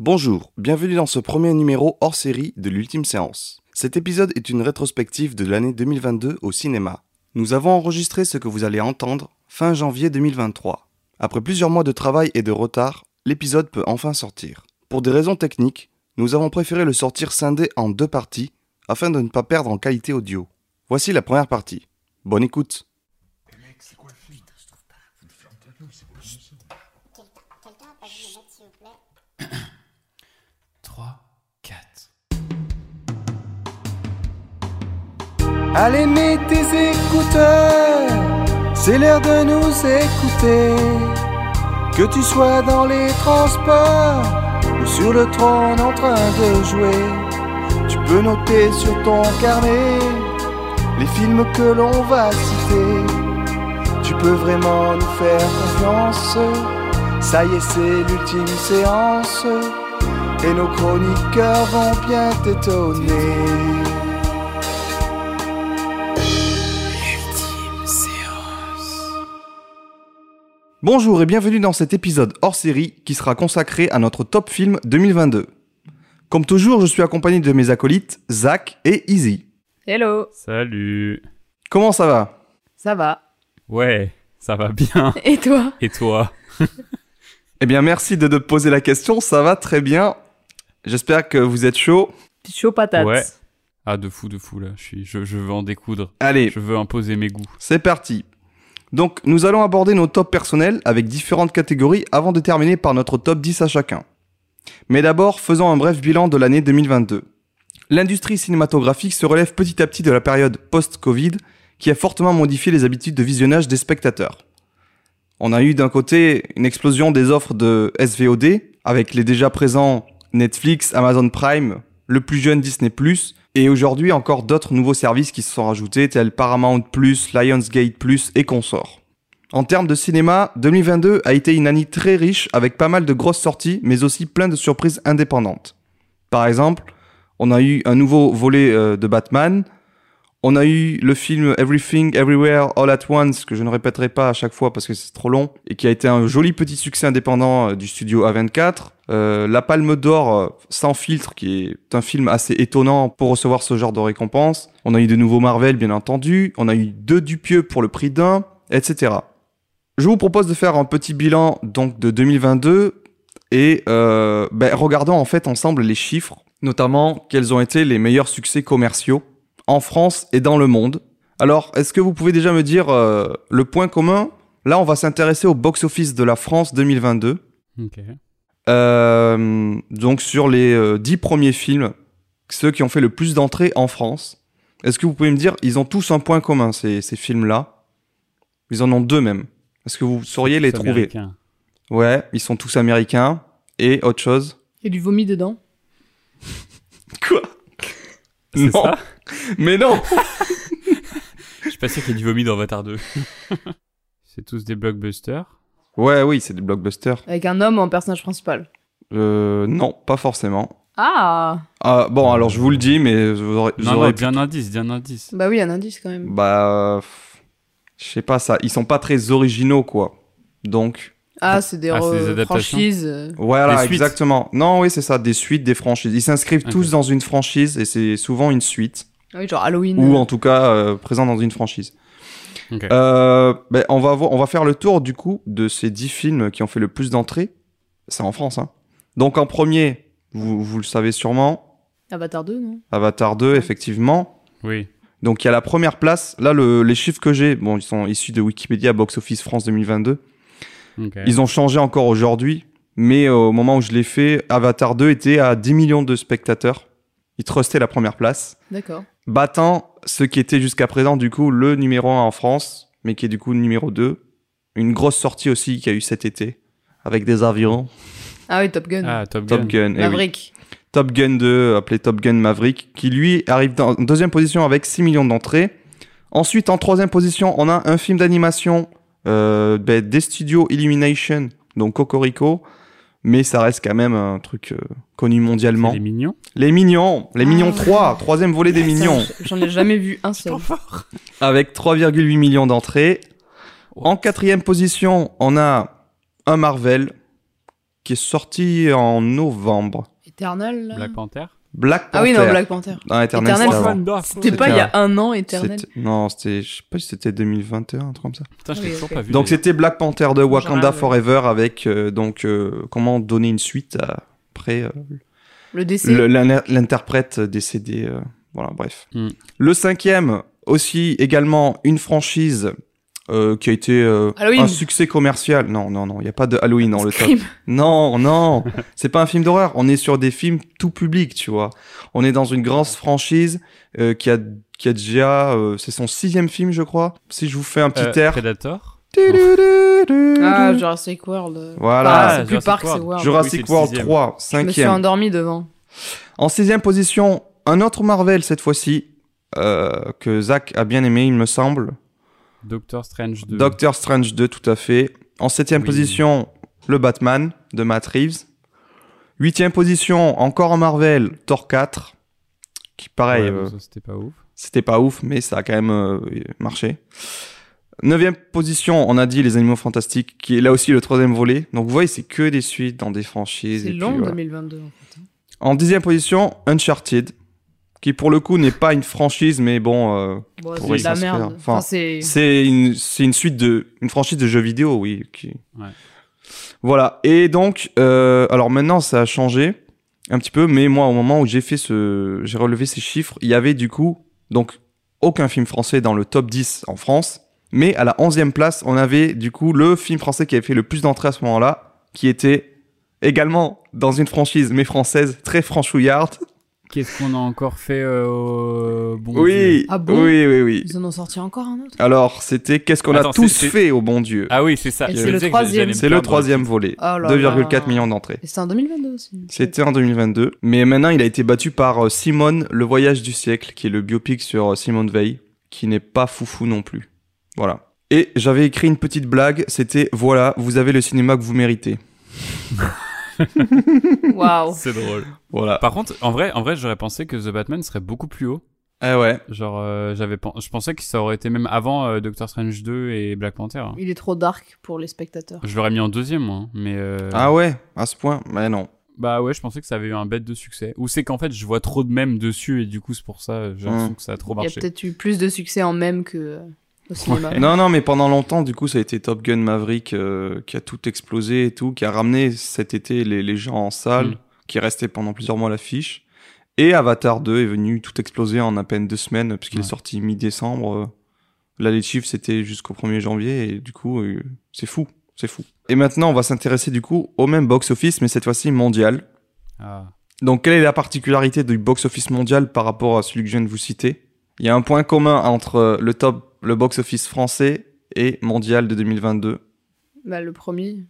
Bonjour, bienvenue dans ce premier numéro hors série de l'ultime séance. Cet épisode est une rétrospective de l'année 2022 au cinéma. Nous avons enregistré ce que vous allez entendre fin janvier 2023. Après plusieurs mois de travail et de retard, l'épisode peut enfin sortir. Pour des raisons techniques, nous avons préféré le sortir scindé en deux parties afin de ne pas perdre en qualité audio. Voici la première partie. Bonne écoute. Allez, mets tes écouteurs, c'est l'heure de nous écouter. Que tu sois dans les transports ou sur le trône en train de jouer, tu peux noter sur ton carnet les films que l'on va citer. Tu peux vraiment nous faire confiance, ça y est, c'est l'ultime séance, et nos chroniqueurs vont bien t'étonner. Bonjour et bienvenue dans cet épisode hors série qui sera consacré à notre top film 2022. Comme toujours, je suis accompagné de mes acolytes Zach et Easy. Hello, Salut. Comment ça va? Ça va Ouais, ça va bien. Et toi? Et toi? Eh bien, merci de te poser la question, ça va très bien. J'espère que vous êtes chaud. Chaud patate Ouais. Ah, de fou, de fou, là. Je, suis, je, je veux en découdre. Allez, Je veux imposer mes goûts. c'est parti. Donc, nous allons aborder nos tops personnels avec différentes catégories avant de terminer par notre top 10 à chacun. Mais d'abord, faisons un bref bilan de l'année 2022. L'industrie cinématographique se relève petit à petit de la période post-Covid qui a fortement modifié les habitudes de visionnage des spectateurs. On a eu d'un côté une explosion des offres de SVOD avec les déjà présents Netflix, Amazon Prime, le plus jeune Disney+, et aujourd'hui encore d'autres nouveaux services qui se sont rajoutés tels Paramount+, Lionsgate+, et consorts. En termes de cinéma, 2022 a été une année très riche avec pas mal de grosses sorties, mais aussi plein de surprises indépendantes. Par exemple, on a eu un nouveau volet euh, de Batman, on a eu le film Everything Everywhere All at Once, que je ne répéterai pas à chaque fois parce que c'est trop long, et qui a été un joli petit succès indépendant euh, du studio A24. Euh, la Palme d'Or euh, sans filtre, qui est un film assez étonnant pour recevoir ce genre de récompense. On a eu de nouveaux Marvel, bien entendu. On a eu deux Dupieux pour le prix d'un, etc. Je vous propose de faire un petit bilan donc de 2022 et euh, ben, regardons en fait ensemble les chiffres, notamment quels ont été les meilleurs succès commerciaux en France et dans le monde. Alors, est-ce que vous pouvez déjà me dire euh, le point commun? Là, on va s'intéresser au box-office de la France 2022. Ok. Euh, donc sur les euh, dix premiers films, ceux qui ont fait le plus d'entrées en France. Est-ce que vous pouvez me dire, ils ont tous un point commun, ces, ces films-là? Ils en ont deux même. Est-ce que vous sauriez les Tous trouver? américains. Ouais, ils sont tous américains. Et autre chose? Il y a du vomi dedans Quoi? C'est Non. ça? Mais non Je suis pas sûr qu'il y ait du vomi dans Avatar 2. C'est tous des blockbusters. Ouais, oui, c'est des blockbusters. Avec un homme en personnage principal. Euh, non, pas forcément. Ah Ah, bon, alors je vous le dis, mais vous aurez, vous Non, aurez non, pu- dis un indice, dis un indice. Bah oui, un indice quand même. Bah, euh, je sais pas ça. Ils sont pas très originaux, quoi. Donc, Ah, c'est des, Ah, c'est des re- adaptations franchises. euh. voilà, Des suites. exactement. Non, oui, c'est ça, des suites, des franchises. Ils s'inscrivent Ok. tous dans une franchise et c'est souvent une suite, Oui, genre Halloween. ou en tout cas euh, présent dans une franchise. Euh, ben, on, va voir, on va faire le tour du coup de ces 10 films qui ont fait le plus d'entrées. C'est en France. Hein. Donc en premier, vous, vous le savez sûrement, Avatar 2, non? Avatar 2, effectivement. Oui. Donc il y a la première place. Là, le- les chiffres que j'ai, bon, ils sont issus de Wikipédia Box Office France 2022. Ok. Ils ont changé encore aujourd'hui, mais euh, au moment où je l'ai fait, Avatar 2 était à 10 millions de spectateurs. Il trustait la première place, D'accord. battant ce qui était jusqu'à présent du coup le numéro 1 en France, mais qui est du coup le numéro 2. Une grosse sortie aussi qu'il y a eu cet été, avec des avions. Ah oui, Top Gun. Ah, Top Gun. Top Gun, eh oui. Maverick. Top Gun 2, appelé Top Gun Maverick, qui lui arrive en deuxième position avec 6 millions d'entrées. Ensuite, en troisième position, on a un film d'animation euh, ben, des studios Illumination, donc Cocorico, mais ça reste quand même un truc euh, connu mondialement. Les mignons. Les Mignons, les Ah Mignons ouais. 3, troisième volet des Mignons, Putain, J'en ai jamais vu un seul. avec 3,8 millions d'entrées. En quatrième position, on a un Marvel, qui est sorti en novembre. Eternal là Black Panther. Black Panther. Ah oui, non, Black Panther. Non, Eternal, Eternal, c'était c'est- avant. C'était pas il y a un an, Eternal Non, c'était, je sais pas si c'était 2021, un truc comme ça. Putain, je l'ai Oui, toujours pas vu. Donc d'ailleurs. c'était Black Panther de Wakanda ouais. Forever avec euh, donc euh, comment donner une suite à- après euh, Le décès. l'interprète décédé. euh, voilà, bref. Hmm. Le cinquième aussi également une franchise euh, qui a été euh, un succès commercial. Non, non, non, il y a pas de Halloween dans le top. Non, non, c'est pas un film d'horreur. On est sur des films tout public, tu vois. On est dans une grande franchise euh, qui a qui a déjà, euh, c'est son sixième film, je crois. Si je vous fais un petit Euh, air. Predator. Ah, Jurassic World. Voilà. Enfin, Ah, c'est plus Jurassic Park, c'est World. Jurassic Oui, World sixième. 3, Je me suis endormi devant. En sixième position, un autre Marvel cette fois-ci euh, que Zach a bien aimé, il me semble. Doctor Strange 2. Doctor Strange 2, tout à fait. En septième Oui. position, le Batman de Matt Reeves. Huitième position, encore en Marvel, Thor 4, qui pareil, Ouais, euh, c'était pas ouf. c'était pas ouf, mais ça a quand même euh, marché. Neuvième position, on a dit les Animaux Fantastiques, qui est là aussi le troisième volet. Donc vous voyez, c'est que des suites dans des franchises. C'est puis, long, voilà. 2022, en fait. En dixième position, Uncharted, qui pour le coup n'est pas une franchise, mais bon, euh, Bon, c'est de la merde. Enfin, Enfin, c'est... une, suite de, une franchise de jeux vidéo, oui. Qui... Ouais. Voilà. Et donc, euh, alors maintenant ça a changé un petit peu, mais moi au moment où j'ai fait ce, j'ai relevé ces chiffres, il y avait du coup donc aucun film français dans le top 10 en France, mais à la 11e place, on avait du coup le film français qui avait fait le plus d'entrées à ce moment-là, qui était également dans une franchise mais française très franchouillarde. Qu'est-ce qu'on a encore fait euh, au bon Dieu Oui, Ah bon oui, oui, oui. Ils en ont sorti encore un autre Alors, c'était qu'est-ce qu'on Attends, a tous c'est- fait au bon Dieu. Ah oui, c'est ça. Et Je c'est le que troisième. j'allais me C'est le troisième volet. Oh là 2,4 là. millions d'entrées. Et c'était en 2022 aussi. C'était en 2022. Mais maintenant, il a été battu par euh, Simone, le voyage du siècle, qui est le biopic sur euh, Simone Veil, qui n'est pas foufou non plus. Voilà. Et j'avais écrit une petite blague, c'était voilà, vous avez le cinéma que vous méritez. Waouh. C'est drôle. Voilà. Par contre, en vrai, en vrai, j'aurais pensé que The Batman serait beaucoup plus haut. Eh ouais. Genre, euh, j'avais, je pensais que ça aurait été même avant euh, Doctor Strange 2 et Black Panther. hein. Il est trop dark pour les spectateurs. Je l'aurais mis en deuxième, moi. Mais euh, Ah ouais, à ce point Mais non. bah ouais, je pensais que ça avait eu un bête de succès. Ou c'est qu'en fait, je vois trop de mèmes dessus et du coup, c'est pour ça, j'ai l'impression Hmm. que ça a trop Il y a marché. peut-être eu plus de succès en même que au cinéma. Non, non, mais pendant longtemps, du coup, ça a été Top Gun Maverick euh, qui a tout explosé et tout, qui a ramené cet été les, les gens en salle, Mm. qui restait pendant plusieurs mois à l'affiche. Et Avatar 2 est venu tout exploser en à peine deux semaines, puisqu'il Ouais. est sorti mi-décembre. Là, les chiffres, c'était jusqu'au 1er janvier, et du coup, euh, c'est fou, c'est fou. Et maintenant, on va s'intéresser du coup au même box-office, mais cette fois-ci mondial. Ah. Donc, quelle est la particularité du box-office mondial par rapport à celui que je viens de vous citer? Il y a un point commun entre le top, le box-office français et mondial de 2022. Bah, le premier,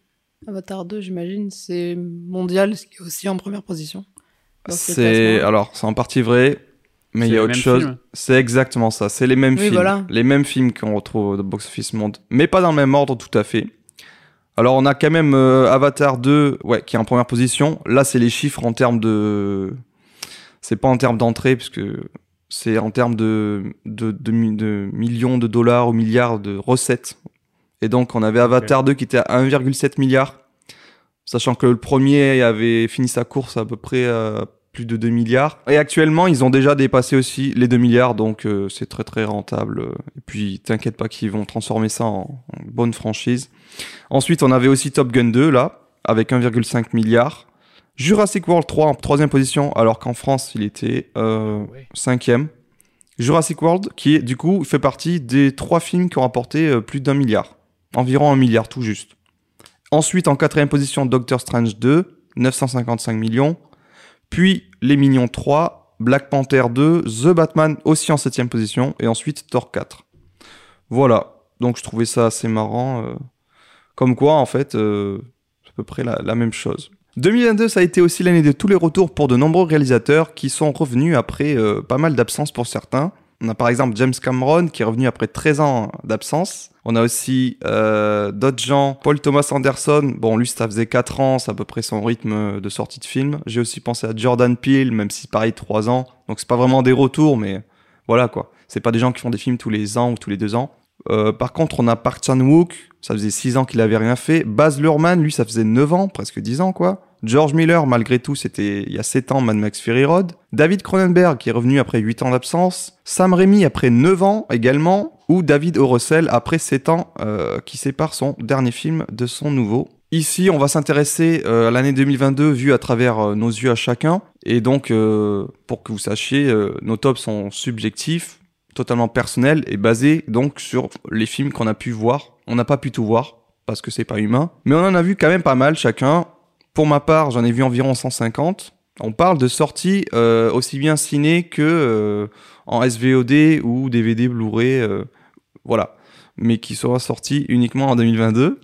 Avatar 2, j'imagine, c'est mondial, ce qui est aussi en première position. C'est alors c'est en partie vrai, mais il y a autre chose. C'est exactement ça. C'est les mêmes Oui, films, voilà. les mêmes films qu'on retrouve au box-office monde, mais pas dans le même ordre tout à fait. Alors on a quand même euh, Avatar 2, ouais, qui est en première position. Là, c'est les chiffres en termes de, c'est pas en termes d'entrée puisque c'est en termes de de, de mi- de millions de dollars ou milliards de recettes. Et donc on avait Avatar 2 qui était à 1,7 milliard, sachant que le premier avait fini sa course à peu près à plus de 2 milliards. Et actuellement, ils ont déjà dépassé aussi les 2 milliards, donc euh, c'est très très rentable. Et puis, t'inquiète pas qu'ils vont transformer ça en, en bonne franchise. Ensuite, on avait aussi Top Gun 2, là, avec 1,5 milliard. Jurassic World 3 en troisième position, alors qu'en France, il était euh, Ouais. cinquième. Jurassic World, qui est, du coup fait partie des trois films qui ont rapporté euh, plus d'un milliard. Environ un milliard, tout juste. Ensuite, en quatrième position, Doctor Strange 2, 955 millions. Puis Les Mignons 3, Black Panther 2, The Batman aussi en septième position. Et ensuite Thor 4. Voilà. Donc je trouvais ça assez marrant. euh, Comme quoi, en fait, c'est à peu près la, la même chose. 2022, ça a été aussi l'année de tous les retours pour de nombreux réalisateurs qui sont revenus après euh, pas mal d'absences pour certains. On a par exemple James Cameron qui est revenu après 13 ans d'absence. On a aussi euh, d'autres gens, Paul Thomas Anderson. Bon, lui, ça faisait 4 ans, c'est à peu près son rythme de sortie de film. J'ai aussi pensé à Jordan Peele, même si pareil, 3 ans. Donc c'est pas vraiment des retours, mais voilà quoi. C'est pas des gens qui font des films tous les ans ou tous les deux ans. Euh, par contre, on a Park Chan-wook, ça faisait 6 ans qu'il avait rien fait. Baz Luhrmann, lui, ça faisait 9 ans, presque 10 ans, quoi. George Miller, malgré tout, c'était il y a 7 ans Mad Max Fury Road. David Cronenberg, qui est revenu après 8 ans d'absence. Sam Raimi, après 9 ans également. Ou David O. Russell, après 7 ans, euh, qui sépare son dernier film de son nouveau. Ici, on va s'intéresser euh, à l'année 2022 vue à travers nos yeux à chacun. Et donc, pour que vous sachiez, nos tops sont subjectifs, totalement personnels et basés donc sur les films qu'on a pu voir. On n'a pas pu tout voir parce que c'est pas humain, mais on en a vu quand même pas mal chacun. Pour ma part, j'en ai vu environ 150. On parle de sorties euh, aussi bien ciné que euh, en SVOD ou DVD Blu-ray, euh, voilà, mais qui sera sorti uniquement en 2022.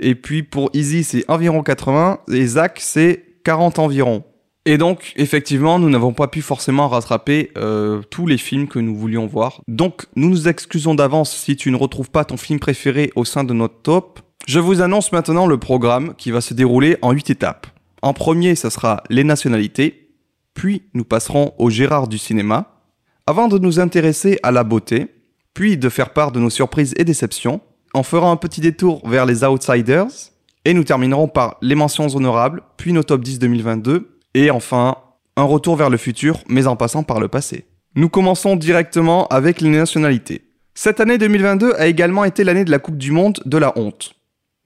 Et puis pour Easy, c'est environ 80 et Zach, c'est 40 environ. Et donc, effectivement, nous n'avons pas pu forcément rattraper euh, tous les films que nous voulions voir. Donc, nous nous excusons d'avance si tu ne retrouves pas ton film préféré au sein de notre top. Je vous annonce maintenant le programme qui va se dérouler en 8 étapes. En premier, ça sera les nationalités, puis nous passerons au Gérard du cinéma, avant de nous intéresser à la beauté, puis de faire part de nos surprises et déceptions. On fera un petit détour vers les outsiders, et nous terminerons par les mentions honorables, puis nos top 10 2022, et enfin, un retour vers le futur, mais en passant par le passé. Nous commençons directement avec les nationalités. Cette année 2022 a également été l'année de la Coupe du Monde de la honte.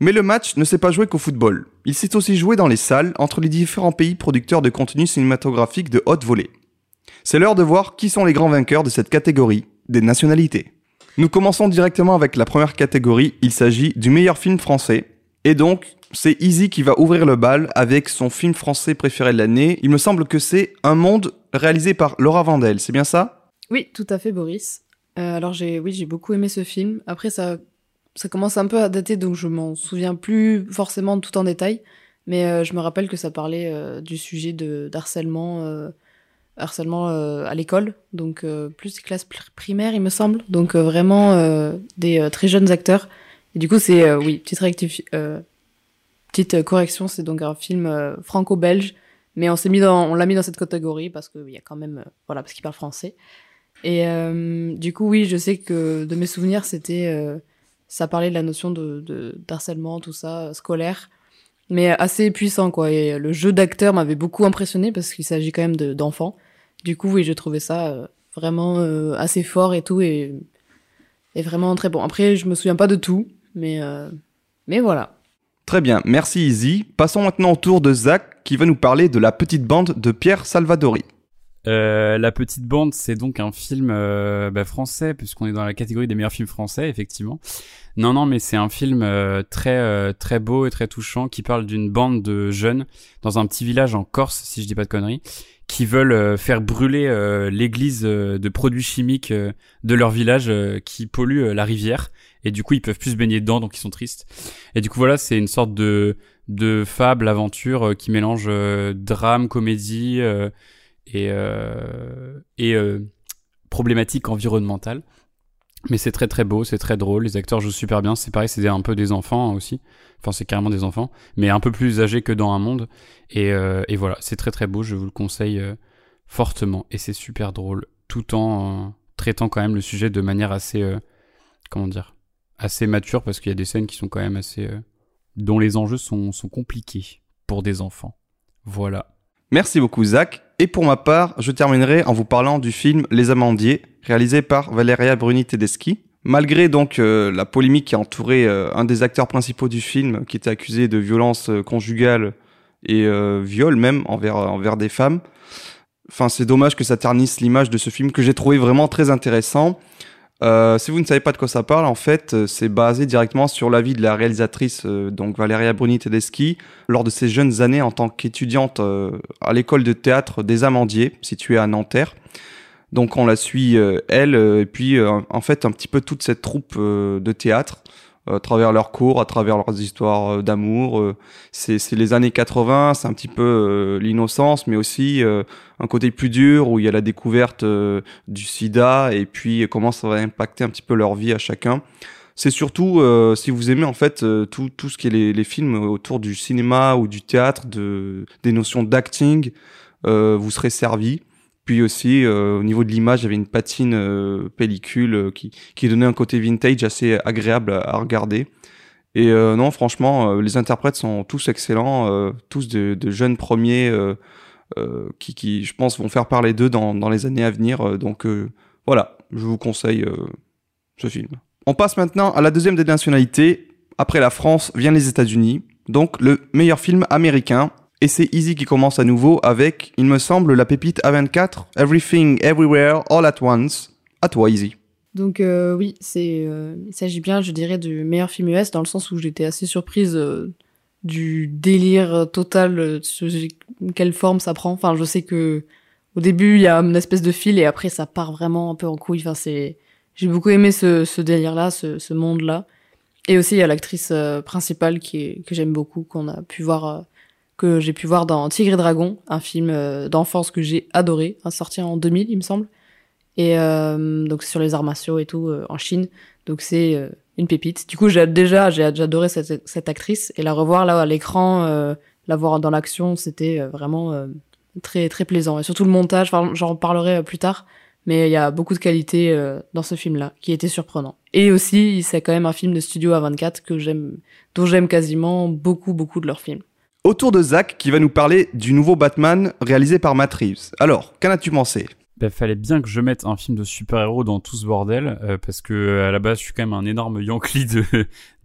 Mais le match ne s'est pas joué qu'au football. Il s'est aussi joué dans les salles entre les différents pays producteurs de contenu cinématographique de haute volée. C'est l'heure de voir qui sont les grands vainqueurs de cette catégorie, des nationalités. Nous commençons directement avec la première catégorie, il s'agit du meilleur film français. Et donc, c'est Easy qui va ouvrir le bal avec son film français préféré de l'année. Il me semble que c'est Un Monde réalisé par Laura Vandel, c'est bien ça? Oui, tout à fait, Boris. Euh, alors j'ai, oui, j'ai beaucoup aimé ce film. Après, ça, ça commence un peu à dater, donc je m'en souviens plus forcément tout en détail. Mais euh, je me rappelle que ça parlait euh, du sujet de d'harcèlement, harcèlement à l'école, donc plus des classes pr- primaires, il me semble. Donc vraiment des très jeunes acteurs. Et du coup, c'est oui, petite rectifi- petite euh, correction, c'est donc un film euh, franco-belge, mais on s'est mis dans, on l'a mis dans cette catégorie parce qu'il y a quand même, euh, voilà, parce qu'il parle français. Et du coup, oui, je sais que de mes souvenirs, c'était, ça parlait de la notion de, d'harcèlement, tout ça, scolaire, mais assez puissant, quoi. Et le jeu d'acteur m'avait beaucoup impressionné parce qu'il s'agit quand même de, d'enfants. Du coup, oui, je trouvais ça vraiment assez fort et tout, et, et vraiment très bon. Après, je me souviens pas de tout, mais, euh, mais voilà. Très bien, merci Easy. Passons maintenant au tour de Zach qui va nous parler de la petite bande de Pierre Salvadori. Euh, la petite bande, c'est donc un film euh, bah, français, puisqu'on est dans la catégorie des meilleurs films français, effectivement. Non, non, mais c'est un film euh, très très beau et très touchant qui parle d'une bande de jeunes dans un petit village en Corse, si je dis pas de conneries, qui veulent faire brûler l'église de produits chimiques de leur village qui pollue la rivière. Et du coup, ils peuvent plus se baigner dedans, donc ils sont tristes. Et du coup, voilà, c'est une sorte de de fable, aventure euh, qui mélange euh, drame, comédie. euh, et, et problématique environnementale. Mais c'est très très beau, c'est très drôle, les acteurs jouent super bien, c'est pareil, c'est un peu des enfants hein, aussi, enfin c'est carrément des enfants, mais un peu plus âgés que dans un monde, et, et voilà, c'est très très beau, je vous le conseille fortement, et c'est super drôle, tout en traitant quand même le sujet de manière assez, comment dire, assez mature, parce qu'il y a des scènes qui sont quand même assez... euh, dont les enjeux sont, sont compliqués pour des enfants. Voilà. Merci beaucoup Zach. Et pour ma part, je terminerai en vous parlant du film Les Amandiers, réalisé par Valeria Bruni Tedeschi. Malgré donc euh, la polémique qui a entouré euh, un des acteurs principaux du film, qui était accusé de violence conjugale et viol même envers, envers des femmes, enfin c'est dommage que ça ternisse l'image de ce film que j'ai trouvé vraiment très intéressant. Euh, si vous ne savez pas de quoi ça parle, en fait, euh, c'est basé directement sur la vie de la réalisatrice, euh, donc Valeria Bruni Tedeschi, lors de ses jeunes années en tant qu'étudiante à l'école de théâtre des Amandiers, située à Nanterre. Donc on la suit, elle, et puis en fait un petit peu toute cette troupe de théâtre, à travers leurs cours, à travers leurs histoires euh, d'amour. euh, c'est les années 80, c'est un petit peu euh, l'innocence, mais aussi un côté plus dur où il y a la découverte du sida et puis comment ça va impacter un petit peu leur vie à chacun. C'est surtout, si vous aimez en fait tout, tout ce qui est les, films autour du cinéma ou du théâtre, de, des notions d'acting, vous serez servi Puis aussi, euh, au niveau de l'image, il y avait une patine euh, pellicule euh, qui, qui donnait un côté vintage assez agréable à, regarder. Et non, franchement, les interprètes sont tous excellents, tous de, jeunes premiers qui, qui, je pense, vont faire parler d'eux dans, dans les années à venir. Donc voilà, je vous conseille ce film. On passe maintenant à la deuxième des nationalités. Après la France, vient les États-Unis. Donc le meilleur film américain. Et c'est Easy qui commence à nouveau avec, il me semble, la pépite A24, Everything, Everywhere, All at Once. À toi, Easy. Donc euh, oui, c'est, euh, il s'agit bien, je dirais, du meilleur film US dans le sens où j'étais assez surprise euh, du délire total, sur quelle forme ça prend. Enfin, je sais que au début il y a une espèce de fil et après ça part vraiment un peu en couille. Enfin, c'est, j'ai beaucoup aimé ce, délire-là, ce, monde-là. Et aussi il y a l'actrice principale qui que j'aime beaucoup, qu'on a pu voir, que j'ai pu voir dans Tigre et Dragon, un film euh, d'enfance que j'ai adoré, hein, sorti en 2000 il me semble. Et euh, donc sur les arts martiaux et tout euh, en Chine. Donc c'est euh, une pépite. Du coup, j'ai déjà j'ai adoré cette, cette actrice et la revoir là à l'écran, euh, la voir dans l'action, c'était euh, vraiment très très plaisant. Et surtout le montage, j'en parlerai plus tard, mais il y a beaucoup de qualité euh, dans ce film-là qui était surprenant. Et aussi, c'est quand même un film de studio A24 que j'aime, dont j'aime quasiment beaucoup beaucoup de leurs films. Autour de Zach qui va nous parler du nouveau Batman réalisé par Matt Reeves. Alors, qu'en as-tu pensé? Ben, fallait bien que je mette un film de super-héros dans tout ce bordel, euh, parce que euh, à la base, je suis quand même un énorme Yankee de,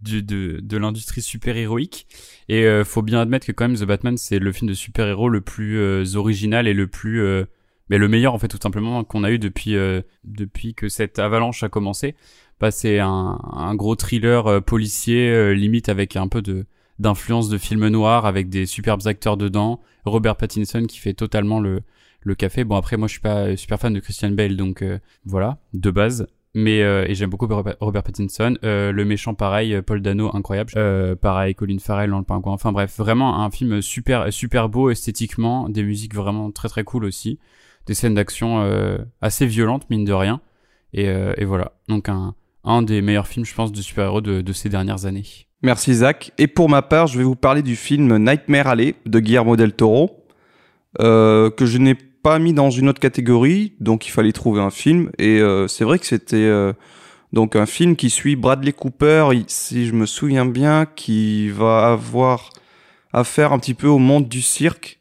de, de l'industrie super-héroïque. Et euh, faut bien admettre que quand même The Batman, c'est le film de super-héros le plus euh, original et le plus... euh, mais le meilleur, en fait, tout simplement, qu'on a eu depuis, euh, depuis que cette avalanche a commencé. Bah, c'est un, un gros thriller policier, limite avec un peu de d'influence de film noir, avec des superbes acteurs dedans. Robert Pattinson qui fait totalement le, le café. Bon après moi je suis pas super fan de Christian Bale donc euh, voilà de base. Mais euh, et j'aime beaucoup Robert Pattinson. Euh, le méchant pareil, Paul Dano incroyable. Euh, pareil Colin Farrell dans le pingouin. Enfin bref vraiment un film super super beau esthétiquement, des musiques vraiment très très cool aussi, des scènes d'action euh, assez violentes mine de rien. Et, euh, et voilà donc un un des meilleurs films je pense de super-héros de, de ces dernières années. Merci Zach. Et pour ma part, je vais vous parler du film Nightmare Alley de Guillermo del Toro, euh, que je n'ai pas mis dans une autre catégorie, donc il fallait trouver un film. Et euh, c'est vrai que c'était euh, donc un film qui suit Bradley Cooper, si je me souviens bien, qui va avoir affaire un petit peu au monde du cirque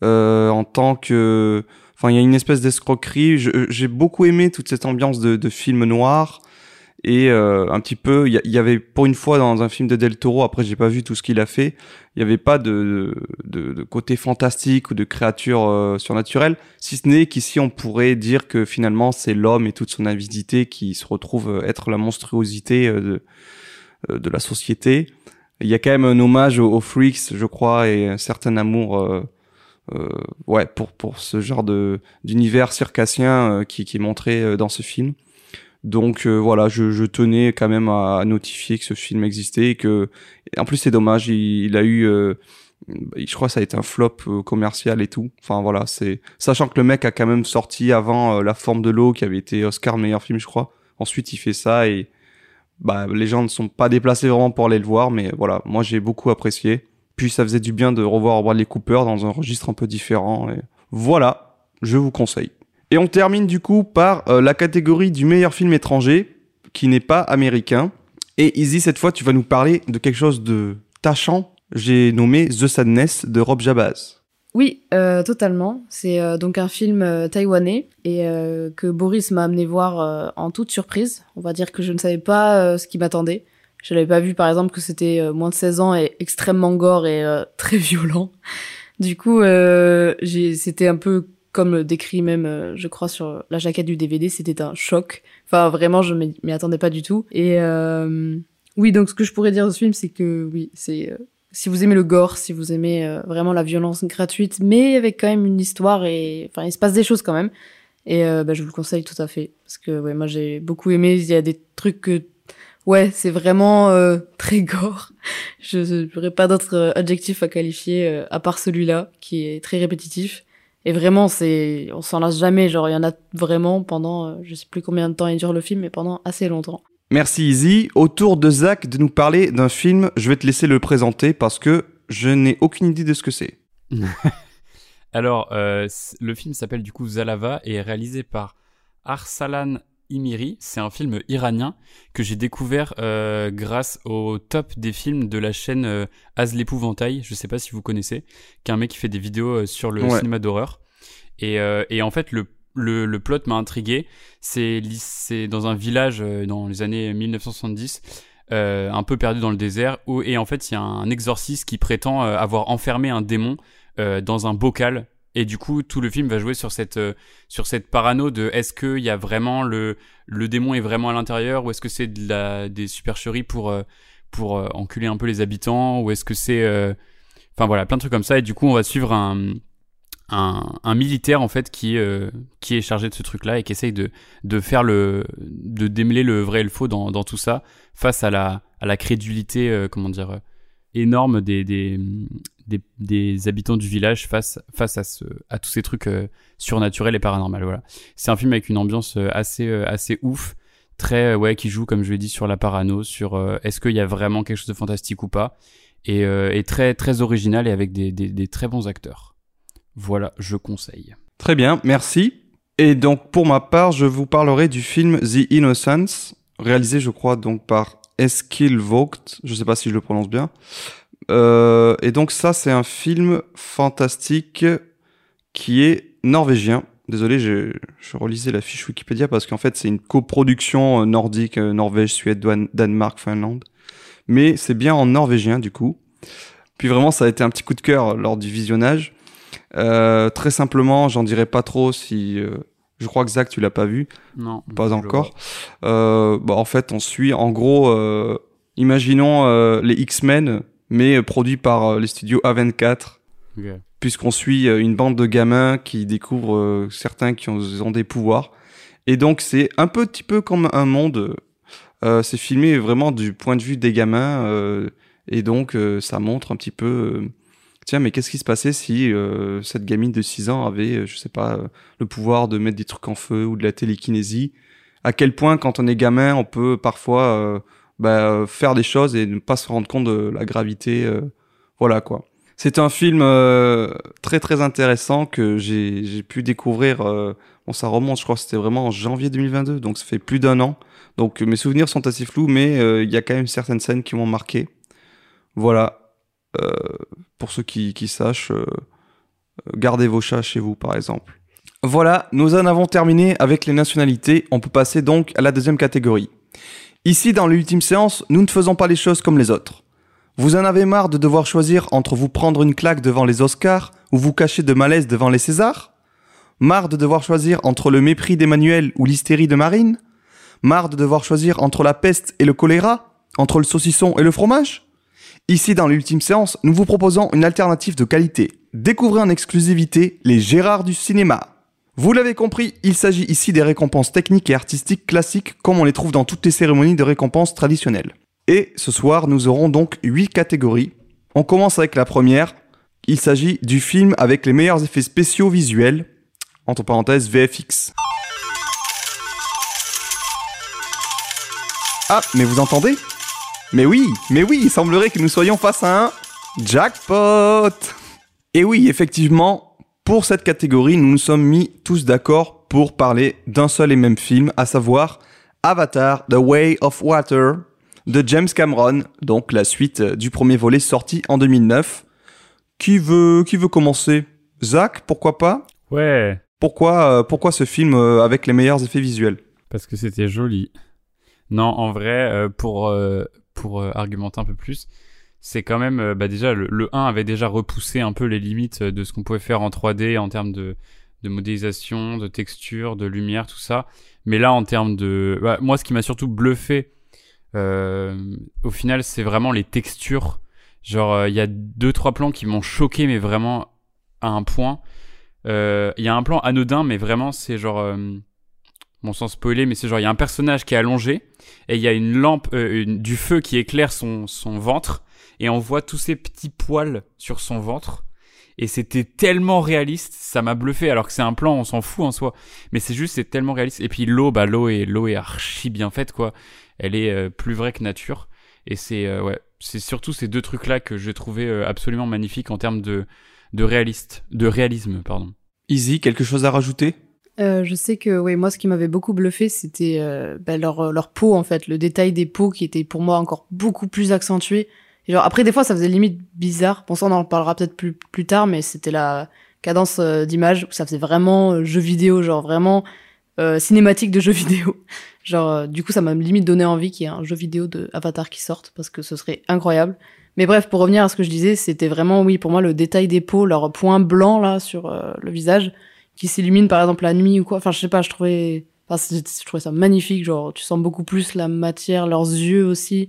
en tant que... Enfin, il y a une espèce d'escroquerie. J'ai beaucoup aimé toute cette ambiance de film noir et euh, un petit peu il y, avait pour une fois dans un film de Del Toro après j'ai pas vu tout ce qu'il a fait il y avait pas de, de, de côté fantastique ou de créature euh, surnaturelle si ce n'est qu'ici on pourrait dire que finalement c'est l'homme et toute son avidité qui se retrouve euh, être la monstruosité euh, de, euh, de la société. Il y a quand même un hommage aux, freaks je crois et un certain amour euh, ouais pour pour ce genre de d'univers circassien qui, qui est montré dans ce film donc euh, voilà, je, je tenais quand même à, notifier que ce film existait et que, en plus c'est dommage, il, il a eu, euh, je crois que ça a été un flop euh, commercial et tout. Enfin voilà, c'est sachant que le mec a quand même sorti avant euh, La Forme de l'eau qui avait été Oscar meilleur film, je crois. Ensuite il fait ça et bah les gens ne sont pas déplacés vraiment pour aller le voir, mais voilà, moi j'ai beaucoup apprécié. Puis ça faisait du bien de revoir Bradley Cooper dans un registre un peu différent. Et voilà, je vous conseille. Et on termine du coup par euh, la catégorie du meilleur film étranger, qui n'est pas américain. Et Izzy, cette fois, tu vas nous parler de quelque chose de tachant. J'ai nommé The Sadness de Rob Jabaz. Oui, euh, totalement. C'est euh, donc un film taïwanais et que Boris m'a amené voir en toute surprise. On va dire que je ne savais pas ce qui m'attendait. Je n'avais pas vu par exemple que c'était moins de 16 ans et extrêmement gore et très violent. Du coup, c'était un peu comme décrit même, euh, je crois, sur la jaquette du DVD, c'était un choc. Enfin, vraiment, je m'y attendais pas du tout. Et euh, oui, donc ce que je pourrais dire de ce film, c'est que oui, c'est euh, si vous aimez le gore, si vous aimez euh, vraiment la violence gratuite, mais avec quand même une histoire et enfin il se passe des choses quand même. Et euh, bah, je vous le conseille tout à fait parce que ouais moi j'ai beaucoup aimé. Il y a des trucs que ouais c'est vraiment euh, très gore. Je n'aurais pas d'autres adjectifs à qualifier à part celui-là qui est très répétitif. Et vraiment c'est on s'en lasse jamais. Genre il y en a vraiment pendant euh, je sais plus combien de temps il dure le film mais pendant assez longtemps. Merci Izzy. Au tour de Zach de nous parler d'un film, je vais te laisser le présenter parce que je n'ai aucune idée de ce que c'est. Alors, euh, le film s'appelle du coup Zalava et est réalisé par Arsalan Imiri. C'est un film iranien que j'ai découvert euh, grâce au top des films de la chaîne euh, Az l'épouvantail. Je sais pas si vous connaissez, qui est un mec qui fait des vidéos euh, sur le Ouais. cinéma d'horreur. Et, euh, et en fait, le, le, le plot m'a intrigué. C'est dans un village dans les années 1970, euh, un peu perdu dans le désert, où, et en fait, il y a un exorciste qui prétend avoir enfermé un démon dans un bocal. Et du coup, tout le film va jouer sur cette, euh, sur cette parano de est-ce qu'il y a vraiment le, le démon est vraiment à l'intérieur ou est-ce que c'est de la, des supercheries pour, euh, pour euh, enculer un peu les habitants ou est-ce que c'est. Enfin voilà, plein de trucs comme ça. Et du coup, on va suivre un, un, un militaire en fait qui, qui est chargé de ce truc-là et qui essaye de, de faire le. de démêler le vrai et le faux dans, dans tout ça face à la, à la crédulité, comment dire, énorme des, des, des, habitants du village face, face à, ce, à tous ces trucs euh, surnaturels et paranormaux. Voilà. C'est un film avec une ambiance euh, assez, euh, assez ouf, très, ouais, qui joue, comme je l'ai dit, sur la parano, sur est-ce qu'il y a vraiment quelque chose de fantastique ou pas, et, euh, très, très original et avec des, des, des très bons acteurs. Voilà, je conseille. Très bien, merci. Et donc pour ma part, je vous parlerai du film The Innocents, réalisé je crois donc par Eskil Vogt, je sais pas si je le prononce bien. Euh, et donc ça c'est un film fantastique qui est norvégien. Désolé, je, je relisais la fiche Wikipédia parce qu'en fait c'est une coproduction euh, nordique, euh, Norvège, Suède, Dan- Danemark, Finlande. Mais c'est bien en norvégien du coup. Puis vraiment ça a été un petit coup de cœur lors du visionnage. Euh, très simplement, j'en dirai pas trop si. euh, je crois que Zach, tu l'as pas vu, Non, pas encore. Bah, en fait, on suit, en gros, imaginons les X-Men, mais euh, produits par euh, les studios A24, vois. Ok. puisqu'on suit euh, une bande de gamins qui découvrent certains qui ont, ont des pouvoirs. Et donc, c'est un petit peu comme un monde. Euh, c'est filmé vraiment du point de vue des gamins, euh, et donc euh, ça montre un petit peu. Tiens, mais qu'est-ce qui se passait si euh, cette gamine de 6 ans avait, je sais pas, le pouvoir de mettre des trucs en feu ou de la télékinésie? À quel point, quand on est gamin, on peut parfois euh, bah, faire des choses et ne pas se rendre compte de la gravité. euh, voilà quoi. C'est un film euh, très très intéressant que j'ai pu découvrir. euh, bon, ça remonte, je crois c'était vraiment en janvier 2022, donc ça fait plus d'un an. Donc mes souvenirs sont assez flous, mais euh, il y a quand même certaines scènes qui m'ont marqué. Voilà. Pour ceux qui, sachent, gardez vos chats chez vous, par exemple. Voilà, nous en avons terminé avec les nationalités. On peut passer donc à la deuxième catégorie. Ici, dans l'ultime séance, nous ne faisons pas les choses comme les autres. Vous en avez marre de devoir choisir entre vous prendre une claque devant les Oscars ou vous cacher de malaise devant les Césars? Marre de devoir choisir entre le mépris d'Emmanuel ou l'hystérie de Marine? Marre de devoir choisir entre la peste et le choléra? Entre le saucisson et le fromage? Ici, dans l'ultime séance, nous vous proposons une alternative de qualité. Découvrez en exclusivité les Gérards du cinéma. Vous l'avez compris, il s'agit ici des récompenses techniques et artistiques classiques comme on les trouve dans toutes les cérémonies de récompenses traditionnelles. Et ce soir, nous aurons donc 8 catégories. On commence avec la première. Il s'agit du film avec les meilleurs effets spéciaux visuels, entre parenthèses VFX. Ah, mais vous entendez? Mais oui, mais oui, il semblerait que nous soyons face à un jackpot Et oui, effectivement, pour cette catégorie, nous nous sommes mis tous d'accord pour parler d'un seul et même film, à savoir Avatar, The Way of Water de James Cameron, donc la suite euh, du premier volet sorti en 2009. Qui veut, qui veut commencer? Zach, pourquoi pas? Ouais, pourquoi, euh, pourquoi ce film euh, avec les meilleurs effets visuels? Parce que c'était joli. Non, en vrai, euh, pour, pour argumenter un peu plus, c'est quand même, euh, bah déjà, le, le 1 avait déjà repoussé un peu les limites euh, de ce qu'on pouvait faire en 3D en termes de, modélisation, de texture, de lumière, tout ça. Mais là, en termes de... bah, moi, ce qui m'a surtout bluffé, euh, au final, c'est vraiment les textures. Genre, il y a deux, trois plans qui m'ont choqué, mais vraiment à un point. Il y a un plan anodin, mais vraiment, c'est genre... bon sans spoiler, mais c'est genre il y a un personnage qui est allongé et il y a une lampe, du feu qui éclaire son, son ventre et on voit tous ces petits poils sur son ventre. Et c'était tellement réaliste, ça m'a bluffé. Alors que c'est un plan, on s'en fout en soi, mais c'est juste c'est tellement réaliste. Et puis l'eau, bah l'eau est l'eau est archi bien faite quoi. Elle est euh, plus vraie que nature. Et c'est euh, ouais, c'est surtout ces deux trucs là que j'ai trouvé euh, absolument magnifiques en termes de de réaliste, de réalisme, pardon. Easy, quelque chose à rajouter? Euh, je sais que oui, moi ce qui m'avait beaucoup bluffé, c'était euh, bah, leur leur peau en fait, le détail des peaux qui était pour moi encore beaucoup plus accentué. Et genre après des fois ça faisait limite bizarre. Bon ça on en parlera peut-être plus plus tard, mais c'était la cadence euh, d'image où ça faisait vraiment euh, jeu vidéo, genre vraiment euh, cinématique de jeu vidéo. Genre euh, du coup ça m'a limite donné envie qu'il y ait un jeu vidéo de Avatar qui sorte parce que ce serait incroyable. Mais bref, pour revenir à ce que je disais, c'était vraiment oui pour moi le détail des peaux, leur point blanc là sur euh, le visage qui s'illumine par exemple la nuit ou quoi. Enfin, je sais pas, je trouvais, enfin, je trouvais ça magnifique. Genre, tu sens beaucoup plus la matière, leurs yeux aussi.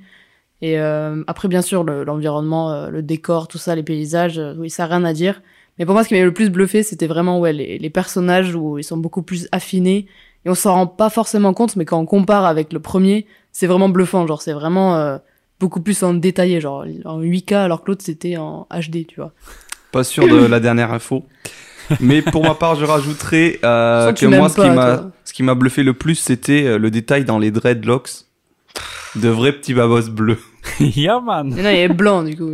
Et euh, après, bien sûr, le- l'environnement, euh, le décor, tout ça, les paysages, euh, oui, ça a rien à dire. Mais pour moi, ce qui m'avait le plus bluffé, c'était vraiment ouais les, les personnages où ils sont beaucoup plus affinés et on s'en rend pas forcément compte, mais quand on compare avec le premier, c'est vraiment bluffant. Genre, c'est vraiment euh, beaucoup plus en détaillé, genre en 8K, alors que l'autre c'était en HD, tu vois. Pas sûr de la dernière info. Mais pour ma part, je rajouterais euh, que moi, ce qui m'a, toi. ce qui m'a bluffé le plus, c'était le détail dans les dreadlocks de vrais petits babos bleus. yeah man. Mais non, il est blanc, du coup.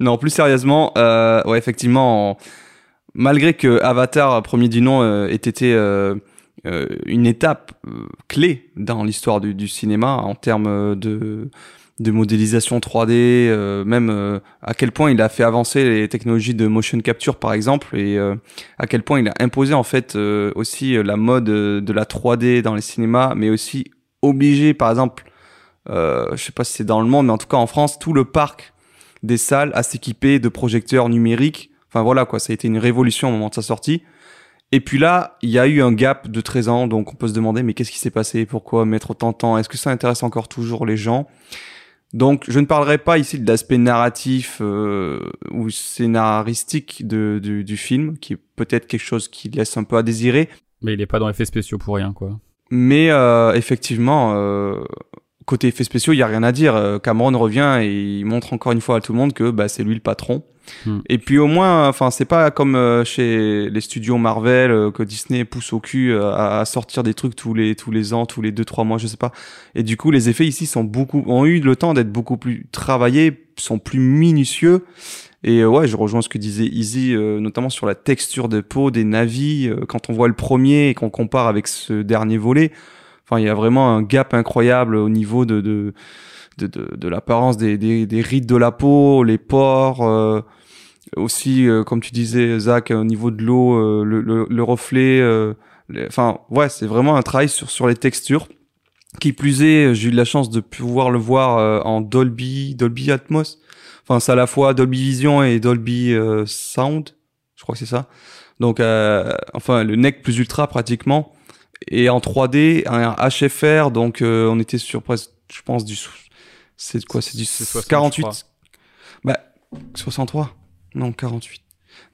Non, plus sérieusement, euh, ouais, effectivement, en- malgré que Avatar, premier du nom, euh, ait été euh, euh, une étape euh, clé dans l'histoire du, du cinéma en termes de, de modélisation 3D, euh, même euh, à quel point il a fait avancer les technologies de motion capture, par exemple, et euh, à quel point il a imposé en fait euh, aussi la mode de la 3D dans les cinémas, mais aussi obligé, par exemple, euh, je sais pas si c'est dans le monde, mais en tout cas en France, tout le parc des salles à s'équiper de projecteurs numériques. Enfin voilà quoi, ça a été une révolution au moment de sa sortie. Et puis là, il y a eu un gap de 13 ans, donc on peut se demander mais qu'est-ce qui s'est passé? Pourquoi mettre autant de temps? Est-ce que ça intéresse encore toujours les gens? Donc je ne parlerai pas ici de l'aspect narratif euh, ou scénaristique de, du, du film, qui est peut-être quelque chose qui laisse un peu à désirer, Mais il est pas dans effets spéciaux pour rien, quoi. mais euh, effectivement, euh, côté effets spéciaux, il y a rien à dire. Euh, Cameron revient et il montre encore une fois à tout le monde que bah, c'est lui le patron. Hmm. Et puis au moins, enfin, c'est pas comme euh, chez les studios Marvel euh, que Disney pousse au cul à, à sortir des trucs tous les tous les ans, tous les deux trois mois, je sais pas. Et du coup, les effets ici sont beaucoup ont eu le temps d'être beaucoup plus travaillés, sont plus minutieux. Et ouais, je rejoins ce que disait Easy, euh, notamment sur la texture de peau des navis. euh, quand on voit le premier et qu'on compare avec ce dernier volet, enfin, il y a vraiment un gap incroyable au niveau de de de, de, l'apparence des, des, des rides de la peau, les pores. euh, aussi, euh, comme tu disais, Zach, au niveau de l'eau, euh, le, le, le reflet. euh, les- Enfin, ouais, c'est vraiment un travail sur, sur les textures. Qui plus est, j'ai eu la chance de pouvoir le voir euh, en Dolby, Dolby Atmos. Enfin, c'est à la fois Dolby Vision et Dolby euh, Sound. Je crois que c'est ça. Donc, enfin, le NEC plus ultra pratiquement. Et en 3D, un HFR. Donc, euh, on était sur presque, je pense, du. C'est quoi C'est du C'est 60, je 48. crois. Bah, 63 Non, 48.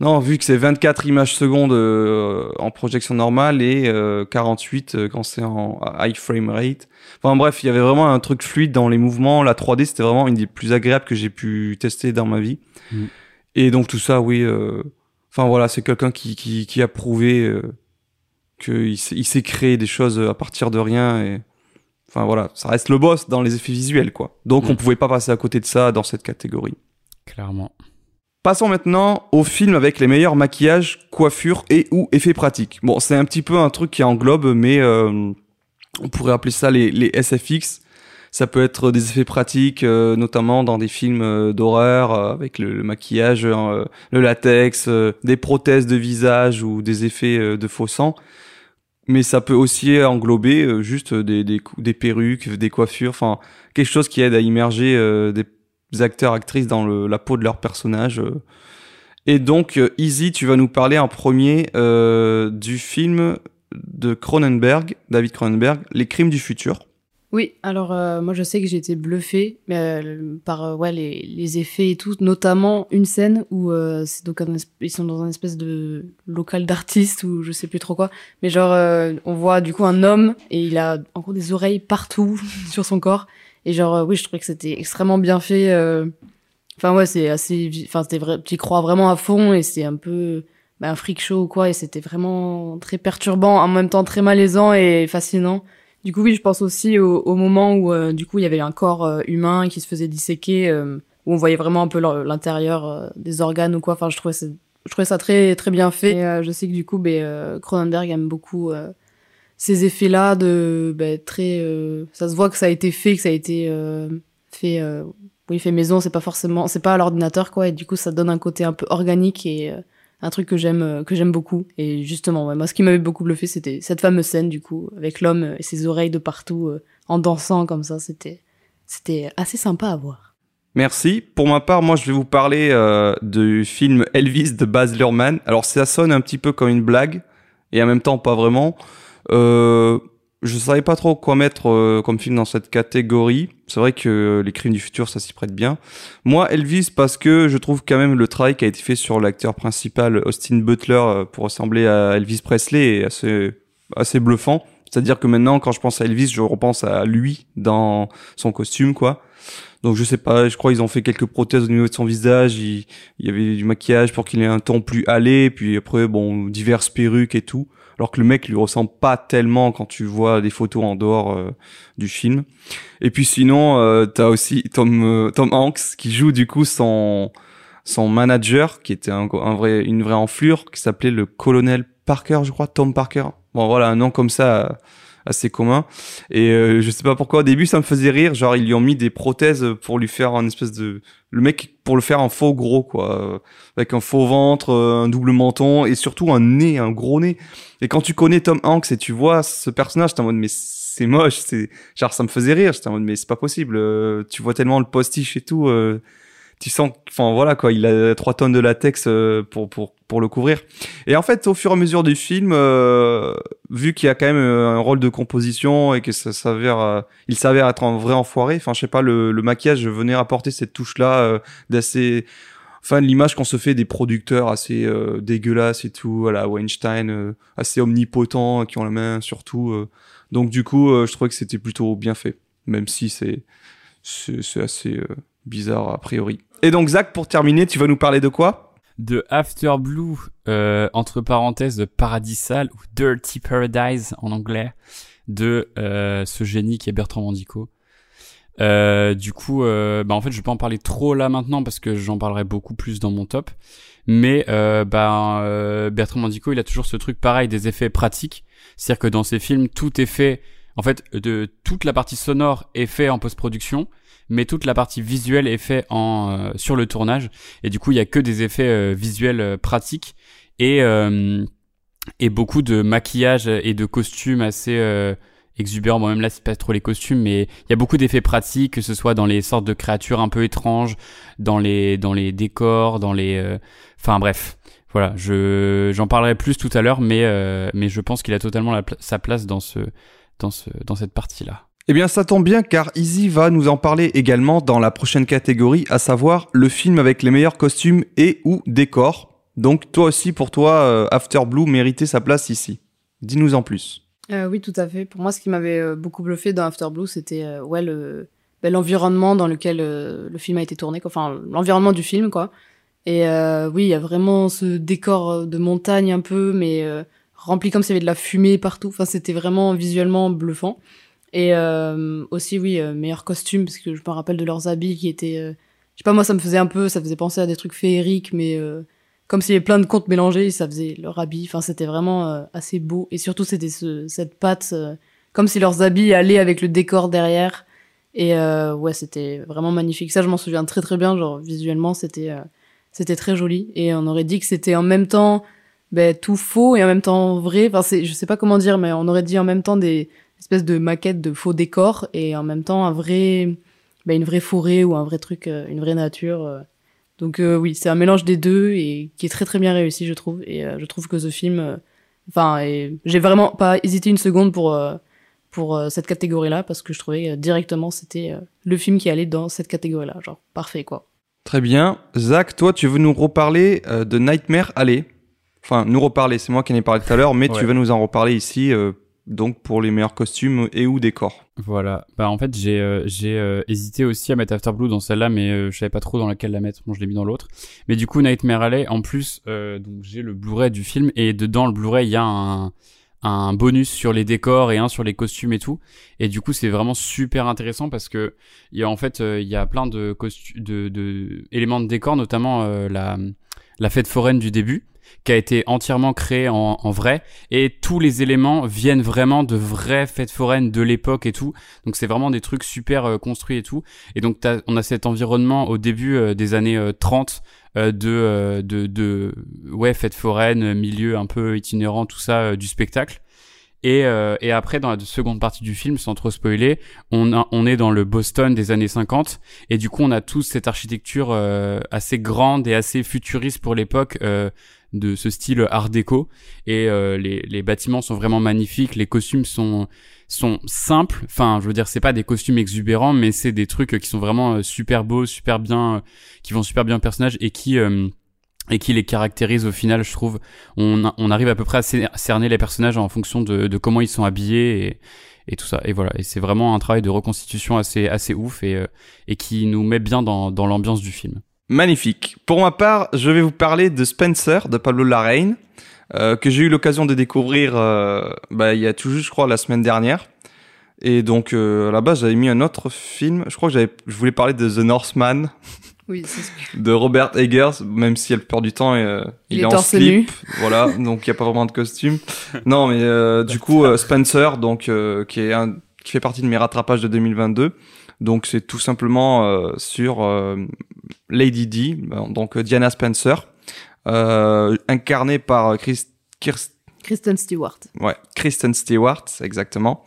Non, vu que c'est 24 images secondes euh, en projection normale et euh, 48 euh, quand c'est en high frame rate. Enfin bref, il y avait vraiment un truc fluide dans les mouvements. La 3D, c'était vraiment une des plus agréables que j'ai pu tester dans ma vie. Mm. Et donc tout ça, oui. euh, Enfin voilà, c'est quelqu'un qui, qui, qui a prouvé euh, qu'il sait créer des choses à partir de rien. Et... Enfin voilà, ça reste le boss dans les effets visuels, quoi. Donc Mm. on pouvait pas passer à côté de ça dans cette catégorie. Clairement. Passons maintenant au film avec les meilleurs maquillages, coiffures et ou effets pratiques. Bon, c'est un petit peu un truc qui englobe, mais euh, on pourrait appeler ça les, les SFX. Ça peut être des effets pratiques, euh, notamment dans des films euh, d'horreur, euh, avec le, maquillage, euh, le latex, des prothèses de visage ou des effets de faux sang. Mais ça peut aussi englober juste des, des, des perruques, des coiffures, enfin quelque chose qui aide à immerger des acteurs, actrices dans le- la peau de leur personnage. Et donc, Easy, tu vas nous parler en premier euh, du film de Cronenberg, David Cronenberg, Les Crimes du futur. Oui, alors euh, moi je sais que j'ai été bluffée euh, par euh, ouais, les, les effets et tout, notamment une scène où euh, c'est donc un ils sont dans un espèce de local d'artistes ou je sais plus trop quoi, mais genre euh, on voit du coup un homme et il a encore des oreilles partout sur son corps et genre oui je trouvais que c'était extrêmement bien fait. Enfin ouais c'est assez, enfin c'était vrai, tu crois vraiment à fond et c'est un peu bah, un freak show ou quoi et c'était vraiment très perturbant en même temps très malaisant et fascinant. Du coup, oui, je pense aussi au, au moment où, euh, du coup, il y avait un corps euh, humain qui se faisait disséquer, euh, où on voyait vraiment un peu l'intérieur euh, des organes ou quoi. Enfin, je trouvais c'est je trouvais ça très très bien fait. Et, euh, je sais que du coup, ben, Cronenberg aime beaucoup ces effets-là de ben, très. ça se voit que ça a été fait, que ça a été fait. oui, fait maison. C'est pas forcément, c'est pas à l'ordinateur quoi. Et du coup, ça donne un côté un peu organique et un truc que j'aime euh, que j'aime beaucoup. Et justement, moi, ce qui m'avait beaucoup bluffé, c'était cette fameuse scène du coup avec l'homme et ses oreilles de partout euh, en dansant comme ça. C'était c'était assez sympa à voir. Merci. Pour ma part, moi, je vais vous parler euh, du film Elvis de Baz Luhrmann. Alors, ça sonne un petit peu comme une blague, et en même temps, pas vraiment. Euh, je savais pas trop quoi mettre euh, comme film dans cette catégorie. C'est vrai que Les Crimes du Futur, ça s'y prête bien. Moi, Elvis, parce que je trouve quand même le travail qui a été fait sur l'acteur principal, Austin Butler, euh, pour ressembler à Elvis Presley, est assez, assez bluffant. C'est-à-dire que maintenant, quand je pense à Elvis, je repense à lui dans son costume, quoi. Donc je sais pas, je crois qu'ils ont fait quelques prothèses au niveau de son visage, il, il y avait du maquillage pour qu'il ait un ton plus allé, puis après bon diverses perruques et tout. Alors que le mec lui ressemble pas tellement quand tu vois des photos en dehors euh, du film. Et puis sinon, euh, t'as aussi Tom euh, Tom Hanks qui joue du coup son son manager qui était un, un vrai une vraie enflure qui s'appelait le colonel Parker, je crois, Tom Parker. Bon voilà un nom comme ça euh, assez commun. Et euh, je sais pas pourquoi au début ça me faisait rire, genre ils lui ont mis des prothèses pour lui faire un espèce de le mec pour le faire un faux gros quoi, avec un faux ventre, euh, un double menton et surtout un nez, un gros nez. Et quand tu connais Tom Hanks et tu vois ce personnage, t'es en mode mais c'est moche, c'est genre ça me faisait rire, j'étais en mode mais c'est pas possible, euh, tu vois tellement le postiche et tout euh, tu sens enfin voilà quoi, il a trois tonnes de latex euh, pour pour pour le couvrir. Et en fait, au fur et à mesure du film, euh, vu qu'il y a quand même euh, un rôle de composition et que ça s'avère, il s'avère être un vrai enfoiré. Enfin, je sais pas, le, le maquillage venait apporter cette touche-là euh, d'assez, enfin, l'image qu'on se fait des producteurs assez dégueulasses et tout, voilà, Weinstein, assez omnipotent, qui ont la main sur tout. euh. donc du coup, je trouvais que c'était plutôt bien fait, même si c'est c'est assez bizarre a priori. Et donc Zach, pour terminer, tu vas nous parler de quoi? De After Blue, euh, entre parenthèses de Paradis Sale ou Dirty Paradise en anglais, de euh, ce génie qui est Bertrand Mandico. Euh, du coup, euh, bah en fait, je vais pas en parler trop là maintenant parce que j'en parlerai beaucoup plus dans mon top. Mais euh, bah, euh, Bertrand Mandico, il a toujours ce truc pareil des effets pratiques, c'est-à-dire que dans ses films, tout est fait. En fait, de toute la partie sonore est fait en post-production, mais toute la partie visuelle est fait en euh, sur le tournage. Et du coup, il y a que des effets euh, visuels euh, pratiques et et beaucoup de maquillage et de costumes assez exubérants. Bon, même là, c'est pas trop les costumes, mais il y a beaucoup d'effets pratiques, que ce soit dans les sortes de créatures un peu étranges, dans les dans les décors, dans les. euh, Enfin bref, voilà. Je j'en parlerai plus tout à l'heure, mais euh, mais je pense qu'il a totalement sa place dans ce dans ce dans cette partie là. Eh bien, ça tombe bien car Easy va nous en parler également dans la prochaine catégorie, à savoir le film avec les meilleurs costumes et ou décors. Donc, toi aussi, pour toi, euh, After Blue méritait sa place ici. Dis-nous en plus. Euh, oui, tout à fait. Pour moi, ce qui m'avait euh, beaucoup bluffé dans After Blue, c'était ouais ben, l'environnement dans lequel le film a été tourné, enfin l'environnement du film, quoi. Et oui, il y a vraiment ce décor de montagne un peu, mais rempli comme s'il y avait de la fumée partout. Enfin, c'était vraiment visuellement bluffant. Et euh, aussi, oui, euh, meilleur costume, parce que je me rappelle de leurs habits qui étaient, euh, je sais pas, moi, ça me faisait un peu, ça faisait penser à des trucs féeriques, mais euh, comme s'il y avait plein de contes mélangés, ça faisait leur habit. Enfin, c'était vraiment euh, assez beau. Et surtout, c'était ce, cette patte, euh, comme si leurs habits allaient avec le décor derrière. Et ouais, c'était vraiment magnifique. Ça, je m'en souviens très très bien. Genre, visuellement, c'était c'était très joli. Et on aurait dit que c'était en même temps ben, tout faux et en même temps vrai. Enfin, c'est, je sais pas comment dire, mais on aurait dit en même temps des espèces de maquettes de faux décors et en même temps un vrai, ben, une vraie forêt ou un vrai truc, euh, une vraie nature. euh. Donc euh, oui, c'est un mélange des deux et qui est très très bien réussi, je trouve. Et euh, je trouve que ce film, enfin, j'ai vraiment pas hésité une seconde pour euh, pour euh, cette catégorie-là parce que je trouvais euh, directement c'était euh, le film qui allait dans cette catégorie-là, genre parfait quoi. Très bien. Zach, toi, tu veux nous reparler euh, de Nightmare Alley? Enfin, nous reparler, c'est moi qui en ai parlé tout à l'heure, mais Ouais. tu vas nous en reparler ici, euh, donc pour les meilleurs costumes et ou décors. Voilà. Bah en fait j'ai euh, j'ai euh, hésité aussi à mettre After Blue dans celle-là, mais euh, je savais pas trop dans laquelle la mettre. Bon, je l'ai mis dans l'autre. Mais du coup Nightmare Alley, en plus, euh, donc j'ai le Blu-ray du film et dedans le Blu-ray il y a un un bonus sur les décors et un sur les costumes et tout. Et du coup c'est vraiment super intéressant parce que il y a en fait euh, il y a plein de de, de éléments de décor, notamment euh, la la fête foraine du début, qui a été entièrement créée en, en vrai, et tous les éléments viennent vraiment de vraies fêtes foraines de l'époque et tout. Donc c'est vraiment des trucs super euh, construits et tout. Et donc on a cet environnement au début euh, des années euh, 30 euh, de, de de ouais fêtes foraines, milieu un peu itinérant, tout ça du spectacle. Et, euh, et après, dans la seconde partie du film, sans trop spoiler, on, a, on est dans le Boston des années 50. Et du coup, on a tous cette architecture euh, assez grande et assez futuriste pour l'époque euh, de ce style art déco. Et euh, les, les bâtiments sont vraiment magnifiques. Les costumes sont sont simples. Enfin, je veux dire, c'est pas des costumes exubérants, mais c'est des trucs qui sont vraiment euh, super beaux, super bien, euh, qui vont super bien au personnage et qui euh, et qui les caractérise au final, je trouve. On, on arrive à peu près à cer- cerner les personnages en fonction de, de comment ils sont habillés et, et tout ça. Et voilà. Et c'est vraiment un travail de reconstitution assez, assez ouf et, euh, et qui nous met bien dans, dans l'ambiance du film. Magnifique. Pour ma part, je vais vous parler de Spencer de Pablo Larraín, euh, que j'ai eu l'occasion de découvrir euh, bah, il y a tout juste, je crois, la semaine dernière. Et donc, euh, à la base, j'avais mis un autre film. Je crois que j'avais, je voulais parler de The Northman Oui, c'est de Robert Eggers, même si la plupart du temps, euh, Il il, est est en slip. Voilà, donc il n'y a pas vraiment de costume. Non, mais du coup, Spencer, donc qui est un, qui fait partie de mes rattrapages de 2022. Donc c'est tout simplement euh, sur euh, Lady D, euh, donc euh, Diana Spencer, euh, incarnée par Chris, Kirst- Kristen Stewart. Ouais, Kristen Stewart, exactement.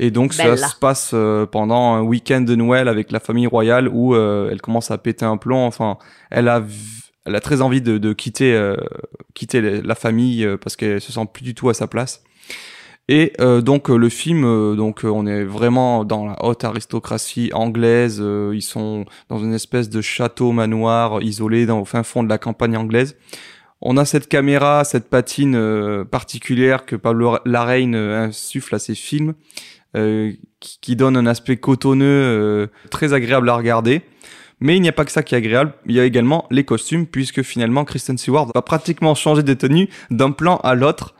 Et donc ça se passe euh, pendant un week-end de Noël avec la famille royale où euh, elle commence à péter un plomb. Enfin, elle a, elle a très envie de, de quitter, euh, quitter la famille euh, parce qu'elle se sent plus du tout à sa place. Et euh, donc euh, le film, euh, donc on est vraiment dans la haute aristocratie anglaise. ils sont dans une espèce de château manoir isolé dans au fin fond de la campagne anglaise. On a cette caméra, cette patine particulière que Pablo Larraín euh, insuffle à ses films, qui, donne un aspect cotonneux très agréable à regarder. Mais il n'y a pas que ça qui est agréable, il y a également les costumes, puisque finalement Kristen Stewart va pratiquement changer de tenue d'un plan à l'autre,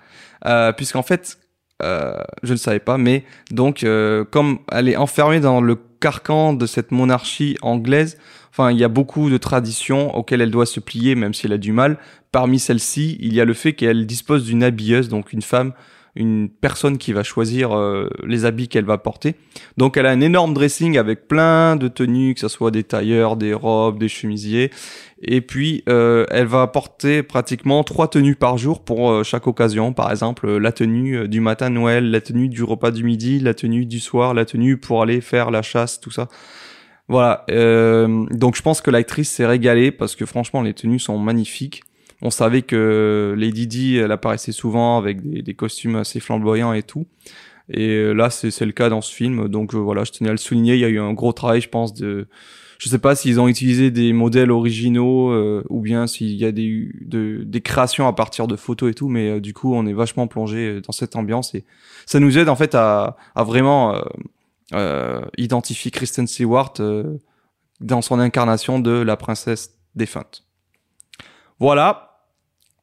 puisqu'en fait, euh, je ne savais pas, mais donc euh, comme elle est enfermée dans le carcan de cette monarchie anglaise, enfin il y a beaucoup de traditions auxquelles elle doit se plier, même si elle a du mal. Parmi celles-ci, il y a le fait qu'elle dispose d'une habilleuse, donc une femme, une personne qui va choisir euh, les habits qu'elle va porter. Donc elle a un énorme dressing avec plein de tenues, que ce soit des tailleurs, des robes, des chemisiers. Et puis euh, elle va porter pratiquement trois tenues par jour pour euh, chaque occasion. Par exemple, euh, la tenue euh, du matin Noël, la tenue du repas du midi, la tenue du soir, la tenue pour aller faire la chasse, tout ça. Voilà. donc je pense que l'actrice s'est régalée parce que franchement les tenues sont magnifiques. On savait que Lady Di, elle apparaissait souvent avec des, costumes assez flamboyants et tout. Et euh, là, c'est le cas dans ce film. Donc euh, voilà, je tenais à le souligner. Il y a eu un gros travail, je pense, de... Je sais pas s'ils ont utilisé des modèles originaux euh, ou bien s'il y a des, de, des créations à partir de photos et tout, mais du coup, on est vachement plongé dans cette ambiance et ça nous aide en fait à, à vraiment identifier Kristen Stewart dans son incarnation de la princesse défunte. Voilà.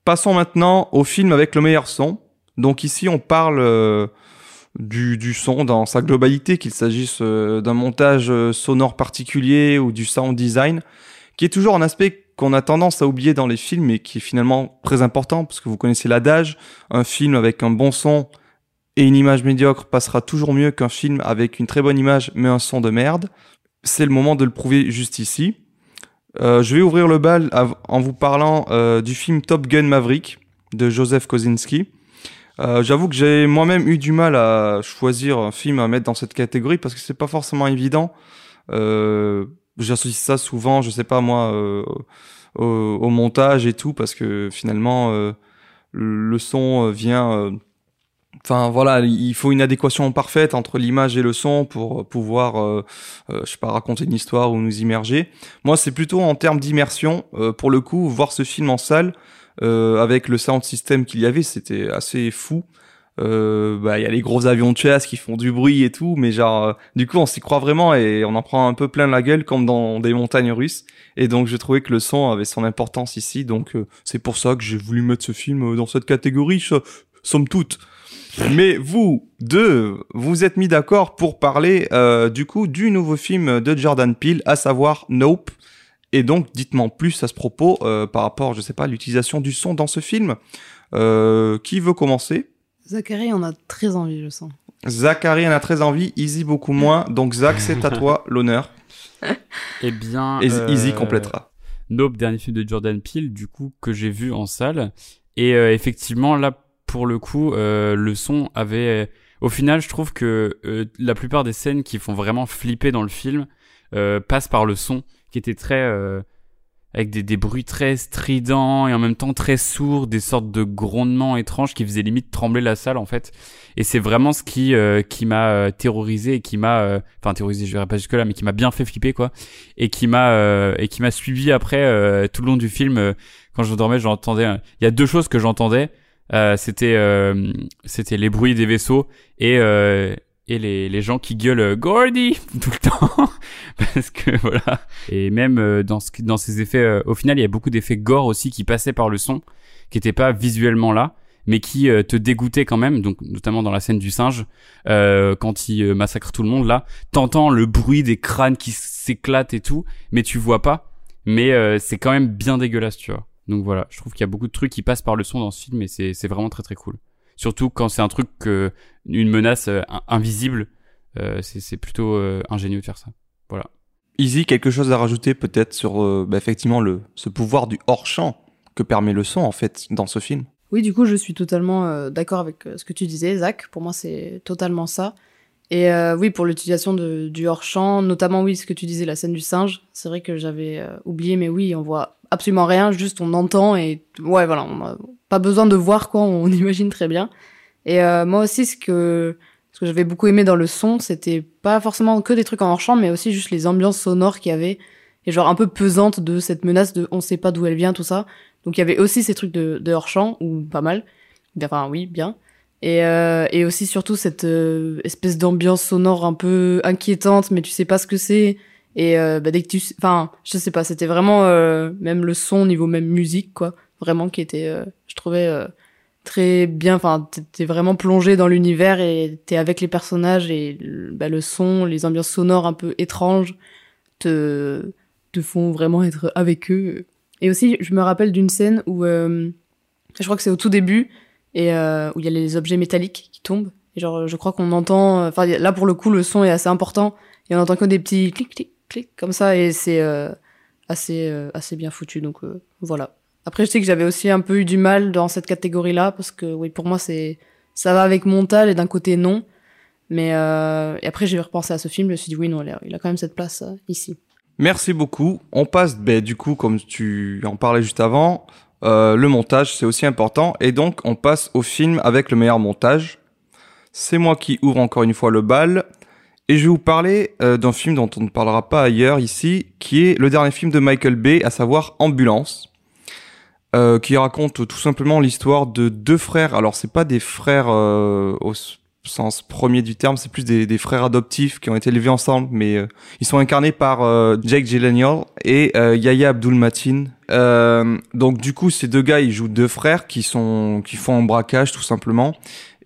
Passons maintenant au film avec le meilleur son. Donc ici, on parle euh, du, son dans sa globalité, qu'il s'agisse euh, d'un montage euh, sonore particulier ou du sound design, qui est toujours un aspect qu'on a tendance à oublier dans les films, mais qui est finalement très important, parce que vous connaissez l'adage, un film avec un bon son et une image médiocre passera toujours mieux qu'un film avec une très bonne image mais un son de merde. C'est le moment de le prouver juste ici. Euh, je vais ouvrir le bal en vous parlant euh, du film Top Gun Maverick de Joseph Kosinski. Euh, J'avoue que j'ai moi-même eu du mal à choisir un film à mettre dans cette catégorie parce que c'est pas forcément évident. Euh, J'associe ça souvent, je sais pas moi, au, montage et tout parce que finalement le son vient. Euh, Enfin voilà, il faut une adéquation parfaite entre l'image et le son pour pouvoir, euh, euh, je sais pas, raconter une histoire ou nous immerger. Moi, c'est plutôt en termes d'immersion. Euh, pour le coup, voir ce film en salle euh, avec le sound system qu'il y avait, c'était assez fou. Euh, bah, il y a les gros avions de chasse qui font du bruit et tout, mais genre, euh, du coup, on s'y croit vraiment et on en prend un peu plein la gueule comme dans des montagnes russes. Et donc, j'ai trouvé que le son avait son importance ici. Donc, euh, c'est pour ça que j'ai voulu mettre ce film euh, dans cette catégorie, so- somme toute. Mais vous deux, vous êtes mis d'accord pour parler euh, du coup du nouveau film de Jordan Peele, à savoir Nope. Et donc, dites-moi plus à ce propos euh, par rapport, je sais pas, à l'utilisation du son dans ce film. Euh, qui veut commencer? Zachary en a très envie, je sens. Zachary en a très envie, Easy beaucoup moins. Donc, Zach, c'est à toi l'honneur. Eh bien, Et euh, Easy complétera. Nope, dernier film de Jordan Peele, du coup, que j'ai vu en salle. Et euh, effectivement, là, pour le coup, euh, le son avait... Au final, je trouve que euh, la plupart des scènes qui font vraiment flipper dans le film euh, passent par le son, qui était très... avec des, des bruits très stridents et en même temps très sourds, des sortes de grondements étranges qui faisaient limite trembler la salle en fait. Et c'est vraiment ce qui qui m'a terrorisé et qui m'a, enfin terrorisé, je dirais pas jusque là, mais qui m'a bien fait flipper quoi, et qui m'a et qui m'a suivi après tout le long du film. quand je dormais, j'entendais. Il y a deux choses que j'entendais. Euh, c'était euh, c'était les bruits des vaisseaux et euh, et les, les gens qui gueulent Gordy tout le temps. Parce que voilà. Et même dans ce dans ces effets au final il y a beaucoup d'effets gore aussi qui passaient par le son qui étaient pas visuellement là mais qui te dégoûtaient quand même. Donc notamment dans la scène du singe euh, quand il massacre tout le monde là t'entends le bruit des crânes qui s'éclatent et tout mais tu vois pas. Mais c'est quand même bien dégueulasse tu vois donc voilà je trouve qu'il y a beaucoup de trucs qui passent par le son dans ce film et c'est vraiment très très cool. Surtout quand c'est un truc que une menace euh, in- invisible euh, c'est plutôt euh, ingénieux de faire ça. Voilà. Easy, quelque chose à rajouter peut-être sur euh, bah, effectivement le, ce pouvoir du hors-champ que permet le son en fait dans ce film? Oui, du coup, je suis totalement euh, d'accord avec ce que tu disais, Zach. Pour moi, c'est totalement ça. Et euh, oui, pour l'utilisation du hors-champ, notamment, oui, ce que tu disais, la scène du singe, c'est vrai que j'avais euh, oublié, mais oui, on voit absolument rien, juste on entend et ouais, voilà, on pas besoin de voir quoi, on imagine très bien. Et euh, moi aussi, ce que ce que j'avais beaucoup aimé dans le son, c'était pas forcément que des trucs en hors-champ, mais aussi juste les ambiances sonores qu'il y avait et genre un peu pesantes de cette menace de on sait pas d'où elle vient, tout ça. Donc il y avait aussi ces trucs de, de hors-champ, ou pas mal. Enfin oui, bien. Et, euh, et aussi surtout cette euh, espèce d'ambiance sonore un peu inquiétante, mais tu sais pas ce que c'est. Et euh, bah, dès que tu... Enfin, je sais pas, c'était vraiment euh, même le son niveau même musique, quoi. Vraiment qui était, euh, je trouvais, euh, très bien. Enfin, t'es vraiment plongé dans l'univers et t'es avec les personnages et bah, le son, les ambiances sonores un peu étranges te, te font vraiment être avec eux. Et aussi, je me rappelle d'une scène où, euh, je crois que c'est au tout début, et euh, où il y a les objets métalliques qui tombent. Et genre, je crois qu'on entend, enfin là pour le coup, le son est assez important, et on entend que des petits clic clic comme ça, et c'est euh, assez euh, assez bien foutu. Donc euh, voilà. Après, je sais que j'avais aussi un peu eu du mal dans cette catégorie-là, parce que oui, pour moi, c'est ça va avec Montal, et d'un côté non. Mais après, j'ai repensé à ce film, je me suis dit oui, non, il a, quand même cette place ici. Merci beaucoup. On passe, ben, du coup, comme tu en parlais juste avant, le montage, c'est aussi important. Et donc, on passe au film avec le meilleur montage. C'est moi qui ouvre encore une fois le bal. Et je vais vous parler euh, d'un film dont on ne parlera pas ailleurs ici, qui est le dernier film de Michael Bay, à savoir Ambulance. euh, qui raconte tout simplement l'histoire de deux frères. Alors, c'est pas des frères euh, au sens premier du terme, c'est plus des, des frères adoptifs qui ont été élevés ensemble, mais euh, ils sont incarnés par euh, Jake Gyllenhaal et euh, Yahya Abdul-Mateen. Euh, donc du coup, ces deux gars, ils jouent deux frères qui sont qui font un braquage tout simplement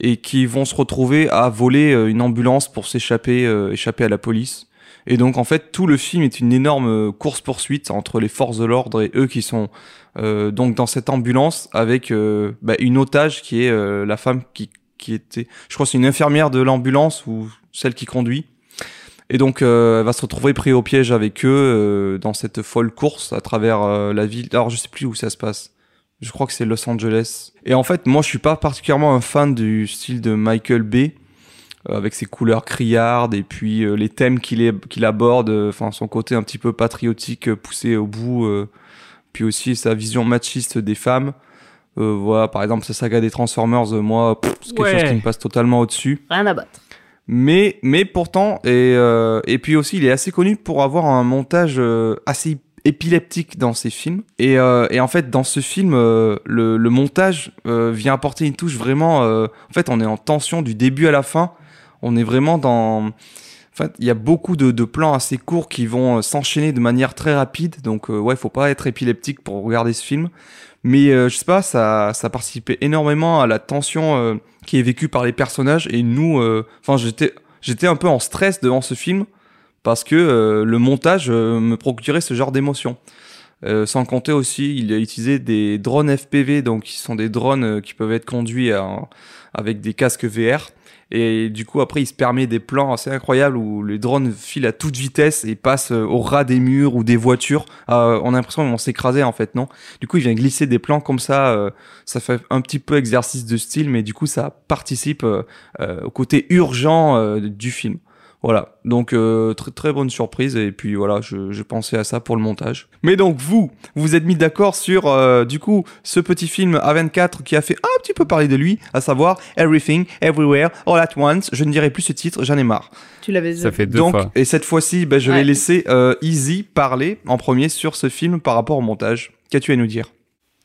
et qui vont se retrouver à voler euh, une ambulance pour s'échapper euh, échapper à la police. Et donc en fait, tout le film est une énorme course poursuite entre les forces de l'ordre et eux qui sont euh, donc dans cette ambulance avec euh, bah, une otage qui est euh, la femme qui qui était, je crois c'est une infirmière de l'ambulance ou celle qui conduit. Et donc, euh, elle va se retrouver pris au piège avec eux euh, dans cette folle course à travers euh, la ville. Alors, je sais plus où ça se passe. Je crois que c'est Los Angeles. Et en fait, moi, je suis pas particulièrement un fan du style de Michael Bay, euh, avec ses couleurs criardes et puis euh, les thèmes qu'il est- qu'il aborde, euh, enfin son côté un petit peu patriotique euh, poussé au bout, euh, puis aussi sa vision machiste des femmes. Euh, voilà, par exemple, sa saga des Transformers, moi, c'est quelque Ouais. chose qui me passe totalement au-dessus. Rien à battre. Mais, mais pourtant, et, euh, et puis aussi, il est assez connu pour avoir un montage euh, assez épileptique dans ses films. Et, euh, et en fait, dans ce film, euh, le, montage euh, vient apporter une touche vraiment. en fait, on est en tension du début à la fin. On est vraiment dans. En fait, il y a beaucoup de, de plans assez courts qui vont s'enchaîner de manière très rapide. Donc, ouais, faut pas être épileptique pour regarder ce film. Mais je sais pas, ça, ça participait énormément à la tension qui est vécue par les personnages. Et nous, enfin, j'étais, j'étais un peu en stress devant ce film parce que euh, le montage euh, me procurait ce genre d'émotion. Euh, sans compter aussi, il a utilisé des drones FPV, donc qui sont des drones euh, qui peuvent être conduits en- avec des casques VR. Et du coup, après, il se permet des plans assez incroyables où les drones filent à toute vitesse et passent euh, au ras des murs ou des voitures. Euh, on a l'impression qu'ils vont s'écraser en fait, non? Du coup, il vient glisser des plans comme ça. euh, ça fait un petit peu exercice de style, mais du coup, ça participe euh, euh, au côté urgent du film. Voilà, donc euh, très très bonne surprise et puis voilà, je, je pensais à ça pour le montage. Mais donc vous, vous vous êtes mis d'accord sur euh, du coup ce petit film A24 qui a fait un petit peu parler de lui, à savoir Everything, Everywhere, All at Once. Je ne dirai plus ce titre, j'en ai marre. Tu l'avais Ça fait deux donc fois. et cette fois-ci, ben, je vais laisser euh, Easy parler en premier sur ce film par rapport au montage. Qu'as-tu à nous dire?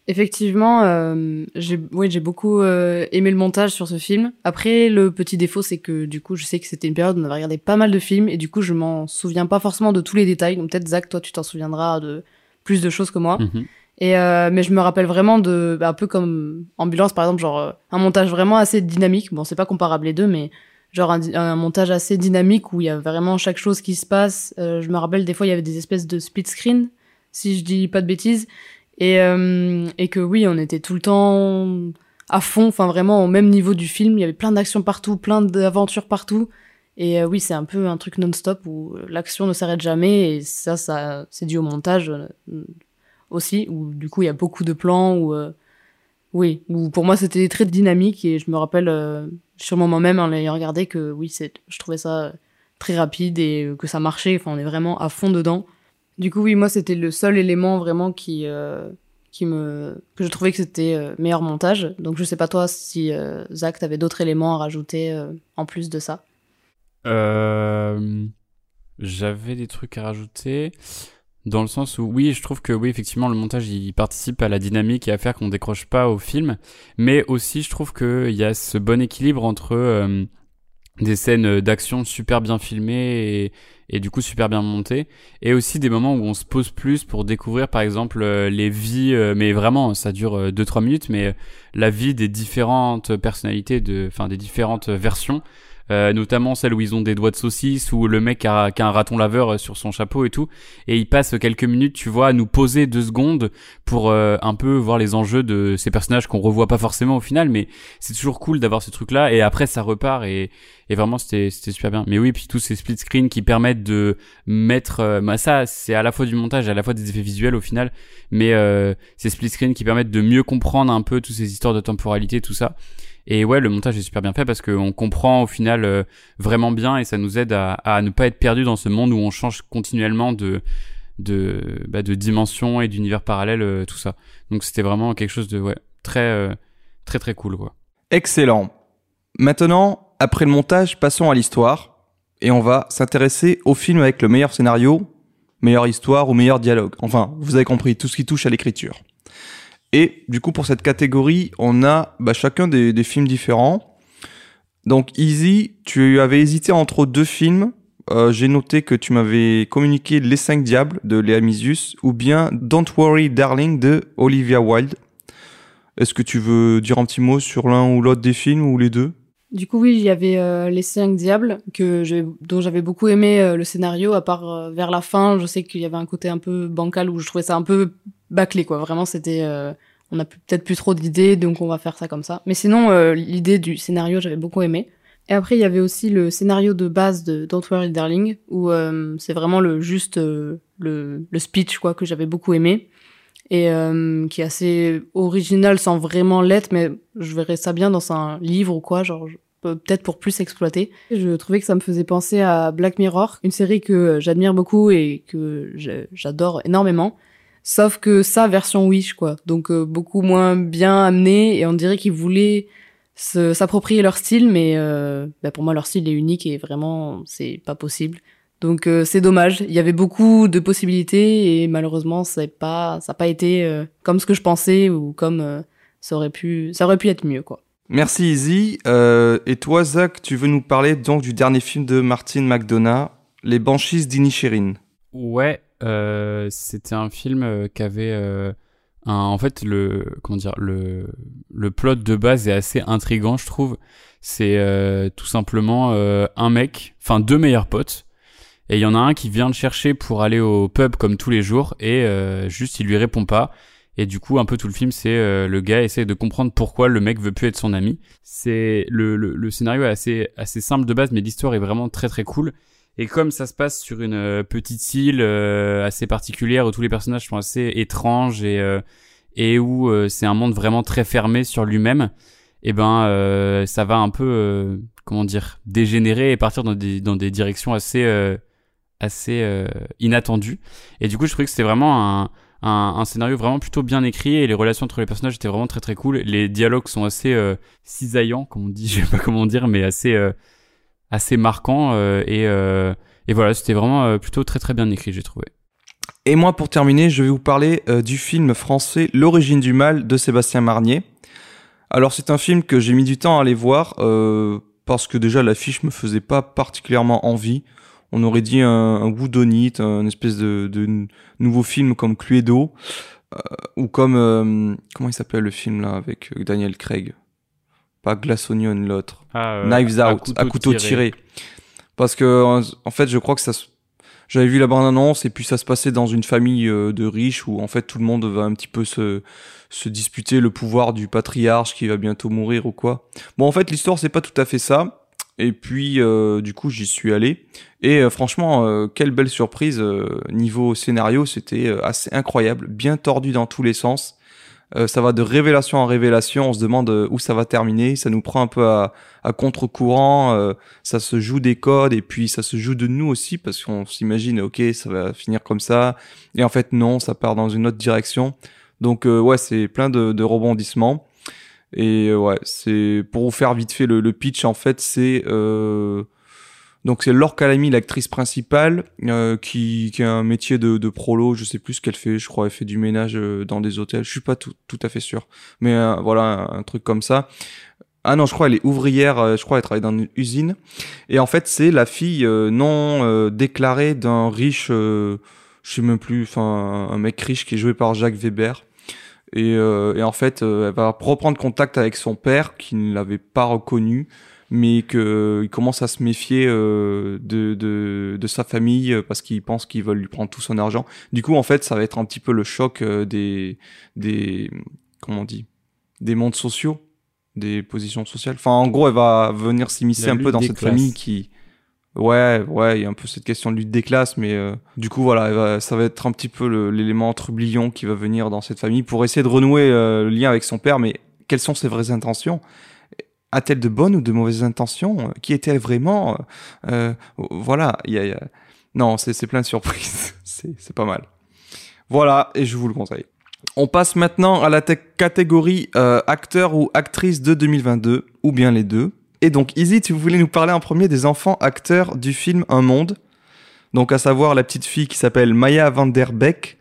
Effectivement, euh, j'ai oui, j'ai beaucoup euh, aimé le montage sur ce film. Après, le petit défaut, c'est que du coup, je sais que c'était une période où on avait regardé pas mal de films et du coup, je m'en souviens pas forcément de tous les détails. Donc peut-être Zach, toi, tu t'en souviendras de plus de choses que moi. Mhm. Et euh, mais je me rappelle vraiment de bah, un peu comme ambulance par exemple, genre euh, un montage vraiment assez dynamique. Bon, c'est pas comparable les deux, mais genre un, un montage assez dynamique où il y a vraiment chaque chose qui se passe. Euh, je me rappelle des fois il y avait des espèces de split screen, si je dis pas de bêtises, et euh, et que oui, on était tout le temps à fond, enfin vraiment au même niveau du film. Il y avait plein d'actions partout, plein d'aventures partout. Et euh, oui, c'est un peu un truc non-stop où l'action ne s'arrête jamais et ça, ça c'est dû au montage euh, aussi, où du coup il y a beaucoup de plans où, euh, oui, où pour moi c'était très dynamique et je me rappelle euh, sur le moment même en l'ayant regardé que oui, c'est, je trouvais ça très rapide et que ça marchait, enfin on est vraiment à fond dedans. Du coup oui, moi c'était le seul élément vraiment qui, euh, me, que je trouvais que c'était euh, meilleur montage. Donc je sais pas toi si euh, Zach t'avais d'autres éléments à rajouter en plus de ça. J'avais des trucs à rajouter. Dans le sens où, oui, je trouve que, oui, effectivement, le montage, il participe à la dynamique et à faire qu'on décroche pas au film. Mais aussi, je trouve qu'il y a ce bon équilibre entre des scènes d'action super bien filmées et, du coup super bien montées. Et aussi des moments où on se pose plus pour découvrir, par exemple, euh, les vies, euh, mais vraiment, ça dure 2-3 minutes, mais euh, la vie des différentes personnalités, de, enfin, des différentes versions. Euh, notamment celle où ils ont des doigts de saucisse, où le mec a, a un raton laveur euh, sur son chapeau et tout, et il passe quelques minutes, tu vois, à nous poser deux secondes pour euh, un peu voir les enjeux de ces personnages qu'on revoit pas forcément au final, mais c'est toujours cool d'avoir ce truc-là, et après ça repart, et, et vraiment c'était super bien. Mais oui, puis tous ces split screens qui permettent de mettre, euh, bah ça c'est à la fois du montage, à la fois des effets visuels au final, mais euh, ces split screens qui permettent de mieux comprendre un peu toutes ces histoires de temporalité, tout ça. Et ouais, le montage est super bien fait parce qu'on comprend au final euh, vraiment bien et ça nous aide à, ne pas être perdu dans ce monde où on change continuellement de de bah, de dimension et d'univers parallèle, euh, tout ça. Donc c'était vraiment quelque chose de ouais très euh, très très cool quoi. Excellent. Maintenant, après le montage, passons à l'histoire. Et on va s'intéresser au film avec le meilleur scénario, meilleure histoire ou meilleur dialogue. Enfin, vous avez compris, tout ce qui touche à l'écriture. Et du coup, pour cette catégorie, on a bah, chacun des, films différents. Donc, Easy, tu avais hésité entre deux films. Euh, J'ai noté que tu m'avais communiqué Les Cinq Diables de Léa Misius ou bien Don't Worry Darling de Olivia Wilde. Est-ce que tu veux dire un petit mot sur l'un ou l'autre des films ou les deux? Du coup, oui, il y avait euh, Les Cinq Diables, que dont j'avais beaucoup aimé euh, le scénario, à part vers la fin, je sais qu'il y avait un côté un peu bancal où je trouvais ça un peu bâclé, quoi. Vraiment, c'était... on a peut-être plus trop d'idées, donc on va faire ça comme ça. Mais sinon, euh, l'idée du scénario, j'avais beaucoup aimé. Et après, il y avait aussi le scénario de base de Don't Darling, où euh, c'est vraiment le juste euh, le, le speech, quoi, que j'avais beaucoup aimé. Et euh, qui est assez original sans vraiment l'être, mais je verrais ça bien dans un livre ou quoi, genre peut-être pour plus exploiter. Je trouvais que ça me faisait penser à Black Mirror, une série que j'admire beaucoup et que j'adore énormément. Sauf que ça, version Wish, quoi. Donc euh, beaucoup moins bien amené et on dirait qu'ils voulaient se- s'approprier leur style, mais euh, bah, pour moi leur style est unique et vraiment c'est pas possible. Donc euh, c'est dommage. Il y avait beaucoup de possibilités et malheureusement ça n'a pas ça a pas été euh, comme ce que je pensais ou comme euh, ça aurait pu ça aurait pu être mieux quoi. Merci Izzy. Euh, et toi, Zach, tu veux nous parler donc du dernier film de Martin McDonough, Les Banshees d'Inisherin? Ouais, euh, c'était un film euh, qui avait euh, un, en fait le comment dire le le plot de base est assez intrigant, je trouve. C'est euh, tout simplement euh, un mec, enfin deux meilleurs potes, Et il y en a un qui vient le chercher pour aller au pub comme tous les jours et euh, juste il lui répond pas. Et du coup, un peu tout le film, c'est euh, le gars essaie de comprendre pourquoi le mec veut plus être son ami. C'est le, le, le scénario est assez assez simple de base, mais l'histoire est vraiment très très cool. Et comme ça se passe sur une euh, petite île euh, assez particulière où tous les personnages sont assez étranges et euh, et où c'est un monde vraiment très fermé sur lui-même, et eh ben ça va un peu comment dire dégénérer et partir dans des dans des directions assez assez inattendues. Et du coup, je trouvais que c'était vraiment un un, un, scénario vraiment plutôt bien écrit et les relations entre les personnages étaient vraiment très très cool. Les dialogues sont assez euh, cisaillants, comme on dit, je sais pas comment dire, mais assez euh, assez marquants euh, et euh, et voilà, c'était vraiment euh, plutôt très très bien écrit, j'ai trouvé. Et moi, pour terminer, je vais vous parler du film français L'origine du mal de Sébastien Marnier. Alors, c'est un film que j'ai mis du temps à aller voir parce que déjà l'affiche me faisait pas particulièrement envie on aurait dit un, un woodonite, un espèce de, nouveau film comme Cluedo, ou comme comment il s'appelle le film là avec Daniel Craig, pas Glass Onion l'autre, Ah, euh, Knives Out, à couteau, tiré. Parce que en, en fait, je crois que ça, se- j'avais vu la bande annonce et puis ça se passait dans une famille euh, de riches où en fait tout le monde va un petit peu se se disputer le pouvoir du patriarche qui va bientôt mourir ou quoi. Bon, en fait, l'histoire c'est pas tout à fait ça. Et puis, euh, du coup, j'y suis allé. Et euh, franchement, euh, quelle belle surprise. niveau scénario, c'était assez incroyable, bien tordu dans tous les sens. Euh, ça va de révélation en révélation. On se demande euh, où ça va terminer. Ça nous prend un peu à, à contre-courant. euh, ça se joue des codes et puis ça se joue de nous aussi parce qu'on s'imagine, ok, ça va finir comme ça. Et en fait, non, ça part dans une autre direction. Donc, euh, ouais, c'est plein de, de rebondissements. Et euh, ouais, c'est pour vous faire vite fait le, le pitch en fait, c'est euh, donc c'est Laure Calamy, l'actrice principale, euh, qui, qui a un métier de, de prolo, je sais plus ce qu'elle fait, je crois elle fait du ménage euh, dans des hôtels, je suis pas tout, tout à fait sûr, mais euh, voilà un, truc comme ça. Ah non, je crois elle est ouvrière, euh, je crois elle travaille dans une usine, et en fait c'est la fille euh, non euh, déclarée d'un riche, je sais même plus, enfin un mec riche qui est joué par Jacques Weber. Et, et en fait, elle va reprendre contact avec son père qui ne l'avait pas reconnu, mais que il commence à se méfier euh, de, de, de sa famille euh, parce qu'il pense qu'ils veulent lui prendre tout son argent. Du coup, en fait, ça va être un petit peu le choc euh, des des comment on dit des mondes sociaux, des positions sociales. Enfin, en gros, elle va venir s'immiscer un peu dans cette classes. famille qui Ouais, ouais, il y a un peu cette question de lutte des classes, mais euh, du coup, voilà, elle va- ça va être un petit peu l'élément trublion qui va venir dans cette famille pour essayer de renouer euh, le lien avec son père. Mais quelles sont ses vraies intentions? A-t-elle de bonnes ou de mauvaises intentions? Qui est-elle vraiment? Euh, Voilà, il y y a- non, c'est plein de surprises. c'est pas mal. Voilà, et je vous le conseille. On passe maintenant à la catégorie euh, acteur ou actrice de 2022, ou bien les deux. Et donc, Izzy, tu voulais nous parler en premier des enfants acteurs du film Un Monde. Donc, à savoir la petite fille qui s'appelle Maya van der Beek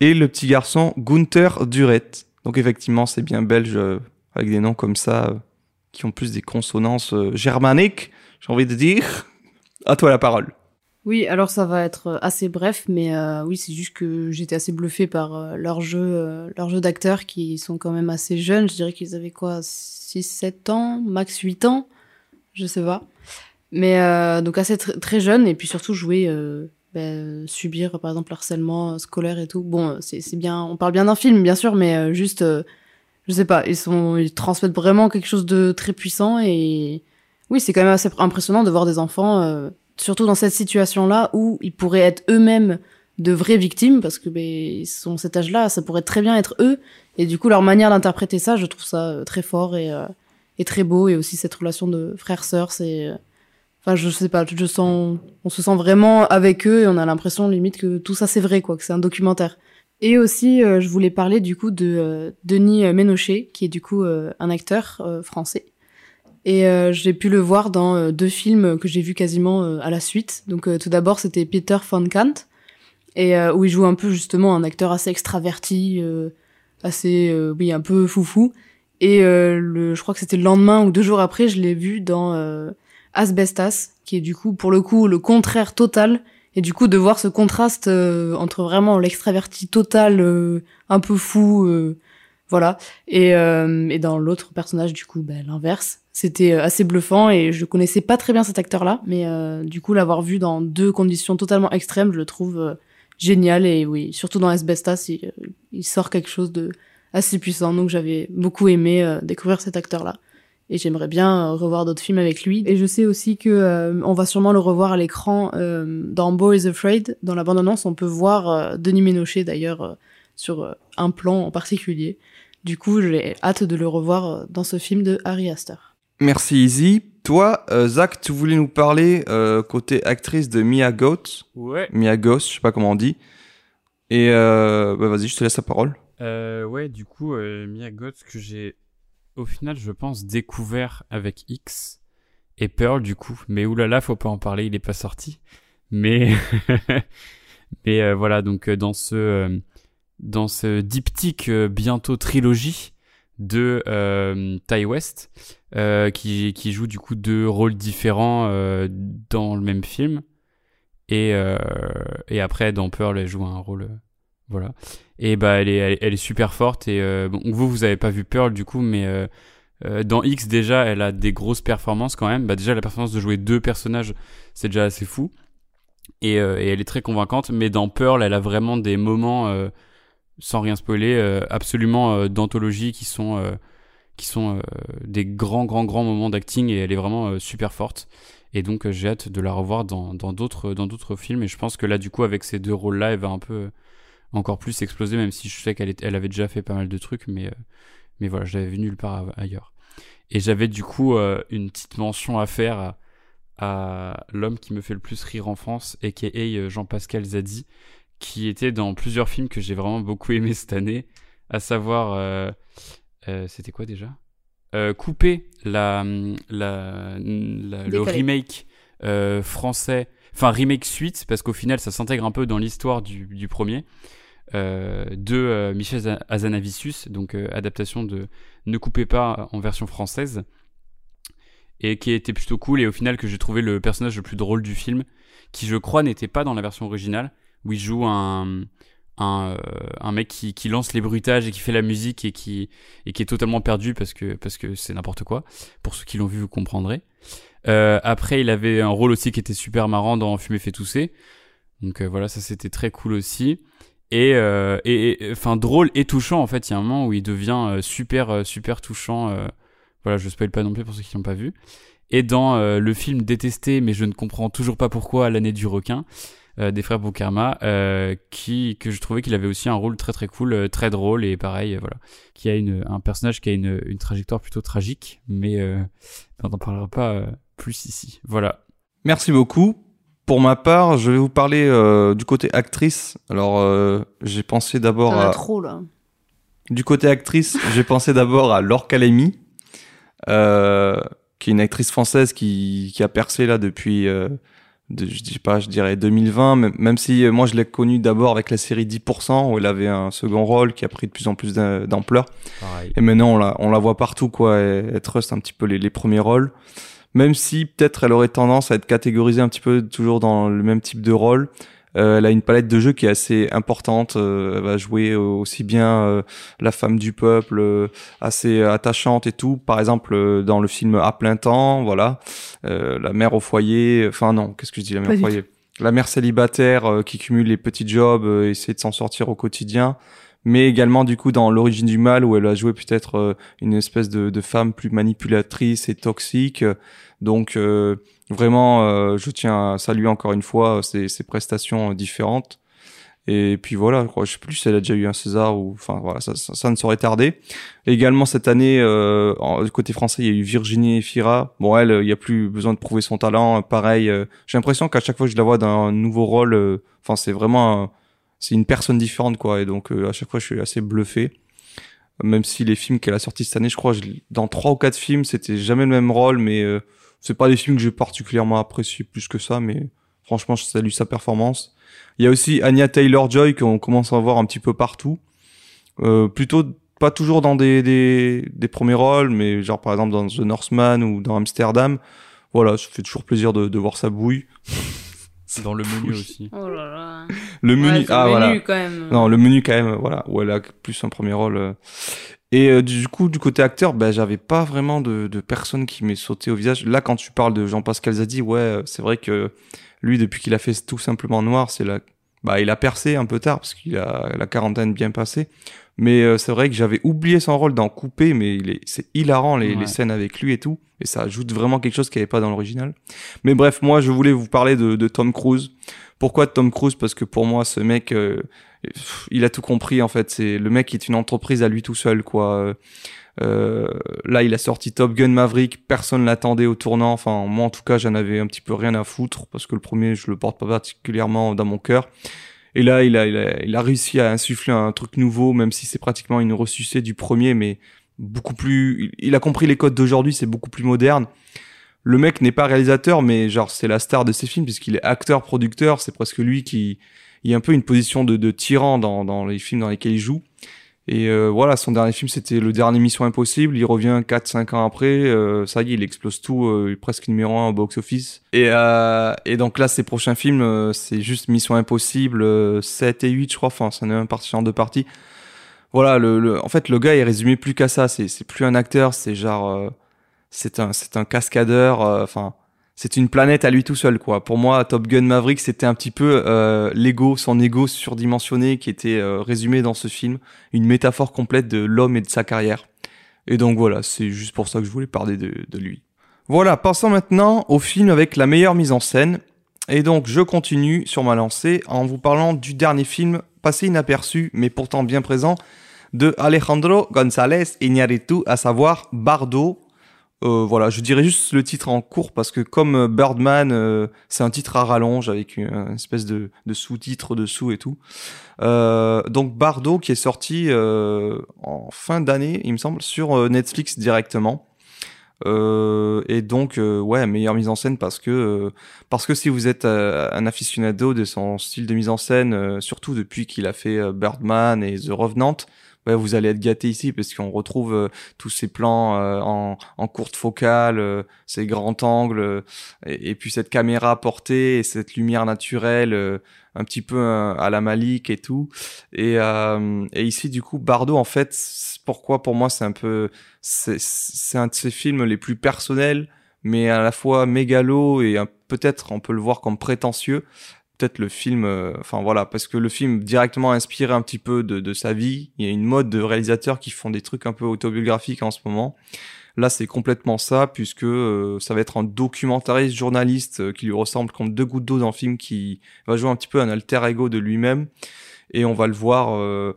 et le petit garçon Gunther Duret. Donc, effectivement, c'est bien belge euh, avec des noms comme ça euh, qui ont plus des consonances euh, germaniques, j'ai envie de dire. À toi la parole. Oui, alors ça va être euh, assez bref, mais euh, oui, c'est juste que j'étais assez bluffée par euh, leur jeu, leur jeu d'acteurs qui sont quand même assez jeunes. Je dirais qu'ils avaient quoi, 6-7 ans, max 8 ans, je sais pas. Mais donc assez tr- très jeunes et puis surtout jouer, ben, subir par exemple le harcèlement scolaire et tout. Bon, c'est bien, on parle bien d'un film bien sûr, mais juste, je sais pas, ils sont, ils transmettent vraiment quelque chose de très puissant et oui, c'est quand même assez impressionnant de voir des enfants. euh, surtout dans cette situation-là où ils pourraient être eux-mêmes de vraies victimes parce que ben ils sont cet âge-là, ça pourrait très bien être eux et du coup leur manière d'interpréter ça, je trouve ça euh, très fort et euh, et très beau et aussi cette relation de frère-sœur, c'est euh, enfin je sais pas, je sens on se sent vraiment avec eux et on a l'impression limite que tout ça c'est vrai quoi, que c'est un documentaire. Et aussi euh, je voulais parler du coup de euh, Denis Ménochet qui est du coup euh, un acteur euh, français et euh, j'ai pu le voir dans euh, deux films que j'ai vus quasiment euh, à la suite. Donc euh, tout d'abord c'était Peter von Kant, et euh, où il joue un peu justement un acteur assez extraverti, euh, assez euh, oui un peu foufou. Et euh, le, je crois que c'était le lendemain ou deux jours après, je l'ai vu dans euh, Asbestas, qui est du coup pour le coup le contraire total. Et du coup de voir ce contraste euh, entre vraiment l'extraverti total, euh, un peu fou, euh, Voilà. Et, et dans l'autre personnage, du coup, ben, l'inverse. C'était assez bluffant et je connaissais pas très bien cet acteur-là, mais du coup, l'avoir vu dans deux conditions totalement extrêmes, je le trouve génial. Et oui, surtout dans Asbestas, il, il sort quelque chose de assez puissant. Donc j'avais beaucoup aimé découvrir cet acteur-là. Et j'aimerais bien euh, revoir d'autres films avec lui. Et je sais aussi que euh, on va sûrement le revoir à l'écran euh, dans Boy is Afraid. Dans la bande-annonce, on peut voir euh, Denis Ménochet d'ailleurs euh, sur euh, un plan en particulier. Du coup, j'ai hâte de le revoir euh, dans ce film de Harry Astor. Merci Izzy. Toi, euh, Zach, tu voulais nous parler euh, côté actrice de Mia Goth. Ouais. Mia Goth, je sais pas comment on dit. Et euh, bah vas-y, je te laisse la parole. Euh, ouais, du coup, euh, Mia Goth que j'ai, au final, je pense, découvert avec X et Pearl, du coup. Mais oulala, faut pas en parler, il est pas sorti. Mais, mais euh, voilà, donc euh, dans ce, euh, dans ce diptyque bientôt trilogie de Ty West, qui, qui joue du coup deux rôles différents dans le même film. Et, et après, dans Pearl, elle joue un rôle. voilà. Et bah, elle est, elle, est- super forte. Et euh, vous, vous avez pas vu Pearl du coup, mais euh, euh, dans X, déjà, elle a des grosses performances quand même. Bah, déjà, la performance de jouer deux personnages, c'est déjà assez fou. Et, et elle est très convaincante. Mais dans Pearl, elle a vraiment des moments, sans rien spoiler, absolument d'anthologie qui sont. qui sont des grands, grands, grands moments d'acting et elle est vraiment super forte. Et donc, j'ai hâte de la revoir dans d'autres dans d'autres films. Et je pense que là, du coup, avec ces deux rôles-là, elle va un peu encore plus exploser, même si je sais qu'elle est- elle avait déjà fait pas mal de trucs, mais, euh, mais voilà, je l'avais vu nulle part ailleurs. Et j'avais du coup euh, une petite mention à faire à, à l'homme qui me fait le plus rire en France, a.k.a. euh, Jean-Pascal Zadi, qui était dans plusieurs films que j'ai vraiment beaucoup aimé cette année, à savoir, c'était quoi déjà? Couper la, la, la- le remake français, enfin remake suite, parce qu'au final ça s'intègre un peu dans l'histoire du, du premier, euh, de euh, Michel Za- Hazanavicius, donc euh, adaptation de Ne coupez pas en version française, et qui était plutôt cool, et au final que j'ai trouvé le personnage le plus drôle du film, qui je crois n'était pas dans la version originale, où il joue un, un, un mec qui, qui lance les bruitages et qui fait la musique et qui, et qui est totalement perdu parce que parce que c'est n'importe quoi. Pour ceux qui l'ont vu, vous comprendrez. Euh, après, il avait un rôle aussi qui était super marrant dans Fumer fait tousser. Donc euh, voilà, ça c'était très cool aussi. Et, euh, et, enfin drôle et touchant en fait. Il y a un moment où il devient euh, super euh, super touchant. voilà, je spoil pas non plus pour ceux qui l'ont pas vu. Et dans le film détesté, mais je ne comprends toujours pas pourquoi, l'année du requin, des frères Boukarma, euh, qui que je trouvais qu'il avait aussi un rôle très très cool, très drôle et pareil, voilà, qui a une, un personnage qui a une, une trajectoire plutôt tragique, mais on n'en parlera pas plus ici. Voilà. Merci beaucoup. Pour ma part, je vais vous parler euh, du côté actrice. Alors, euh, j'ai pensé d'abord à... trop là. Du côté actrice, j'ai pensé d'abord à Laure Calamy, euh, qui est une actrice française qui, qui a percé là depuis, euh, de, je dis pas, je dirais 2020, même, même si euh, moi je l'ai connue d'abord avec la série 10%, où elle avait un second rôle qui a pris de plus en plus d'am- d'ampleur. Et maintenant, on la, on la voit partout, quoi. Elle, elle trust un petit peu les, les premiers rôles. Même si peut-être elle aurait tendance à être catégorisée un petit peu toujours dans le même type de rôle. Euh, elle a une palette de jeux qui est assez importante. Euh, elle va jouer aussi bien euh, la femme du peuple, euh, assez attachante et tout. Par exemple, euh, dans le film À plein temps, voilà, euh, la mère au foyer. Enfin non, qu'est-ce que je dis, la mère Pas au foyer? La mère célibataire euh, qui cumule les petits jobs, euh, essaie de s'en sortir au quotidien mais également du coup dans l'origine du mal où elle a joué peut-être euh, une espèce de, de femme plus manipulatrice et toxique. Donc euh, vraiment, euh, je tiens à saluer encore une fois ses, ses prestations différentes. Et puis voilà, je crois, sais plus si elle a déjà eu un César ou, enfin voilà, ça, ça, ne saurait tarder. Également cette année, euh, en- côté français, il y a eu Virginie Efira. Bon, elle, il y a plus besoin de prouver son talent. Pareil, j'ai l'impression qu'à chaque fois que je la vois dans un nouveau rôle, enfin c'est vraiment, c'est une personne différente quoi. Et donc euh, à chaque fois, je suis assez bluffé. Même si les films qu'elle a sortis cette année, je crois, je- dans trois ou quatre films, c'était jamais le même rôle, mais euh, c'est pas des films que j'ai particulièrement apprécié plus que ça, mais franchement, je salue sa performance. Il y a aussi Anya Taylor-Joy qu'on commence à voir un petit peu partout. Euh, plutôt pas toujours dans des, des, des premiers rôles, mais genre par exemple dans The Northman ou dans Amsterdam. Voilà, ça fait toujours plaisir de, de voir sa bouille. Dans le menu aussi. Oh là là. Le menu, Ouais, ah le voilà. menu, quand même. Non, le menu quand même, voilà, où elle a plus un premier rôle. euh. Et euh, du coup, du côté acteur, ben j'avais pas vraiment de, de personne qui m'est sauté au visage. Là, quand tu parles de Jean-Pascal Zadi, ouais, euh, c'est vrai que lui, depuis qu'il a fait tout simplement noir, c'est là, bah, il a percé un peu tard parce qu'il a la quarantaine bien passée. Mais euh, c'est vrai que j'avais oublié son rôle dans Coupé, mais il est, c'est hilarant les, Ouais. les scènes avec lui et tout, et ça ajoute vraiment quelque chose qu'il n'y avait pas dans l'original. Mais bref, moi, je voulais vous parler de, de Tom Cruise. Pourquoi de Tom Cruise? Parce que pour moi, ce mec, euh, il a tout compris en fait. C'est le mec qui est une entreprise à lui tout seul, quoi. Euh, là, il a sorti Top Gun Maverick. Personne l'attendait au tournant. Enfin, moi, en tout cas, j'en avais un petit peu rien à foutre parce que le premier, je le porte pas particulièrement dans mon cœur. Et là, il a, il a, il a réussi à insuffler un truc nouveau, même si c'est pratiquement une ressucée du premier, mais beaucoup plus. Il a compris les codes d'aujourd'hui. C'est beaucoup plus moderne. Le mec n'est pas réalisateur, mais genre c'est la star de ses films puisqu'il est acteur-producteur. C'est presque lui qui, il y a un peu une position de, de tyran dans, dans les films dans lesquels il joue. Et euh, voilà, son dernier film, c'était le dernier Mission Impossible. Il revient 4-5 ans après. euh, ça y est, il explose tout, euh, il presque numéro 1 au box-office. Et, euh, et donc là, ses prochains films, euh, c'est juste Mission Impossible euh, 7 et 8, je crois. Enfin, c'en est un parti en deux parties. Voilà, le, le, en fait, le gars est résumé plus qu'à ça. C'est plus un acteur, c'est genre... euh, c'est un, un cascadeur. euh, Enfin, c'est une planète à lui tout seul, quoi. Pour moi, Top Gun Maverick, c'était un petit peu euh, l'ego, son ego surdimensionné qui était euh, résumé dans ce film, une métaphore complète de l'homme et de sa carrière. Et donc voilà, c'est juste pour ça que je voulais parler de, de lui. Voilà, passons maintenant au film avec la meilleure mise en scène. Et donc, je continue sur ma lancée en vous parlant du dernier film passé inaperçu, mais pourtant bien présent, de Alejandro González Iñárritu, à savoir Bardo. Euh, voilà, je dirais juste le titre en cours parce que comme euh, Birdman, euh, c'est un titre à rallonge avec une, espèce de, sous-titre dessous et tout. Donc Bardo qui est sorti en fin d'année, il me semble, sur Netflix directement. Et donc ouais meilleure mise en scène parce que parce que si vous êtes un aficionado de son style de mise en scène surtout depuis qu'il a fait Birdman et The Revenant vous allez être gâté ici parce qu'on retrouve euh, tous ces plans euh, en, en courte focale euh, ces grands angles euh, et, et puis cette caméra portée et cette lumière naturelle euh, un petit peu à la Malik et tout et, et ici du coup Bardo en fait pourquoi pour moi c'est un peu c'est un de ses films les plus personnels, mais à la fois mégalo et peut-être on peut le voir comme prétentieux. Peut-être le film, euh, enfin voilà, parce que le film directement inspiré un petit peu de, de sa vie. Il y a une mode de réalisateurs qui font des trucs un peu autobiographiques en ce moment. Là, c'est complètement ça, puisque euh, ça va être un documentariste journaliste euh, qui lui ressemble comme deux gouttes d'eau dans le film, qui va jouer un petit peu un alter ego de lui-même. Et on va le voir euh,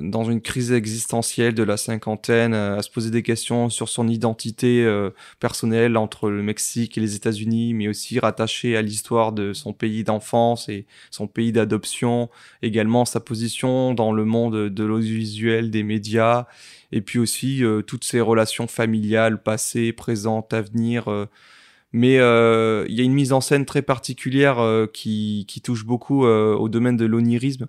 dans une crise existentielle de la cinquantaine, euh, à se poser des questions sur son identité euh, personnelle entre le Mexique et les États-Unis, mais aussi rattaché à l'histoire de son pays d'enfance et son pays d'adoption, également sa position dans le monde de l'audiovisuel, des médias, et puis aussi euh, toutes ses relations familiales, passées, présentes, à venir. euh, mais euh, il y a une mise en scène très particulière euh, qui, touche beaucoup euh, au domaine de l'onirisme.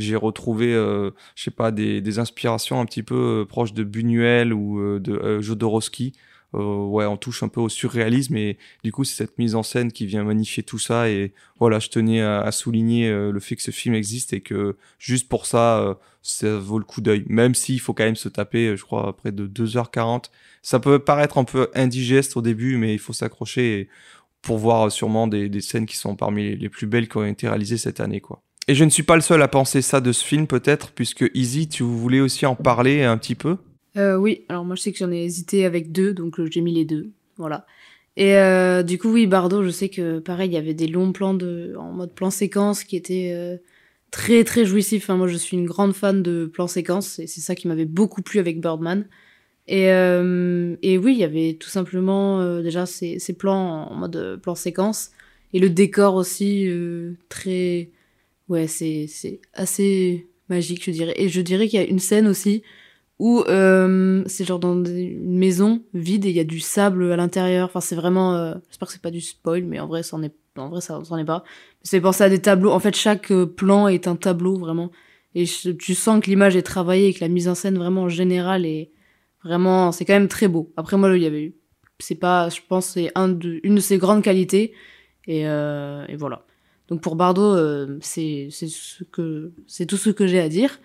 J'ai retrouvé, euh, je sais pas, des, des inspirations un petit peu euh, proches de Buñuel ou euh, de euh, Jodorowsky. Ouais, on touche un peu au surréalisme et du coup c'est cette mise en scène qui vient magnifier tout ça et voilà, je tenais à, souligner le fait que ce film existe et que juste pour ça, ça vaut le coup d'œil. Même s'il faut quand même se taper, je crois, près de 2h40. Ça peut paraître un peu indigeste au début, mais il faut s'accrocher pour voir sûrement des, des scènes qui sont parmi les plus belles qui ont été réalisées cette année, quoi. Et je ne suis pas le seul à penser ça de ce film, peut-être, puisque Easy, tu voulais aussi en parler un petit peu? Euh, oui, alors moi je sais que j'en ai hésité avec deux, donc euh, j'ai mis les deux, voilà. Et euh, du coup, oui, Bardo, je sais que pareil, il y avait des longs plans de, en mode plan séquence qui étaient très très jouissifs. Moi je suis une grande fan de plans séquences, et c'est ça qui m'avait beaucoup plu avec Birdman. Et, oui, il y avait tout simplement déjà ces, plans en mode plan séquence, et le décor aussi très. Ouais, c'est assez magique, je dirais. Et je dirais qu'il y a une scène aussi où euh, c'est genre dans une maison vide et il y a du sable à l'intérieur. Enfin, c'est vraiment. euh, J'espère que c'est pas du spoil, mais en vrai, ça en est. En vrai, ça est pas. C'est penser à des tableaux. En fait, chaque euh, plan est un tableau vraiment. Et tu sens que l'image est travaillée et que la mise en scène vraiment en général est vraiment. C'est quand même très beau. Après, moi, il y avait. C'est pas. Je pense c'est une de ses grandes qualités. Et voilà. Donc pour Bardot, euh, c'est ce que c'est tout ce que j'ai à dire.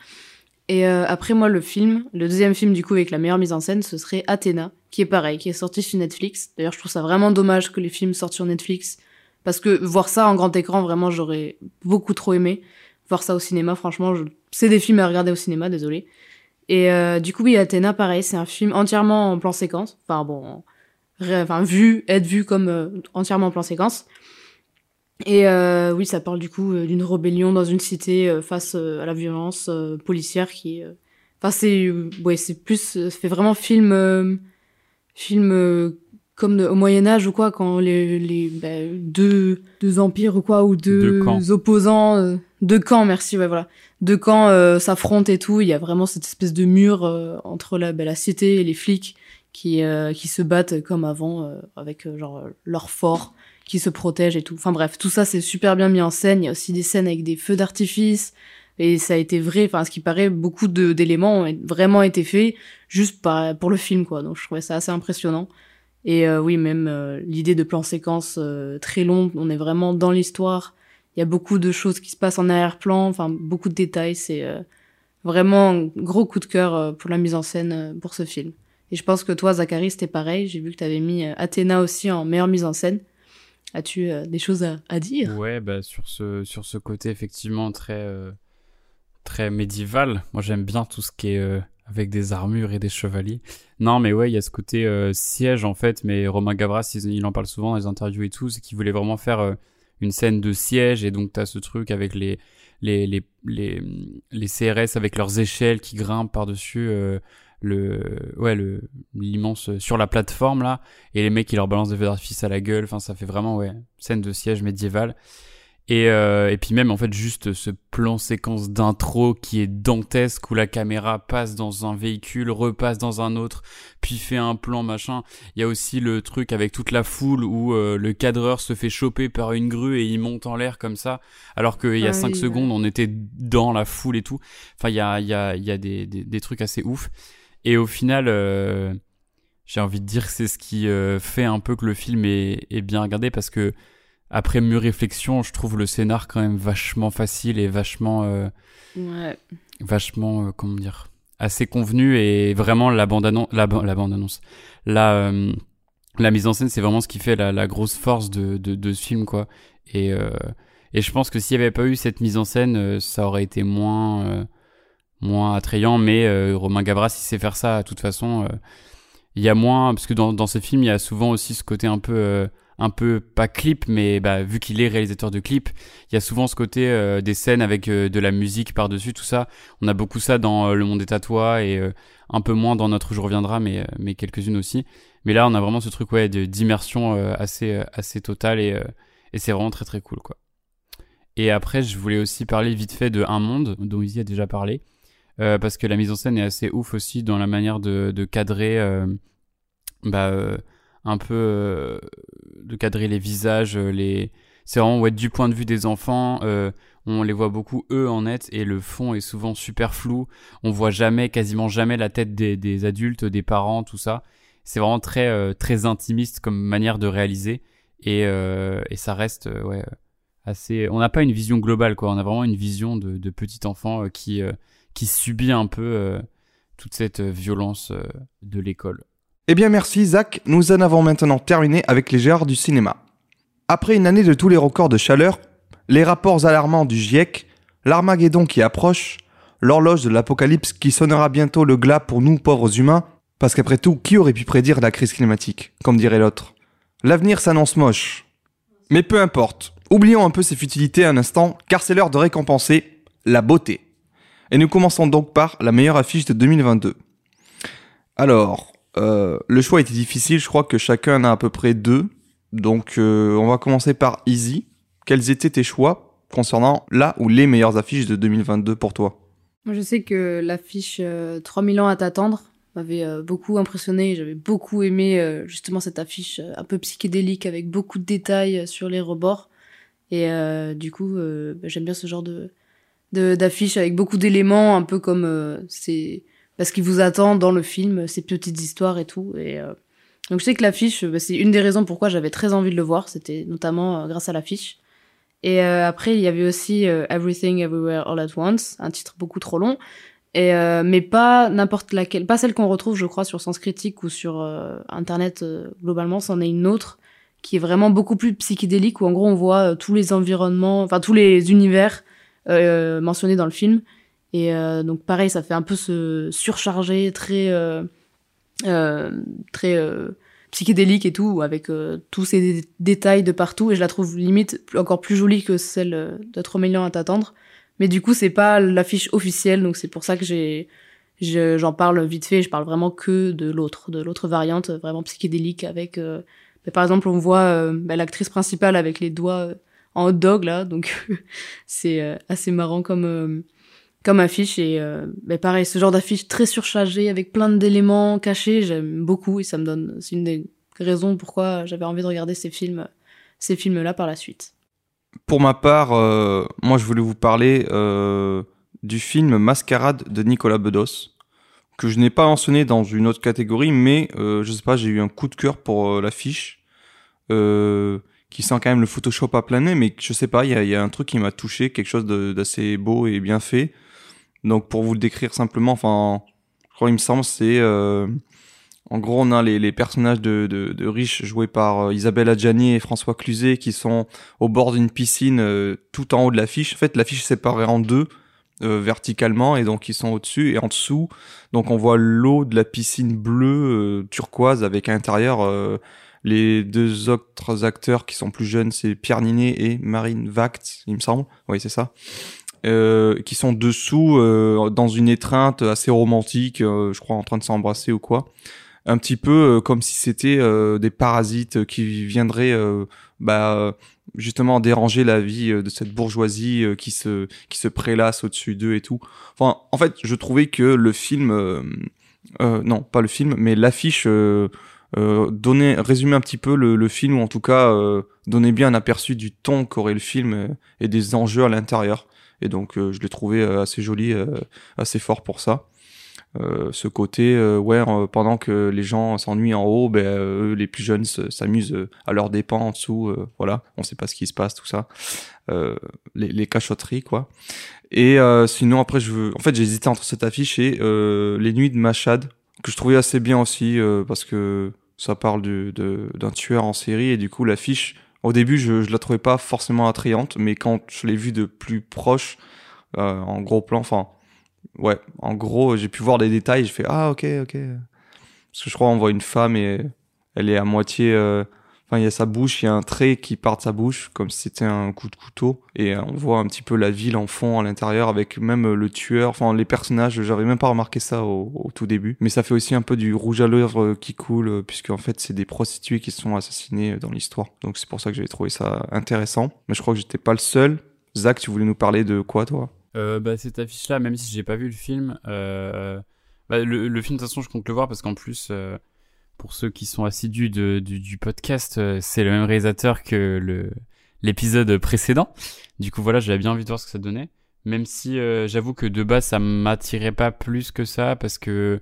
Et euh, après moi, le film, le deuxième film du coup avec la meilleure mise en scène, ce serait Athéna, qui est pareil, qui est sorti sur Netflix. D'ailleurs, je trouve ça vraiment dommage que les films sortent sur Netflix, parce que voir ça en grand écran, vraiment, j'aurais beaucoup trop aimé voir ça au cinéma. Franchement, je... c'est des films à regarder au cinéma, désolé. Et euh, du coup, oui, Athéna, pareil, c'est un film entièrement en plan séquence. Enfin bon, enfin vu, être vu comme euh, entièrement en plan séquence. Et euh, oui, ça parle du coup euh, d'une rébellion dans une cité euh, face euh, à la violence policière qui. Enfin, c'est ouais, c'est plus, ça fait vraiment film, film comme au Moyen Âge ou quoi, quand les, les bah, deux deux empires ou quoi ou deux, Deux opposants, euh, deux camps, merci, ouais voilà, deux camps euh, s'affrontent et tout. Il y a vraiment cette espèce de mur euh, entre la bah, la cité et les flics qui euh, qui se battent comme avant euh, avec genre leur fort qui se protègent et tout. Enfin bref, tout ça c'est super bien mis en scène. Il y a aussi des scènes avec des feux d'artifice et ça a été vrai. Enfin, ce qui paraît, beaucoup d'éléments ont vraiment été faits juste par, pour le film quoi. Donc je trouvais ça assez impressionnant. Et euh, oui, même euh, l'idée de plan séquence euh, très long, on est vraiment dans l'histoire. Il y a beaucoup de choses qui se passent en arrière-plan, enfin beaucoup de détails. C'est euh, vraiment un gros coup de cœur euh, pour la mise en scène pour ce film. Et je pense que toi, Zachary, c'était pareil. J'ai vu que tu avais mis Athéna aussi en meilleure mise en scène. As-tu euh, des choses à, dire? Ouais, bah sur ce sur ce côté effectivement très euh, très médiéval. Moi, j'aime bien tout ce qui est euh, avec des armures et des chevaliers. Non, mais ouais, il y a ce côté siège en fait. Mais Romain Gavras, il, il en parle souvent dans les interviews et tout, c'est qu'il voulait vraiment faire une scène de siège et donc t'as ce truc avec les les les les, les CRS avec leurs échelles qui grimpent par dessus. Le ouais le l'immense sur la plateforme là et les mecs qui leur balancent des feux d'artifice à la gueule enfin ça fait vraiment ouais scène de siège médiéval et, euh, et puis même en fait juste ce plan séquence d'intro qui est dantesque où la caméra passe dans un véhicule, repasse dans un autre, puis fait un plan machin. Il y a aussi le truc avec toute la foule où euh, le cadreur se fait choper par une grue et il monte en l'air comme ça, alors qu'il y a Ah 5 oui, secondes on était dans la foule et tout. Enfin il y a, il y a, il y a des, des, des trucs assez ouf. Et au final... Euh, j'ai envie de dire que c'est ce qui euh, fait un peu que le film est, est bien regardé parce que après mûre réflexion, je trouve le scénar quand même vachement facile et vachement, euh, Ouais. vachement, euh, comment dire, assez convenu et vraiment la bande annonce, la, ba- la bande annonce, la, euh, la mise en scène, c'est vraiment ce qui fait la, la grosse force de, de, de ce film quoi. Et euh, et je pense que s'il n'y avait pas eu cette mise en scène, euh, ça aurait été moins euh, moins attrayant. Mais euh, Romain Gavras, il sait faire ça. De toute façon, euh, il y a moins parce que dans dans ce film, il y a souvent aussi ce côté un peu euh, un peu pas clip, mais bah, vu qu'il est réalisateur de clips, il y a souvent ce côté euh, des scènes avec euh, de la musique par dessus, tout ça. On a beaucoup ça dans euh, Le Monde à toi et euh, un peu moins dans Notre jour viendra, mais mais quelques-unes aussi. Mais là, on a vraiment ce truc ouais d'immersion assez assez totale et et c'est vraiment très très cool quoi. Et après, je voulais aussi parler vite fait de Un Monde, dont Izzy a déjà parlé, euh, parce que la mise en scène est assez ouf aussi dans la manière de, de cadrer, euh, bah, euh, un peu, de cadrer les visages, les. C'est vraiment ouais, du point de vue des enfants. on les voit beaucoup eux en net et le fond est souvent super flou. On voit jamais, quasiment jamais la tête des, des adultes, des parents, tout ça. C'est vraiment très très intimiste comme manière de réaliser et, et ça reste ouais assez. On n'a pas une vision globale quoi. On a vraiment une vision de, de petit enfant qui qui subit un peu euh, toute cette euh, violence euh, de l'école. Eh bien merci Zach, nous en avons maintenant terminé avec les géants du cinéma. Après une année de tous les records de chaleur, les rapports alarmants du GIEC, l'Armageddon qui approche, l'horloge de l'apocalypse qui sonnera bientôt le glas pour nous pauvres humains, parce qu'après tout, qui aurait pu prédire la crise climatique, comme dirait l'autre? L'avenir s'annonce moche. Mais peu importe, oublions un peu ces futilités un instant, car c'est l'heure de récompenser la beauté. Et nous commençons donc par la meilleure affiche de 2022. Alors, euh, le choix était difficile, je crois que chacun en a à peu près deux. Donc euh, on va commencer par Easy. Quels étaient tes choix concernant la ou les meilleures affiches de 2022 pour toi? Moi, je sais que l'affiche euh, 3000 ans à t'attendre m'avait euh, beaucoup impressionné. J'avais beaucoup aimé euh, justement cette affiche euh, un peu psychédélique avec beaucoup de détails euh, sur les rebords. Et euh, du coup, euh, bah, j'aime bien ce genre de de- d'affiche avec beaucoup d'éléments, un peu comme euh, c'est parce qu'il vous attend dans le film, ces petites histoires et tout. Et euh, donc je sais que l'affiche, bah, c'est une des raisons pourquoi j'avais très envie de le voir. C'était notamment euh, grâce à l'affiche. Et euh, après, il y avait aussi Everything Everywhere All at Once, un titre beaucoup trop long. Et mais pas n'importe laquelle, pas celle qu'on retrouve, je crois, sur Sens Critique ou sur Internet globalement. C'en est une autre qui est vraiment beaucoup plus psychédélique où en gros on voit tous les environnements, enfin tous les univers euh, mentionnés dans le film. Et euh, donc pareil, ça fait un peu se surcharger, très euh, très psychédélique et tout, avec tous ces dé- détails de partout. Et je la trouve limite encore plus jolie que celle euh, de Trop millions à t'attendre. Mais du coup, c'est pas l'affiche officielle, donc c'est pour ça que j'ai je- j'en parle vite fait. Je parle vraiment que de l'autre, de l'autre variante, vraiment psychédélique avec. euh, par exemple, on voit bah, l'actrice principale avec les doigts en dog là, donc c'est euh, assez marrant comme euh, comme affiche et euh, bah, pareil, ce genre d'affiche très surchargée avec plein d'éléments cachés, j'aime beaucoup et ça me donne c'est une des raisons pourquoi j'avais envie de regarder ces films ces films là par la suite. Pour ma part, moi je voulais vous parler du film Mascarade de Nicolas Bedos, que je n'ai pas mentionné dans une autre catégorie, mais je sais pas, j'ai eu un coup de cœur pour l'affiche, qui sent quand même le Photoshop à plein nez, mais je sais pas, il y a, un truc qui m'a touché, quelque chose d'assez beau et bien fait. Donc pour vous le décrire simplement, enfin, je crois il me semble, c'est... euh, en gros, on a les, personnages de, de, riches joués par euh, Isabelle Adjani et François Cluzet qui sont au bord d'une piscine euh, tout en haut de l'affiche. En fait, l'affiche est séparée en deux verticalement et donc ils sont au-dessus et en dessous. Donc on voit l'eau de la piscine bleue turquoise avec à l'intérieur les deux autres acteurs qui sont plus jeunes, c'est Pierre Ninet et Marine Vact, il me semble. Oui, c'est ça. Euh, qui sont dessous euh, dans une étreinte assez romantique, euh, je crois en train de s'embrasser ou quoi un petit peu comme si c'était des parasites qui viendraient bah, justement déranger la vie de cette bourgeoisie qui se qui se prélasse au-dessus d'eux et tout. Enfin, en fait, je trouvais que le film, non, pas le film, mais l'affiche euh, donnait, résumait un petit peu le, le film ou en tout cas euh, donnait bien un aperçu du ton qu'aurait le film euh, et des enjeux à l'intérieur. Et donc, euh, je l'ai trouvé euh, assez joli, euh, assez fort pour ça. Ce côté ouais pendant que les gens s'ennuient en haut ben eux les plus jeunes se- s'amusent à leurs dépens en dessous voilà on sait pas ce qui se passe tout ça les, les cachotteries quoi et sinon après je veux en fait hésité entre cette affiche et les nuits de Machad que je trouvais assez bien aussi euh, parce que ça parle d'un tueur en série et du coup l'affiche au début je, je la trouvais pas forcément attrayante mais quand je l'ai vue de plus proche euh, en gros plan enfin ouais, en gros, j'ai pu voir des détails, je fais ah ok ok. Parce que je crois on voit une femme et elle est à moitié, euh, enfin il y a sa bouche, il y a un trait qui part de sa bouche comme si c'était un coup de couteau et euh, on voit un petit peu la ville en fond à l'intérieur avec même euh, le tueur, enfin les personnages, j'avais même pas remarqué ça au, tout début. Mais ça fait aussi un peu du rouge à lèvres euh, qui coule puisque en fait c'est des prostituées qui sont assassinées dans l'histoire. Donc c'est pour ça que j'avais trouvé ça intéressant. Mais je crois que j'étais pas le seul. Zach, tu voulais nous parler de quoi toi? Euh, bah, cette affiche-là, même si j'ai pas vu le film, euh, bah, le, film, de toute façon, je compte le voir parce qu'en plus, pour ceux qui sont assidus du, podcast, euh, c'est le même réalisateur que l'épisode précédent. Du coup, voilà, j'avais bien envie de voir ce que ça donnait. Même si euh, j'avoue que de base, ça m'attirait pas plus que ça parce que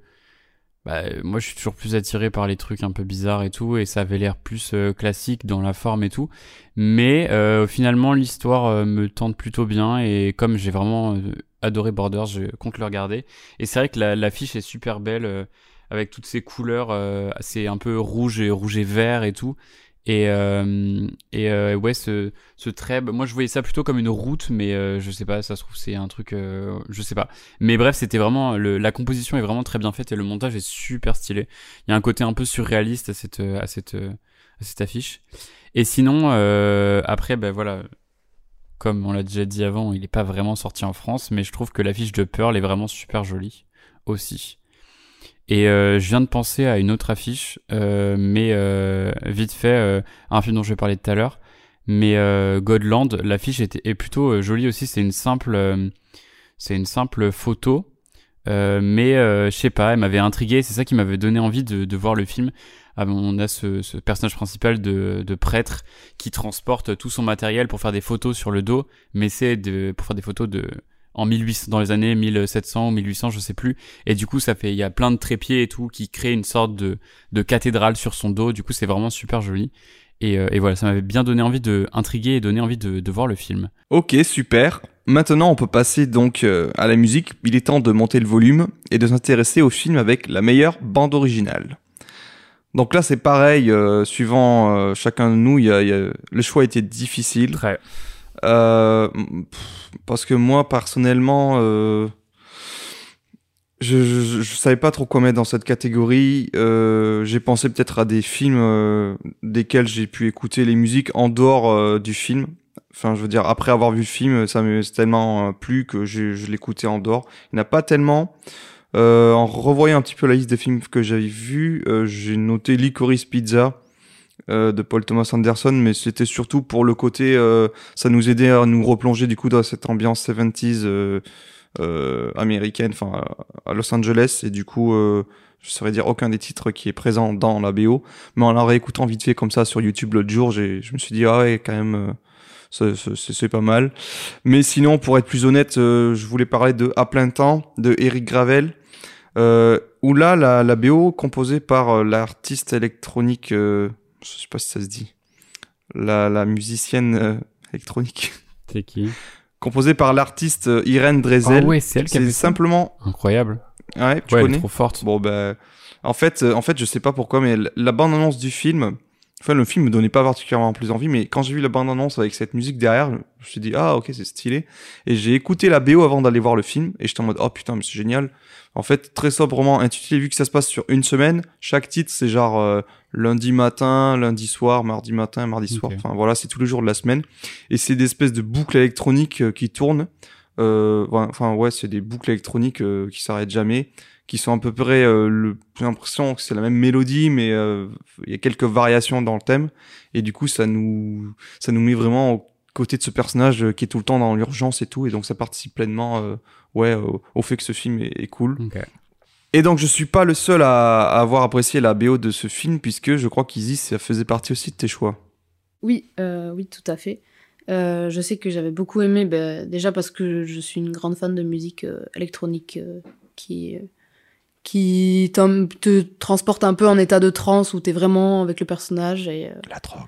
bah, moi, je suis toujours plus attiré par les trucs un peu bizarres et tout, et ça avait l'air plus euh, classique dans la forme et tout. Mais finalement, l'histoire me tente plutôt bien, et comme j'ai vraiment adoré Borders, je compte le regarder. Et c'est vrai que la- l'affiche est super belle, avec toutes ces couleurs, euh, c'est un peu rouge et rouge et vert et tout. Et, euh, euh, ouais, ce, ce bah, moi je voyais ça plutôt comme une route, mais euh, je sais pas, ça se trouve c'est un truc, je sais pas. Mais bref, c'était vraiment, la composition est vraiment très bien faite et le montage est super stylé. Il y a un côté un peu surréaliste à cette, affiche. Et sinon, après, ben voilà, comme on l'a déjà dit avant, il est pas vraiment sorti en France, mais je trouve que l'affiche de Pearl est vraiment super jolie aussi. Et euh, je viens de penser à une autre affiche, euh, mais euh, vite fait, euh, un film dont je vais parler tout à l'heure. Mais euh, Godland, l'affiche est plutôt euh, jolie aussi. C'est une simple, c'est une simple photo, mais je sais pas, elle m'avait intrigué. C'est ça qui m'avait donné envie de, de voir le film. Ah, on a ce, ce personnage principal de, de prêtre qui transporte tout son matériel pour faire des photos sur le dos, mais c'est pour faire des photos de en 1800 dans les années 1700 ou 1800 je sais plus et du coup ça fait il y a plein de trépieds et tout qui créent une sorte de de cathédrale sur son dos du coup c'est vraiment super joli Et, euh, et voilà, ça m'avait bien donné envie de intriguer et donné envie de, de voir le film. Ok, super. Maintenant, on peut passer donc euh, à la musique. Il est temps de monter le volume et de s'intéresser au film avec la meilleure bande originale. Donc là, c'est pareil, euh, suivant euh, chacun de nous, il y a, y a- le choix était difficile. Très. Euh, parce que moi, personnellement, euh, je, je, je savais pas trop quoi mettre dans cette catégorie. Euh, j'ai pensé peut-être à des films euh, desquels j'ai pu écouter les musiques en dehors du film. Enfin, je veux dire, après avoir vu le film, ça m'a tellement plu que je, l'écoutais en dehors. Il n'y en a pas tellement. En revoyant un petit peu la liste des films que j'avais vus, j'ai noté Licorice Pizza de Paul Thomas Anderson, mais c'était surtout pour le côté, euh, ça nous aidait à nous replonger du coup dans cette ambiance 70s euh, euh, américaine, enfin à- Los Angeles, et du coup, euh, je saurais dire aucun des titres qui est présent dans la BO, mais en la réécoutant vite fait comme ça sur YouTube l'autre jour, j'ai, je me suis dit ah ouais quand même. euh, c'est pas mal. Mais sinon, pour être plus honnête, euh, je voulais parler de À plein temps de Eric Gravel, euh, où là, la, la BO composée par euh, l'artiste électronique, euh, je sais pas si ça se dit, la, la musicienne euh, électronique, C'est qui? Composée par l'artiste euh, Irène Drezel. Ouais, c'est elle qui a fait simplement, Incroyable. ouais, tu ouais, elle est connais. trop forte. Bon ben, en fait, euh, en fait, je sais pas pourquoi, mais la bande annonce du film, enfin le film me donnait pas particulièrement plus envie, mais quand j'ai vu la bande annonce avec cette musique derrière, je me suis dit ah ok c'est stylé, et j'ai écouté la BO avant d'aller voir le film, et j'étais en mode oh putain mais c'est génial. En fait, très sobrement intitulé vu que ça se passe sur une semaine, chaque titre c'est genre euh, lundi matin, lundi soir, mardi matin, mardi soir. Enfin voilà, c'est tous les jours de la semaine, et c'est des espèces de boucles électroniques euh, qui tournent. Euh, enfin ouais, c'est des boucles électroniques qui s'arrêtent jamais qui sont à peu près euh, le j'ai l'impression que c'est la même mélodie mais euh, il y a quelques variations dans le thème. Et du coup ça nous ça nous met vraiment aux côtés de ce personnage euh, qui est tout le temps dans l'urgence et tout. Et donc ça participe pleinement euh, ouais au, au fait que ce film est, est cool. Et donc je suis pas le seul à, à avoir apprécié la BO de ce film puisque je crois qu'Izzy ça faisait partie aussi de tes choix. Oui, euh, oui, tout à fait. Euh, je sais que j'avais beaucoup aimé, bah, déjà parce que je suis une grande fan de musique euh, électronique euh, qui, qui te transporte un peu en état de transe où t'es vraiment avec le personnage. Et, euh, la drogue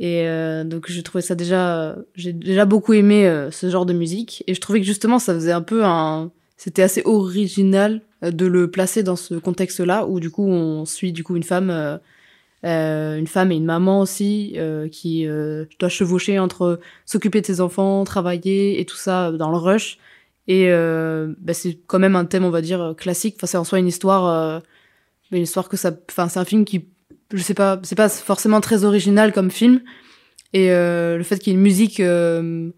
et euh, donc je trouvais ça déjà, j'ai déjà beaucoup aimé euh, ce genre de musique. Et je trouvais que justement ça faisait un peu un, c'était assez original euh, de le placer dans ce contexte-là où du coup on suit du coup une femme. euh, euh, une femme et une maman aussi euh, qui euh, doit chevaucher entre s'occuper de ses enfants, travailler et tout ça dans le rush. Et euh, bah, c'est quand même un thème, on va dire, euh, classique. Enfin, c'est en soi une histoire, euh, une histoire que ça. Enfin, c'est un film qui, je sais pas, c'est pas forcément très original comme film. Et euh, le fait qu'il y ait une musique euh,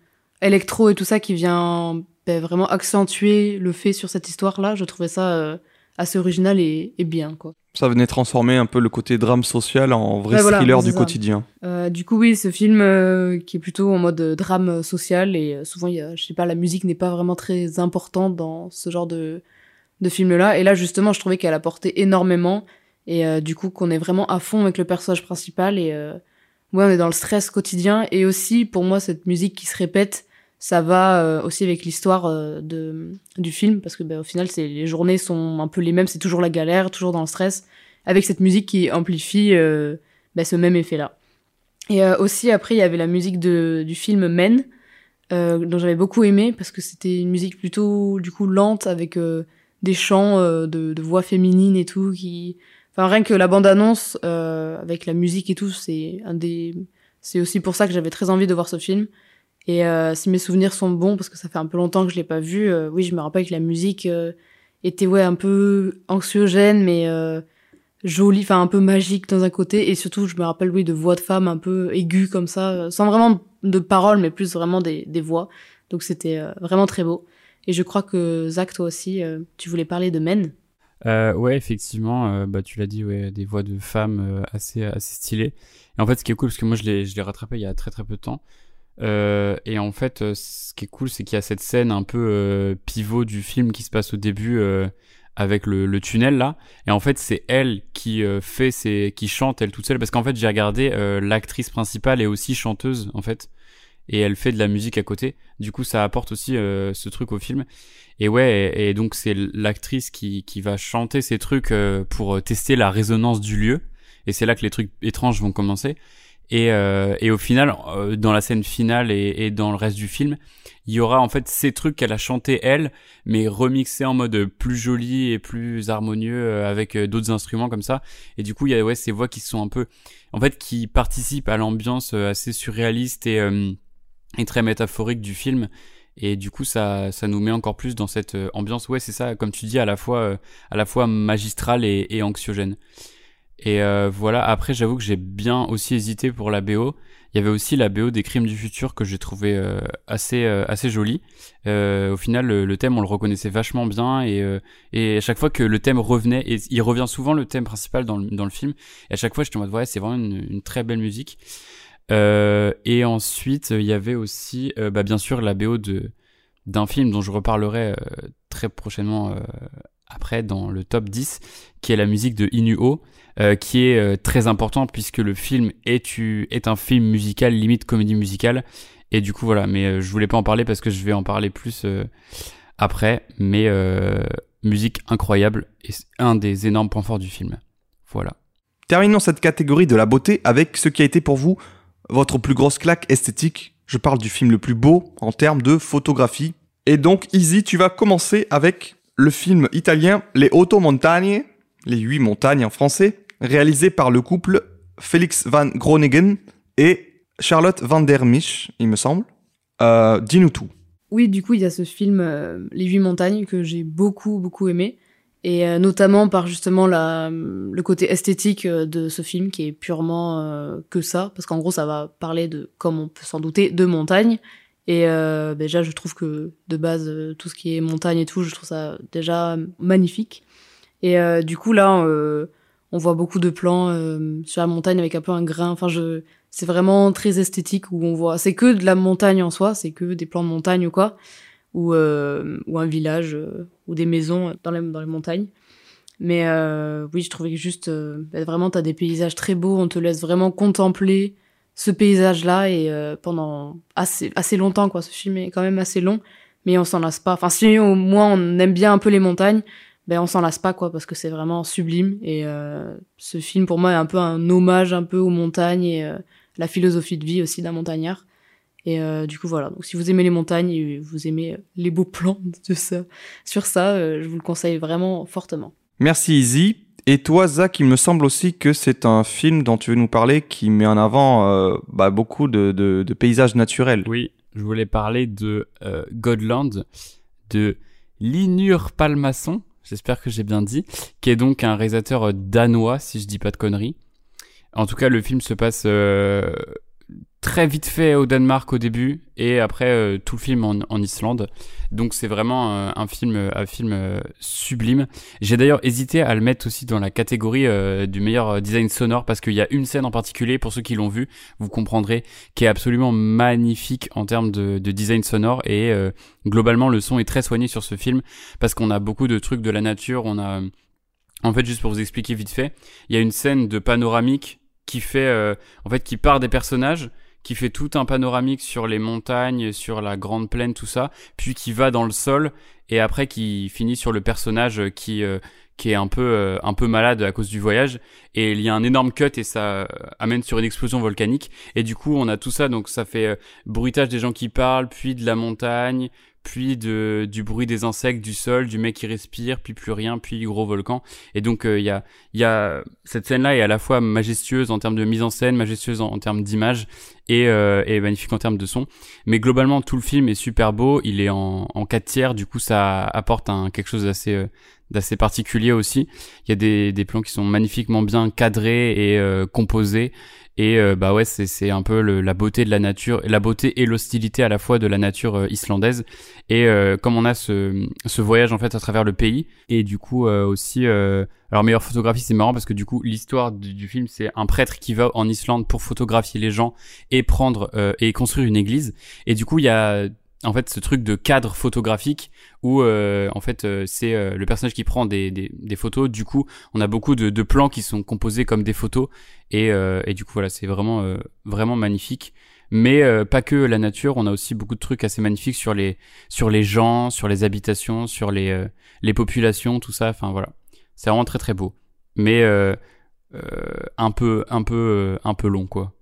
électro et tout ça qui vient bah, vraiment accentuer le fait sur cette histoire-là, je trouvais ça euh, assez original et, et bien, quoi. Ça venait transformer un peu le côté drame social en vrai Ouais, thriller du ça. quotidien Euh, du coup, oui, ce film euh, qui est plutôt en mode drame social et euh, souvent, y a, je sais pas, la musique n'est pas vraiment très importante dans ce genre de, de film-là. Et là, justement, je trouvais qu'elle apportait énormément et euh, du coup, qu'on est vraiment à fond avec le personnage principal et ouais, on est dans le stress quotidien. Et aussi, pour moi, cette musique qui se répète, ça va euh, aussi avec l'histoire euh, de du film parce que bah, au final, c'est les journées sont un peu les mêmes, c'est toujours la galère, toujours dans le stress, avec cette musique qui amplifie bah, ce même effet-là. Et aussi, après, il y avait la musique de, du film Men, euh, dont j'avais beaucoup aimé, parce que c'était une musique plutôt, du coup, lente, avec euh, des chants euh, de, de voix féminines et tout, qui... Enfin, rien que la bande-annonce, euh, avec la musique et tout, c'est un des... C'est aussi pour ça que j'avais très envie de voir ce film. Et euh, si mes souvenirs sont bons, parce que ça fait un peu longtemps que je l'ai pas vu, euh, oui, je me rappelle que la musique euh, était, ouais, un peu anxiogène, mais... jolie, enfin un peu magique dans un côté, et surtout je me rappelle oui de voix de femme un peu aiguës comme ça, sans vraiment de paroles, mais plus vraiment des, des voix. Donc c'était vraiment très beau. Et je crois que Zach, toi aussi, tu voulais parler de Men. Euh, ouais, effectivement, bah, tu l'as dit, ouais, des voix de femmes assez, assez stylées. Et en fait, ce qui est cool, parce que moi, je l'ai rattrapé il y a très très peu de temps. Euh, et en fait, euh, ce qui est cool, c'est qu'il y a cette scène un peu euh, pivot du film qui se passe au début euh, avec le, le tunnel là. Et en fait, c'est elle qui euh, fait ses, qui chante elle toute seule, parce qu'en fait, j'ai regardé euh, l'actrice principale est aussi chanteuse en fait, et elle fait de la musique à côté. Du coup, ça apporte aussi ce truc au film. Et ouais, et, donc c'est l'actrice qui, qui va chanter ces trucs pour tester la résonance du lieu. Et c'est là que les trucs étranges vont commencer. Et, euh, et au final, euh, dans la scène finale et, et dans le reste du film, il y aura en fait ces trucs qu'elle a chanté elle, mais remixés en mode plus joli et plus harmonieux euh, avec euh, d'autres instruments comme ça. Et du coup, il y a ouais ces voix qui sont un peu, en fait, qui participent à l'ambiance euh, assez surréaliste et, et très métaphorique du film. Et du coup, ça, ça nous met encore plus dans cette ambiance. Ouais, c'est ça, comme tu dis, à la fois, à la fois magistrale et anxiogène. Et euh, voilà. Après, j'avoue que j'ai bien aussi hésité pour la BO. Il y avait aussi la BO des Crimes du futur que j'ai trouvé euh, assez euh, assez jolie. Euh, au final, le, thème on le reconnaissait vachement bien et euh, et à chaque fois que le thème revenait, et il revient souvent le thème principal dans le, dans le film. Et à chaque fois, j'étais en mode ouais, c'est vraiment une, une très belle musique. Euh, et ensuite, il y avait aussi, bah, bien sûr, la BO de d'un film dont je reparlerai très prochainement après dans le top 10, qui est la musique de Inuo, euh, qui est euh, très important puisque le film est, est un film musical, limite comédie musicale. Et du coup, voilà, mais euh, je voulais pas en parler parce que je vais en parler plus euh, après. Mais musique incroyable et un des énormes points forts du film. Voilà. Terminons cette catégorie de la beauté avec ce qui a été pour vous votre plus grosse claque esthétique. Je parle du film le plus beau en termes de photographie. Et donc, Easy, tu vas commencer avec le film italien Les Otto Montagne, les huit montagnes en français, réalisé par le couple Félix van Groningen et Charlotte van der Misch, il me semble. Euh, Dis-nous tout. Oui, du coup, il y a ce film euh, Les Huit Montagnes que j'ai beaucoup, beaucoup aimé. Et euh, notamment par justement la, le côté esthétique de ce film qui est purement que ça. Parce qu'en gros, ça va parler de, comme on peut s'en douter, de montagnes. Et euh, déjà, je trouve que de base, tout ce qui est montagne et tout, je trouve ça déjà magnifique. Et du coup, là, on voit beaucoup de plans euh, sur la montagne avec un peu un grain. Enfin, je, c'est vraiment très esthétique où on voit. C'est que de la montagne en soi, c'est que des plans de montagne ou quoi, ou euh, ou un village euh, ou des maisons dans les dans les montagnes. Mais euh, oui, je trouvais que juste euh, bah, vraiment t'as des paysages très beaux, on te laisse vraiment contempler ce paysage-là et euh, pendant assez assez longtemps quoi. Ce film est quand même assez long, mais on s'en lasse pas. Enfin, si au moins on aime bien un peu les montagnes, ben on s'en lasse pas quoi parce que c'est vraiment sublime et euh, ce film pour moi est un peu un hommage un peu aux montagnes et euh, la philosophie de vie aussi d'un montagnard. Et euh, du coup voilà, donc si vous aimez les montagnes et vous aimez les beaux plans de ça, sur ça, euh, je vous le conseille vraiment fortement. Merci Easy. Et toi, Zach, il me semble aussi que c'est un film dont tu veux nous parler qui met en avant euh, bah, beaucoup de, de- de paysages naturels. Oui, je voulais parler de euh, Godland, de Linur Palmasson, j'espère que j'ai bien dit, qui est donc un réalisateur euh, danois, si je dis pas de conneries. En tout cas, le film se passe euh, très vite fait au Danemark au début et après euh, tout le film en, Islande. Donc c'est vraiment euh, un film, un film euh, sublime. J'ai d'ailleurs hésité à le mettre aussi dans la catégorie euh, du meilleur euh, design sonore parce qu'il y a une scène en particulier pour ceux qui l'ont vu, vous comprendrez, qui est absolument magnifique en termes de, de design sonore et euh, globalement le son est très soigné sur ce film parce qu'on a beaucoup de trucs de la nature, on a en fait juste pour vous expliquer vite fait, il y a une scène de panoramique qui fait euh, en fait qui part des personnages qui fait tout un panoramique sur les montagnes, sur la grande plaine, tout ça, puis qui va dans le sol et après qui finit sur le personnage qui euh, qui est un peu euh, un peu malade à cause du voyage. Et il y a un énorme cut et ça euh, amène sur une explosion volcanique. Et du coup on a tout ça. Donc ça fait euh, bruitage des gens qui parlent puis de la montagne puis du bruit des insectes du sol du mec qui respire puis plus rien puis gros volcan. Et donc euh, il y a y a cette scène là est à la fois majestueuse en termes de mise en scène majestueuse en, en termes d'image et, euh, et magnifique en termes de son. Mais globalement tout le film est super beau. Il est en en 4 tiers. Du coup ça apporte un quelque chose d'assez euh, d'assez particulier aussi. Il y a des, des plans qui sont magnifiquement bien cadrés et euh, composés. Et euh, bah ouais, c'est un peu le- la beauté de la nature, la beauté et l'hostilité à la fois de la nature euh, islandaise. Et euh, comme on a ce, ce voyage en fait à travers le pays, et du coup aussi, alors meilleure photographie, c'est marrant parce que du coup l'histoire du, du film, c'est un prêtre qui va en Islande pour photographier les gens et prendre et construire une église. Et du coup il y a en fait ce truc de cadre photographique où euh, en fait euh, c'est euh, le personnage qui prend des, des, des photos. Du coup on a beaucoup de, de plans qui sont composés comme des photos. Et, euh, et du coup voilà c'est vraiment euh, vraiment magnifique. Mais euh, pas que la nature on a aussi beaucoup de trucs assez magnifiques sur les sur les gens sur les habitations sur les les populations tout ça. Enfin voilà. C'est vraiment très très beau. Mais un peu un peu un peu long quoi.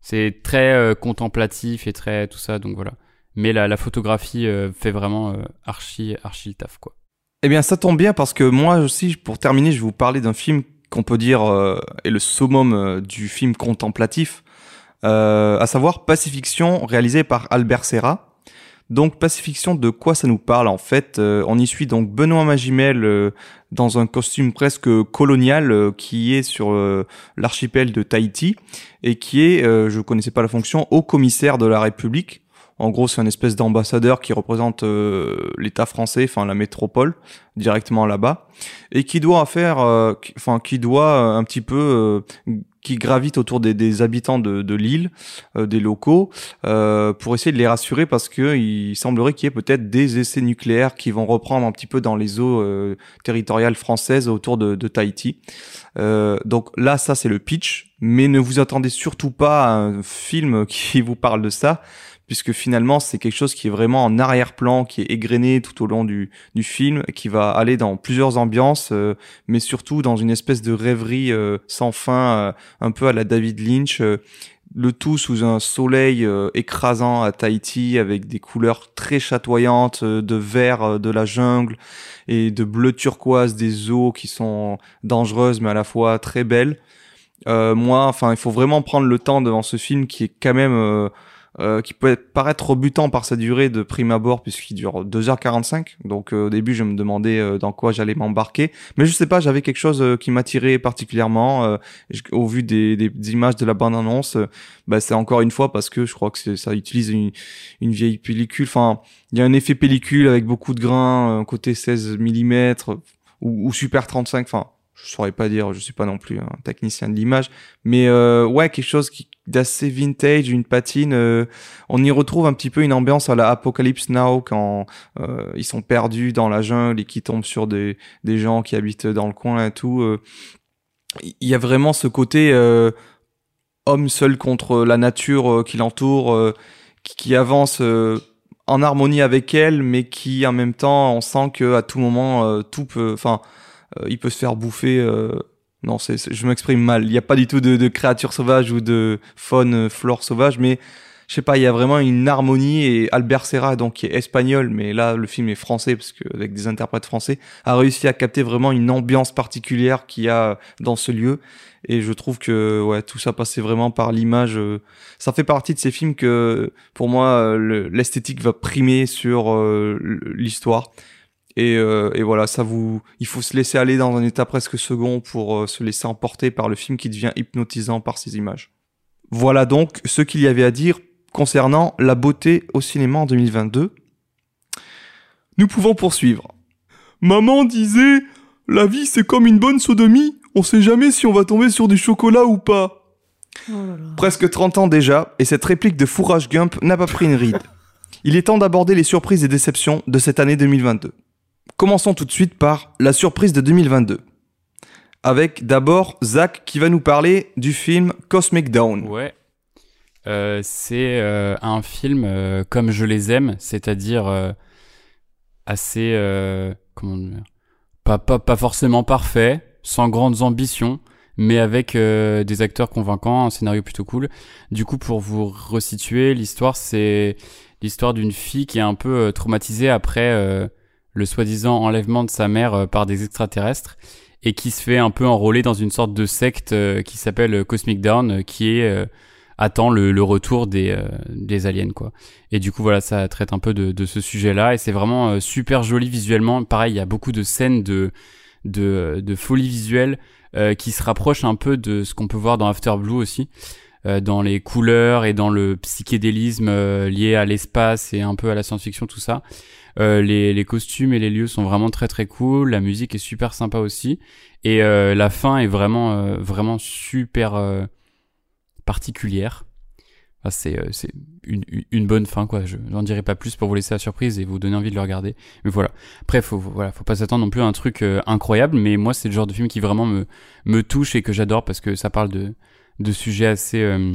C'est très contemplatif et très tout ça, donc voilà. Mais la, photographie euh, fait vraiment euh, archi, archi le taf, quoi. Eh bien, ça tombe bien parce que moi aussi, pour terminer, je vais vous parler d'un film qu'on peut dire euh, est le summum euh, du film contemplatif, euh, à savoir Pacifiction, réalisé par Albert Serra. Donc, Pacifiction, de quoi ça nous parle en fait On y suit donc Benoît Magimel dans un costume presque colonial qui est sur l'archipel de Tahiti et qui est, je connaissais pas la fonction, haut commissaire de la République. En gros, c'est un espèce d'ambassadeur qui représente euh, l'État français, enfin la métropole, directement là-bas, et qui doit faire, euh, qui- enfin qui doit euh, un petit peu, euh, qui gravite autour des, habitants de, de l'île, euh, des locaux, pour essayer de les rassurer parce que il semblerait qu'il y ait peut-être des essais nucléaires qui vont reprendre un petit peu dans les eaux territoriales françaises autour de, de Tahiti. Donc là, ça c'est le pitch, mais ne vous attendez surtout pas à un film qui vous parle de ça puisque finalement c'est quelque chose qui est vraiment en arrière-plan, qui est égrené tout au long du, film, qui va aller dans plusieurs ambiances, euh, mais surtout dans une espèce de rêverie euh, sans fin, euh, un peu à la David Lynch. le tout sous un soleil écrasant à Tahiti avec des couleurs très chatoyantes de vert de la jungle et de bleu turquoise des eaux qui sont dangereuses mais à la fois très belles. Moi, enfin, il faut vraiment prendre le temps devant ce film qui est quand même euh, qui peut paraître rebutant par sa durée de prime abord puisqu'il dure 2h45. Donc euh, au début, je me demandais euh, dans quoi j'allais m'embarquer, mais je sais pas, j'avais quelque chose euh, qui m'attirait particulièrement euh, au vu des, des, images de la bande annonce. euh, bah, c'est encore une fois parce que je crois que ça utilise une, une vieille pellicule. Enfin, il y a un effet pellicule avec beaucoup de grains, côté 16 mm ou, ou super 35. Enfin, je saurais pas dire, je suis pas non plus un technicien de l'image, mais euh, ouais, quelque chose d'assez vintage, une patine. euh, on y retrouve un petit peu une ambiance à la Apocalypse Now quand euh, ils sont perdus dans la jungle et qui tombent sur des, des gens qui habitent dans le coin et tout. euh. Il y a vraiment ce côté homme seul contre la nature qui l'entoure, qui, avance en harmonie avec elle, mais qui en même temps, on sent que à tout moment, tout peut, il peut se faire bouffer. euh, non, c'est- je m'exprime mal. Il n'y a pas du tout de, de créatures sauvages ou de faune, euh, flore sauvage, mais je sais pas, il y a vraiment une harmonie et Albert Serra, donc qui est espagnol, mais là le film est français parce que avec des interprètes français, a réussi à capter vraiment une ambiance particulière qu'il y a dans ce lieu. Et je trouve que ouais, tout ça passait vraiment par l'image. euh, Ça fait partie de ces films que, pour moi, euh, le- l'esthétique va primer sur euh, l'histoire. Et, euh, et voilà, ça vous, il faut se laisser aller dans un état presque second pour euh, se laisser emporter par le film qui devient hypnotisant par ses images. Voilà donc ce qu'il y avait à dire concernant la beauté au cinéma en 2022. Nous pouvons poursuivre. Maman disait, la vie c'est comme une bonne sodomie, on sait jamais si on va tomber sur du chocolat ou pas. Oh là là. Presque 30 ans déjà, et cette réplique de Fourrage Gump n'a pas pris une ride. Il est temps d'aborder les surprises et déceptions de cette année 2022. Commençons tout de suite par la surprise de 2022. Avec d'abord Zach qui va nous parler du film Cosmic Dawn. Ouais. Euh, c'est euh, un film euh, comme je les aime, c'est-à-dire assez comment dire, pas, pas pas forcément parfait, sans grandes ambitions, mais avec des acteurs convaincants, un scénario plutôt cool. Du coup, pour vous resituer, l'histoire c'est l'histoire d'une fille qui est un peu traumatisée après le soi-disant enlèvement de sa mère euh, par des extraterrestres et qui se fait un peu enrôler dans une sorte de secte euh, qui s'appelle euh, Cosmic euh, qui est attend le, le retour des, des aliens quoi. Et du coup voilà, ça traite un peu de, de ce sujet-là et c'est vraiment super joli visuellement. Pareil, il y a beaucoup de scènes de de, de folie visuelle qui se rapprochent un peu de ce qu'on peut voir dans After Blue aussi, dans les couleurs et dans le psychédélisme lié à l'espace et un peu à la science-fiction tout ça. Euh, les, les costumes et les lieux sont vraiment très très cool, la musique est super sympa aussi et euh, la fin est vraiment euh, vraiment super particulière. Enfin, c'est euh, c'est une, une- bonne fin quoi. Je n'en dirai pas plus pour vous laisser la surprise et vous donner envie de le regarder. Mais voilà. Après faut- voilà faut pas s'attendre non plus à un truc euh, incroyable. Mais moi c'est le genre de film qui vraiment me me touche et que j'adore parce que ça parle de de sujets assez euh,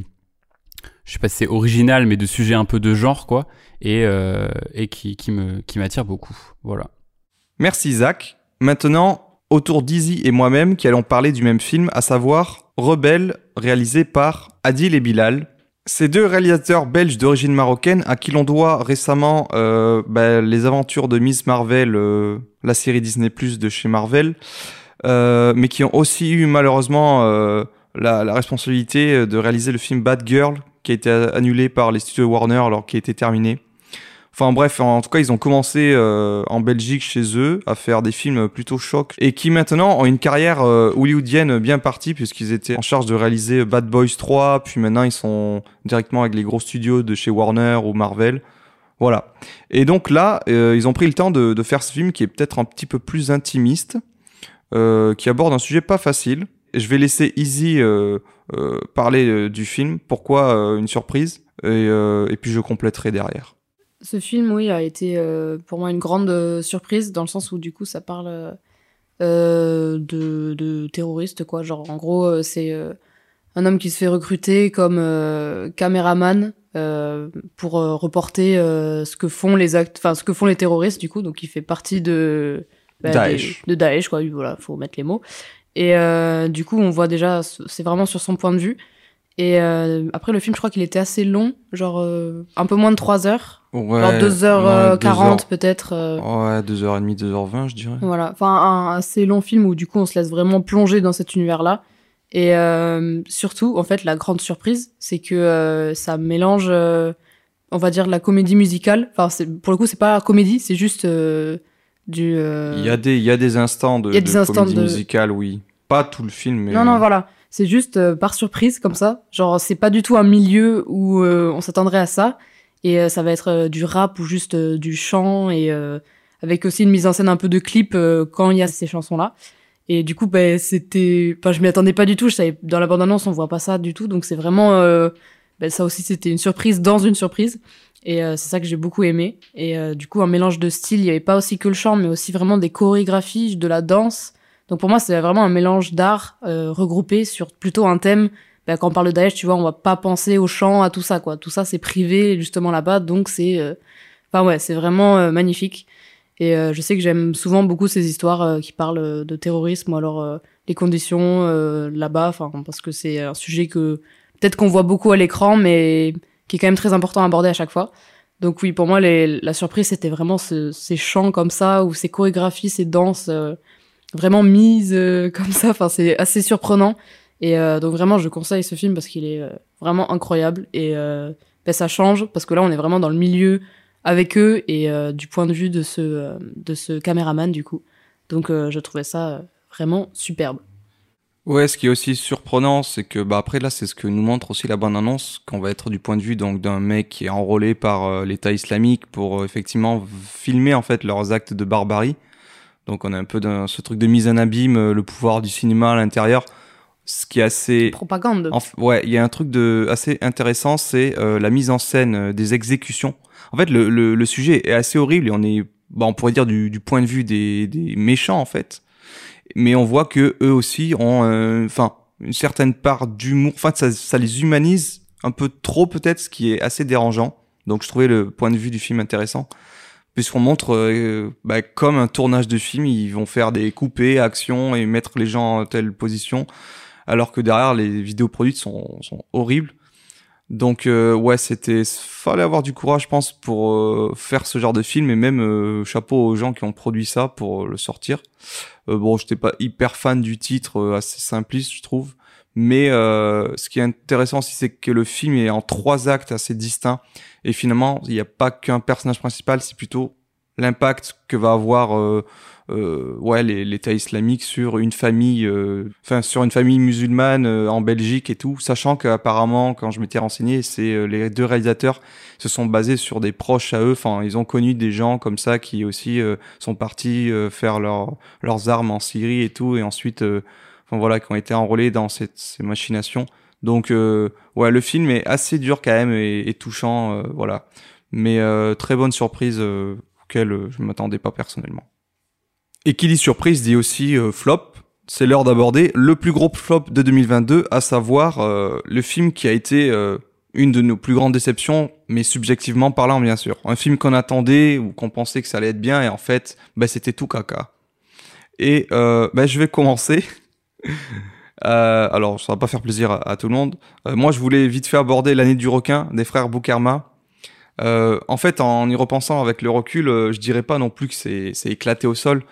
je sais pas si c'est original mais de sujets un peu de genre quoi et euh, et qui me qui m'attire beaucoup. Voilà. Merci Zach. Maintenant, autour d'Izzy et moi-même qui allons parler du même film, à savoir Rebelle, réalisé par Adil et Bilal. Ces deux réalisateurs belges d'origine marocaine à qui l'on doit récemment euh, bah, les aventures de Miss Marvel, euh, la série Disney Plus de chez Marvel, mais qui ont aussi eu malheureusement la responsabilité de réaliser le film Bad Girl, qui a été annulé par les studios Warner alors qu'il était terminé. Enfin bref, en tout cas, ils ont commencé euh, en Belgique chez eux à faire des films plutôt chocs et qui maintenant ont une carrière euh, hollywoodienne bien partie puisqu'ils étaient en charge de réaliser Bad Boys 3, puis maintenant ils sont directement avec les gros studios de chez Warner ou Marvel. Voilà. Et donc là, euh, ils ont pris le temps de, de faire ce film qui est peut-être un petit peu plus intimiste, euh, qui aborde un sujet pas facile. Je vais laisser Easy euh, euh, parler euh, du film, pourquoi une surprise, et, et puis je compléterai derrière. Ce film, oui, a été euh, pour moi une grande euh, surprise dans le sens où du coup ça parle euh, de, de terroristes, quoi. Genre, en gros, c'est un homme qui se fait recruter comme caméraman pour reporter ce que font les actes, enfin ce que font les terroristes, du coup. Donc, il fait partie de bah, Daesh. des- de Daesh, quoi. Voilà, faut mettre les mots. Et euh, du coup, on voit déjà, c'est vraiment sur son point de vue. Et euh, après, le film, je crois qu'il était assez long, genre euh, un peu moins de 3 heures. Ouais, genre 2h40 ouais, deux heures- peut-être. Ouais, 2h30, 2h20, je dirais. voilà, enfin un assez long film où du coup on se laisse vraiment plonger dans cet univers-là. Et surtout, en fait, la grande surprise, c'est que ça mélange, on va dire, la comédie musicale. Enfin, pour le coup, c'est pas comédie, c'est juste du. euh, Il y, a des, il y a des instants de, Il y a des de instants comédie de- musicale, oui. Pas tout le film, mais... Non, non, voilà. C'est juste euh, par surprise comme ça. Genre, c'est pas du tout un milieu où euh, on s'attendrait à ça. Et euh, ça va être euh, du rap ou juste euh, du chant et euh, avec aussi une mise en scène un peu de clip euh, quand il y a ces chansons-là. Et du coup, ben c'était, enfin, je m'y attendais pas du tout. Je savais, dans la bande-annonce, on voit pas ça du tout. Donc c'est vraiment, euh, ben, ça aussi, c'était une surprise dans une surprise. Et euh, c'est ça que j'ai beaucoup aimé. Et euh, du coup, un mélange de styles. Il y avait pas aussi que le chant, mais aussi vraiment des chorégraphies, de la danse. Donc pour moi, c'est vraiment un mélange d'art euh, regroupé sur plutôt un thème. Ben, quand on parle de Daesh, tu vois, on va pas penser au chant, à tout ça, quoi. Tout ça, c'est privé justement là-bas, donc c'est, euh, enfin ouais, c'est vraiment euh, magnifique. Et euh, je sais que j'aime souvent beaucoup ces histoires qui parlent de terrorisme, ou alors les conditions là-bas, enfin parce que c'est un sujet que peut-être qu'on voit beaucoup à l'écran, mais qui est quand même très important à aborder à chaque fois. Donc oui, pour moi, la surprise, c'était vraiment ce- ces chants comme ça, ou ces chorégraphies, ces danses euh, vraiment mises euh, comme ça. Enfin, c'est assez surprenant. Et euh, donc vraiment, je conseille ce film parce qu'il est vraiment incroyable. Et ben, ça change parce que là, on est vraiment dans le milieu avec eux et du point de vue de ce, de ce caméraman, du coup. Donc je trouvais ça vraiment superbe. Ouais, ce qui est aussi surprenant, c'est que bah après là, c'est ce que nous montre aussi la bande annonce, qu'on va être du point de vue donc d'un mec qui est enrôlé par euh, l'État islamique pour euh, effectivement filmer en fait leurs actes de barbarie. Donc on a un peu dans ce truc de mise en abîme, euh, le pouvoir du cinéma à l'intérieur, ce qui est assez Propagande. Ouais, il y a un truc de assez intéressant, c'est la mise en scène des exécutions. En fait, le, le, le sujet est assez horrible et on est, bah, on pourrait dire du, du point de vue des, des méchants en fait. Mais on voit que eux aussi ont, euh, enfin, une certaine part d'humour. Enfin, ça, ça les humanise un peu trop peut-être, ce qui est assez dérangeant. Donc, je trouvais le point de vue du film intéressant puisqu'on montre euh, bah, comme un tournage de film, ils vont faire des coupés, actions et mettre les gens en telle position alors que derrière les vidéos produites sont, sont horribles. Donc euh, ouais, c'était fallait avoir du courage, je pense, pour euh, faire ce genre de film et même euh, chapeau aux gens qui ont produit ça pour euh, le sortir. Euh, bon, j'étais pas hyper fan du titre, euh, assez simpliste, je trouve. Mais ce qui est intéressant aussi, c'est que le film est en trois actes assez distincts et finalement, il n'y a pas qu'un personnage principal, c'est plutôt l'impact que va avoir euh, euh, ouais l'État islamique sur une famille, euh, enfin sur une famille musulmane euh, en Belgique et tout, sachant qu'apparemment quand je m'étais renseigné, c'est euh, les deux réalisateurs se sont basés sur des proches à eux, enfin ils ont connu des gens comme ça qui aussi sont partis faire leur, leurs armes en Syrie et tout, et ensuite enfin voilà qui ont été enrôlés dans cette, ces machinations. Donc ouais le film est assez dur quand même et, et touchant, voilà, mais euh, très bonne surprise euh, auquel euh, je m'attendais pas personnellement. Et qui dit surprise dit aussi euh, flop. C'est l'heure d'aborder le plus gros flop de 2022, à savoir euh, le film qui a été euh, une de nos plus grandes déceptions, mais subjectivement parlant bien sûr. Un film qu'on attendait ou qu'on pensait que ça allait être bien et en fait, bah, c'était tout caca. Et euh, bah, je vais commencer. Alors, ça va pas faire plaisir à, tout le monde. Moi, je voulais vite fait aborder l'année du requin des frères Boukarma. Euh, en fait, en y repensant avec le recul, euh, je dirais pas non plus que c'est c'est éclaté au sol,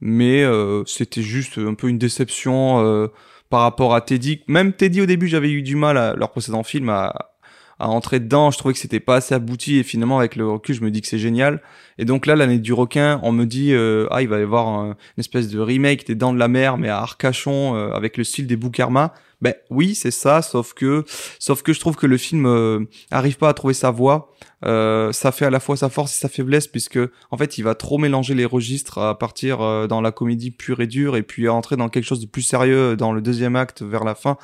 mais euh, c'était juste un peu une déception euh, par rapport à Teddy. Même Teddy au début, j'avais eu du mal à leur précédent film à, à entrer dedans. Je trouvais que c'était pas assez abouti et finalement avec le recul, je me dis que c'est génial. Et donc là, l'année du requin, on me dit euh, ah il va y avoir un- une espèce de remake des Dents de la Mer, mais à Arcachon euh, avec le style des Boukarma. Ben oui, c'est ça, sauf que sauf que je trouve que le film euh, arrive pas à trouver sa voie. Euh, ça fait à la fois sa force et sa faiblesse puisque en fait il va trop mélanger les registres à partir euh, dans la comédie pure et dure et puis à entrer dans quelque chose de plus sérieux dans le deuxième acte vers la fin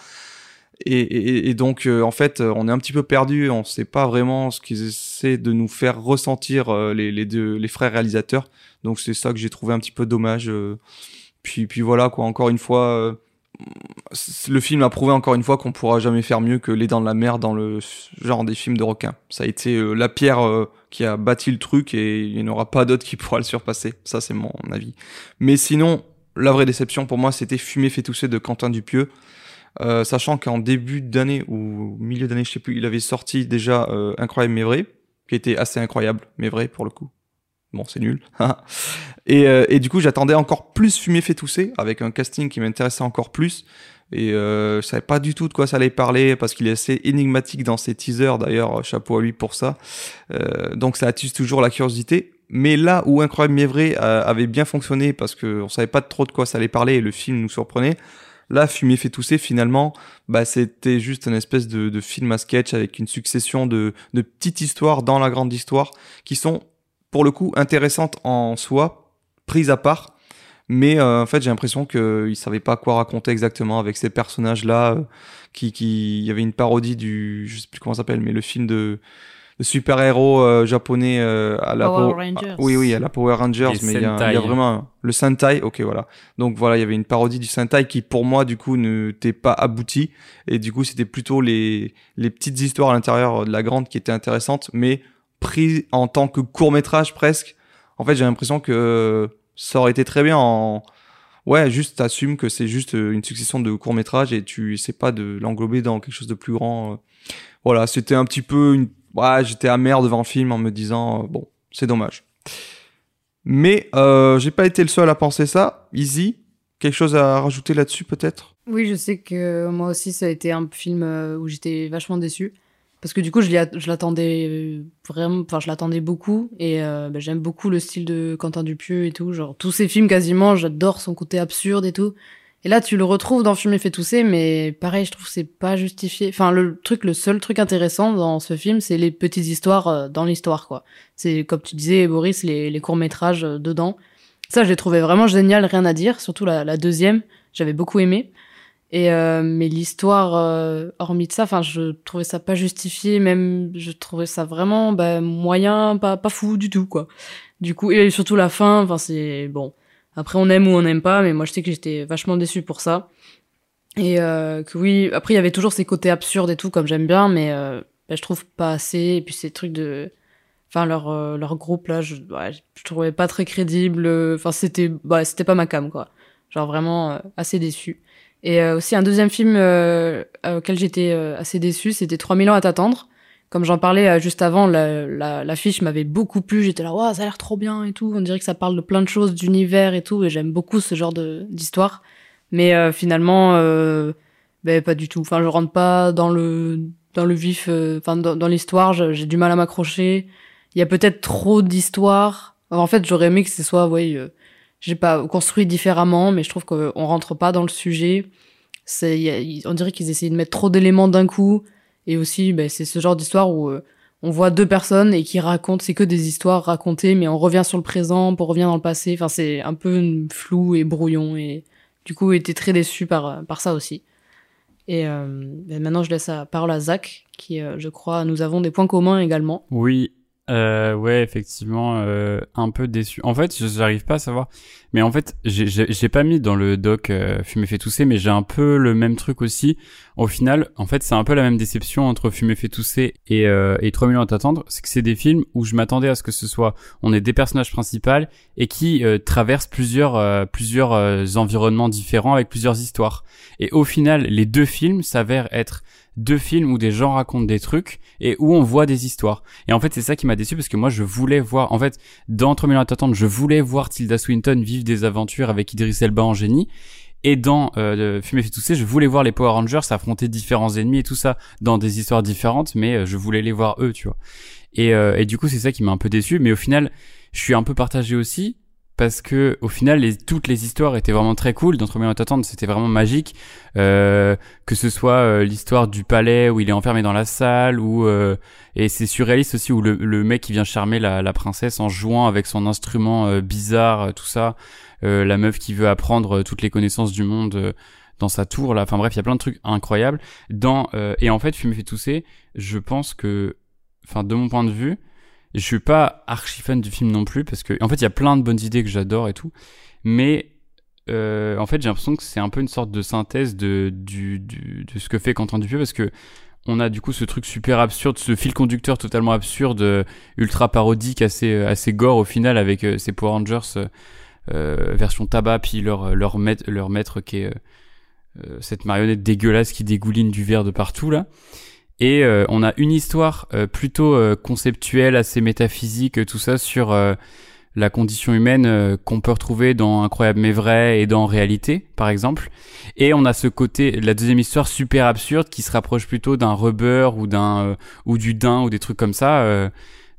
et, et, et donc euh, en fait on est un petit peu perdu on sait pas vraiment ce qu'ils essaient de nous faire ressentir euh, les, les deux les frères réalisateurs donc c'est ça que j'ai trouvé un petit peu dommage euh. puis puis voilà quoi encore une fois euh, le film a prouvé encore une fois qu'on pourra jamais faire mieux que Les Dents de la Mer dans le genre des films de requins. Ça a été euh, la pierre euh, qui a bâti le truc et il n'y en aura pas d'autre qui pourra le surpasser. Ça, c'est mon avis. Mais sinon, la vraie déception pour moi, c'était Fumer fait tousser de Quentin Dupieux. Euh, sachant qu'en début d'année ou milieu d'année, je sais plus, il avait sorti déjà euh, Incroyable mais vrai, qui était assez incroyable, mais vrai pour le coup. Bon, c'est nul. et, euh, et du coup, j'attendais encore plus Fumer fait tousser, avec un casting qui m'intéressait encore plus. Et euh, je savais pas du tout de quoi ça allait parler, parce qu'il est assez énigmatique dans ses teasers, d'ailleurs, chapeau à lui pour ça. Euh, donc ça attise toujours la curiosité. Mais là où Incroyable mais vrai euh, avait bien fonctionné, parce qu'on savait pas trop de quoi ça allait parler, et le film nous surprenait, Là, Fumier fait tousser, finalement, bah, c'était juste une espèce de, film à sketch avec une succession de, petites histoires dans la grande histoire qui sont, pour le coup, intéressantes en soi, prises à part. Mais euh, en fait, j'ai l'impression qu'il savait pas quoi raconter exactement avec ces personnages-là. euh, qui, qui, il y avait une parodie du, je sais plus comment ça s'appelle, mais le film de super-héros euh, japonais euh, à la Power Power- Rangers. oui, oui, à la Power Rangers, mais il y, a- y vraiment le Sentai. Ok, voilà. Donc voilà, il y avait une parodie du Sentai qui, pour moi, du coup, n'était pas aboutie. Et du coup, c'était plutôt les, les petites histoires à l'intérieur de la grande qui étaient intéressantes, mais pris en tant que court métrage presque. En fait, j'ai l'impression que ça aurait été très bien en. Ouais, juste t'assumes que c'est juste euh, une succession de courts métrages et tu sais pas de l'englober dans quelque chose de plus grand. euh. Voilà, c'était un petit peu une. Ouais, j'étais amer devant le film en me disant euh, bon, c'est dommage. Mais euh, j'ai pas été le seul à penser ça. Easy, quelque chose à rajouter là-dessus peut-être? Oui, je sais que moi aussi, ça a été un film euh, où j'étais vachement déçue. Parce que du coup, je l'attendais vraiment, enfin, je l'attendais beaucoup. Et bah, j'aime beaucoup le style de Quentin Dupieux et tout. Genre, tous ses films quasiment, j'adore son côté absurde et tout. Et là, tu le retrouves dans Fumer fait tousser, mais pareil, je trouve que c'est pas justifié. Enfin, le truc, le seul truc intéressant dans ce film, c'est les petites histoires euh, dans l'histoire, quoi. C'est, comme tu disais, Boris, les, les courts-métrages euh, dedans. Ça, je trouvé vraiment génial, rien à dire. Surtout la, la deuxième, j'avais beaucoup aimé. Et euh, mais l'histoire, euh, hormis de ça, enfin, je trouvais ça pas justifié, même je trouvais ça vraiment bah, moyen, pas pas fou du tout quoi. Du coup, et surtout la fin, enfin c'est bon. Après, on aime ou on n'aime pas, mais moi je sais que j'étais vachement déçue pour ça. Et euh, que oui, après il y avait toujours ces côtés absurdes et tout, comme j'aime bien, mais euh, bah, je trouve pas assez. Et puis ces trucs de, enfin leur euh, leur groupe là, je, ouais, je trouvais pas très crédible. Enfin c'était, bah c'était pas ma cam quoi. Genre vraiment euh, assez déçue. Et euh, aussi un deuxième film euh, auquel j'étais assez déçue, c'était 3000 ans à t'attendre. Comme j'en parlais euh, juste avant, la, la, m'avait beaucoup plu. J'étais là, waouh, ça a l'air trop bien et tout. On dirait que ça parle de plein de choses, d'univers et tout. Et j'aime beaucoup ce genre d'histoire. Mais euh, finalement, euh, ben pas du tout. Enfin, je rentre pas dans le dans le vif. euh, Enfin, dans, dans l'histoire, j'ai du mal à m'accrocher. Il y a peut-être trop d'histoires. En fait, j'aurais aimé que ce soit, ouais, euh, j'ai pas construit différemment, mais je trouve qu'on rentre pas dans le sujet. C'est, on dirait qu'ils essayent de mettre trop d'éléments d'un coup. Et aussi, ben, c'est ce genre d'histoire où euh, on voit deux personnes et qui racontent, c'est que des histoires racontées, mais on revient sur le présent pour revenir dans le passé. Enfin, c'est un peu flou et brouillon. Et du coup, j'étais très déçu par, par ça aussi. Et euh, ben, maintenant, je laisse la parole à Zach, qui, euh, je crois, nous avons des points communs également. Oui. Euh, ouais, effectivement, euh, un peu déçu. En fait, j'arrive pas à savoir. Mais en fait, j'ai pas mis dans le doc euh, Fumer fait tousser, mais j'ai un peu le même truc aussi. Au final, en fait, c'est un peu la même déception entre Fumer fait tousser et, euh, et 3 millions à t'attendre. C'est que c'est des films où je m'attendais à ce que ce soit, on est des personnages principaux et qui euh, traversent plusieurs, euh, plusieurs euh, environnements différents avec plusieurs histoires. Et au final, les deux films s'avèrent être deux films où des gens racontent des trucs et où on voit des histoires. Et en fait, c'est ça qui m'a déçu parce que moi, je voulais voir, en fait, dans 3 millions à t'attendre, je voulais voir Tilda Swinton vivre des aventures avec Idris Elba en génie. Et dans euh, Fumer fait tousser, je voulais voir les Power Rangers affronter différents ennemis et tout ça dans des histoires différentes, mais euh, je voulais les voir eux, tu vois. Et, euh, et du coup, c'est ça qui m'a un peu déçu. Mais au final, je suis un peu partagé aussi parce que au final, les, toutes les histoires étaient vraiment très cool. Dans 3 millions à t'attendre, c'était vraiment magique. Euh, que ce soit euh, l'histoire du palais où il est enfermé dans la salle, ou euh, et c'est surréaliste aussi où le, le mec qui vient charmer la, la princesse en jouant avec son instrument euh, bizarre, euh, tout ça. Euh, la meuf qui veut apprendre toutes les connaissances du monde dans sa tour là. Enfin bref, il y a plein de trucs incroyables. Dans et en fait, Fumer fait tousser. Je pense que, enfin de mon point de vue, je suis pas archi fan du film non plus parce que en fait il y a plein de bonnes idées que j'adore et tout, mais euh, en fait j'ai l'impression que c'est un peu une sorte de synthèse de du, du de ce que fait Quentin Dupieux parce que on a du coup ce truc super absurde, ce fil conducteur totalement absurde, euh, ultra parodique, assez euh, assez gore au final avec euh, ces Power Rangers euh, version tabac puis leur leur maître leur maître qui est cette marionnette dégueulasse qui dégouline du verre de partout là. Et euh, on a une histoire euh, plutôt euh, conceptuelle, assez métaphysique, euh, tout ça sur euh, la condition humaine euh, qu'on peut retrouver dans Incroyable mais vrai et dans Réalité, par exemple. Et on a ce côté, la deuxième histoire super absurde qui se rapproche plutôt d'un rubber ou d'un ou du daim ou des trucs comme ça.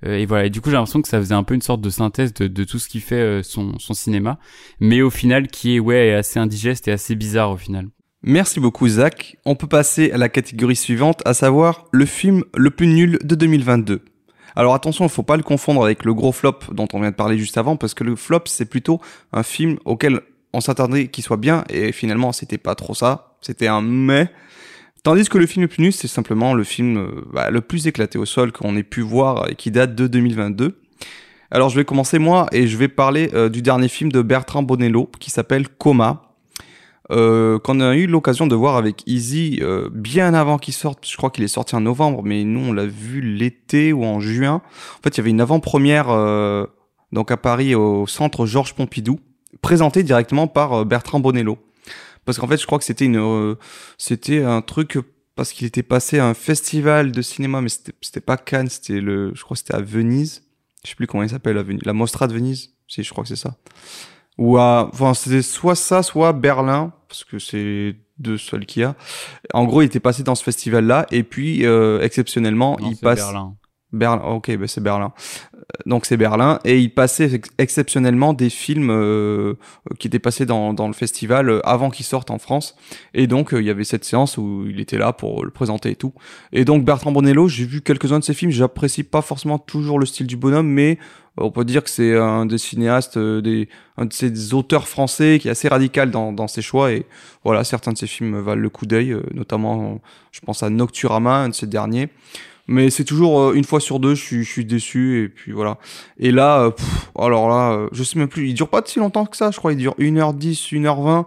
et voilà. Et du coup, j'ai l'impression que ça faisait un peu une sorte de synthèse de, de tout ce qui fait son, son cinéma, mais au final qui est ouais assez indigeste et assez bizarre au final. Merci beaucoup Zach. On peut passer à la catégorie suivante, à savoir le film le plus nul de 2022. Alors attention, il faut pas le confondre avec le gros flop dont on vient de parler juste avant, parce que le flop c'est plutôt un film auquel on s'attendait qu'il soit bien, et finalement c'était pas trop ça, c'était un mais. Tandis que le film le plus nul c'est simplement le film euh, bah, le plus éclaté au sol qu'on ait pu voir et qui date de 2022. Alors je vais commencer moi et je vais parler euh, du dernier film de Bertrand Bonello qui s'appelle Coma euh, qu'on a eu l'occasion de voir avec Easy euh, bien avant qu'il sorte. Je crois qu'il est sorti en novembre, mais nous on l'a vu l'été ou en juin. En fait, il y avait une avant-première euh, donc à Paris au centre Georges Pompidou, présentée directement par euh, Bertrand Bonello. Parce qu'en fait, je crois que c'était une, euh, c'était un truc parce qu'il était passé à un festival de cinéma, mais c'était pas Cannes, c'était le, je crois c'était à Venise. Je sais plus comment il s'appelle, Venise. la Mostra de Venise. Si, je crois que c'est ça ou à, enfin, c'était soit ça, soit Berlin, parce que c'est deux seuls qu'il y a. En gros, il était passé dans ce festival-là, et puis, euh, exceptionnellement, Non, il passe. Berlin. Berlin, ok, ben c'est Berlin. Euh, Donc c'est Berlin, et il passait ex- exceptionnellement des films euh, qui étaient passés dans, dans le festival euh, avant qu'ils sortent en France. Et donc, euh, il y avait cette séance où il était là pour le présenter et tout. Et donc, Bertrand Bonello, j'ai vu quelques-uns de ses films. J'apprécie pas forcément toujours le style du bonhomme, mais on peut dire que c'est un des cinéastes, euh, des, un de ces auteurs français qui est assez radical dans, ses choix. Et voilà, certains de ses films valent le coup d'œil, euh, notamment, je pense à Nocturama, un de ses derniers. Mais c'est toujours euh, une fois sur deux, je suis, déçu. Et puis voilà. Et là, pff, alors là, je sais même plus, il dure pas si longtemps que ça, je crois. Il dure 1h10, 1h20.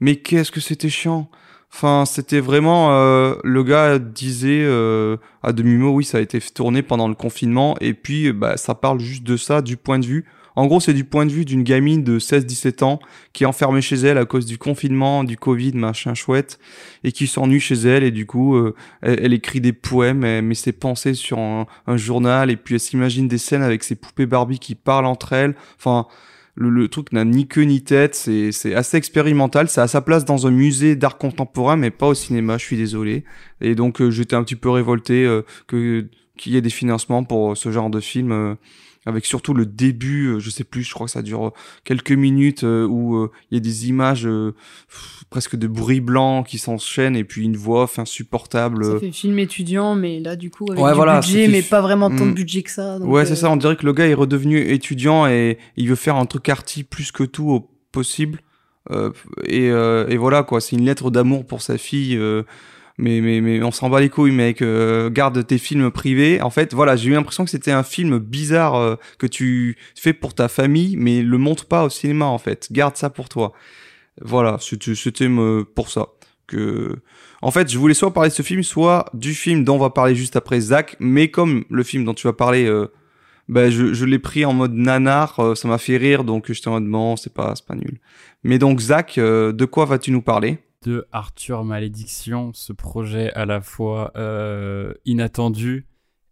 Mais qu'est-ce que c'était chiant. Enfin, c'était vraiment euh, le gars disait euh, à demi mot, oui, ça a été tourné pendant le confinement, et puis bah ça parle juste de ça, du point de vue. En gros, c'est du point de vue d'une gamine de 16-17 ans qui est enfermée chez elle à cause du confinement, du Covid, machin chouette, et qui s'ennuie chez elle, et du coup, euh, elle, écrit des poèmes, elle met ses pensées sur un, un journal, et puis elle s'imagine des scènes avec ses poupées Barbie qui parlent entre elles. Enfin, le, le truc n'a ni queue ni tête, c'est assez expérimental, c'est à sa place dans un musée d'art contemporain, mais pas au cinéma, je suis désolé. Et donc euh, j'étais un petit peu révolté euh, que qu'il y ait des financements pour euh, ce genre de film, avec surtout le début, euh, je sais plus, je crois que ça dure euh, quelques minutes, euh, où euh, il y a des images euh, pff, presque de bruit blanc qui s'enchaînent, et puis une voix off insupportable. Ça fait film étudiant, mais là, du coup, avec Ouais, du voilà, budget, fait mais pas vraiment tant de Mm. budget que ça. donc, Ouais, euh, c'est ça. On dirait que le gars est redevenu étudiant et il veut faire un truc arty plus que tout au possible. Euh, et, euh, et voilà quoi. C'est une lettre d'amour pour sa fille. Mais, mais, mais on s'en bat les couilles, mec. euh, garde tes films privés. En fait, voilà, j'ai eu l'impression que c'était un film bizarre euh, que tu fais pour ta famille, mais le montre pas au cinéma, en fait. Garde ça pour toi. Voilà, c'était pour ça. Que, en fait, je voulais soit parler de ce film, soit du film dont on va parler juste après Zach, mais comme le film dont tu vas parler, euh, ben je, je l'ai pris en mode nanar, euh, ça m'a fait rire, donc j'étais en mode c'est pas, pas nul. Mais donc Zach, euh, de quoi vas-tu nous parler? De Arthur Malédiction, ce projet à la fois euh, inattendu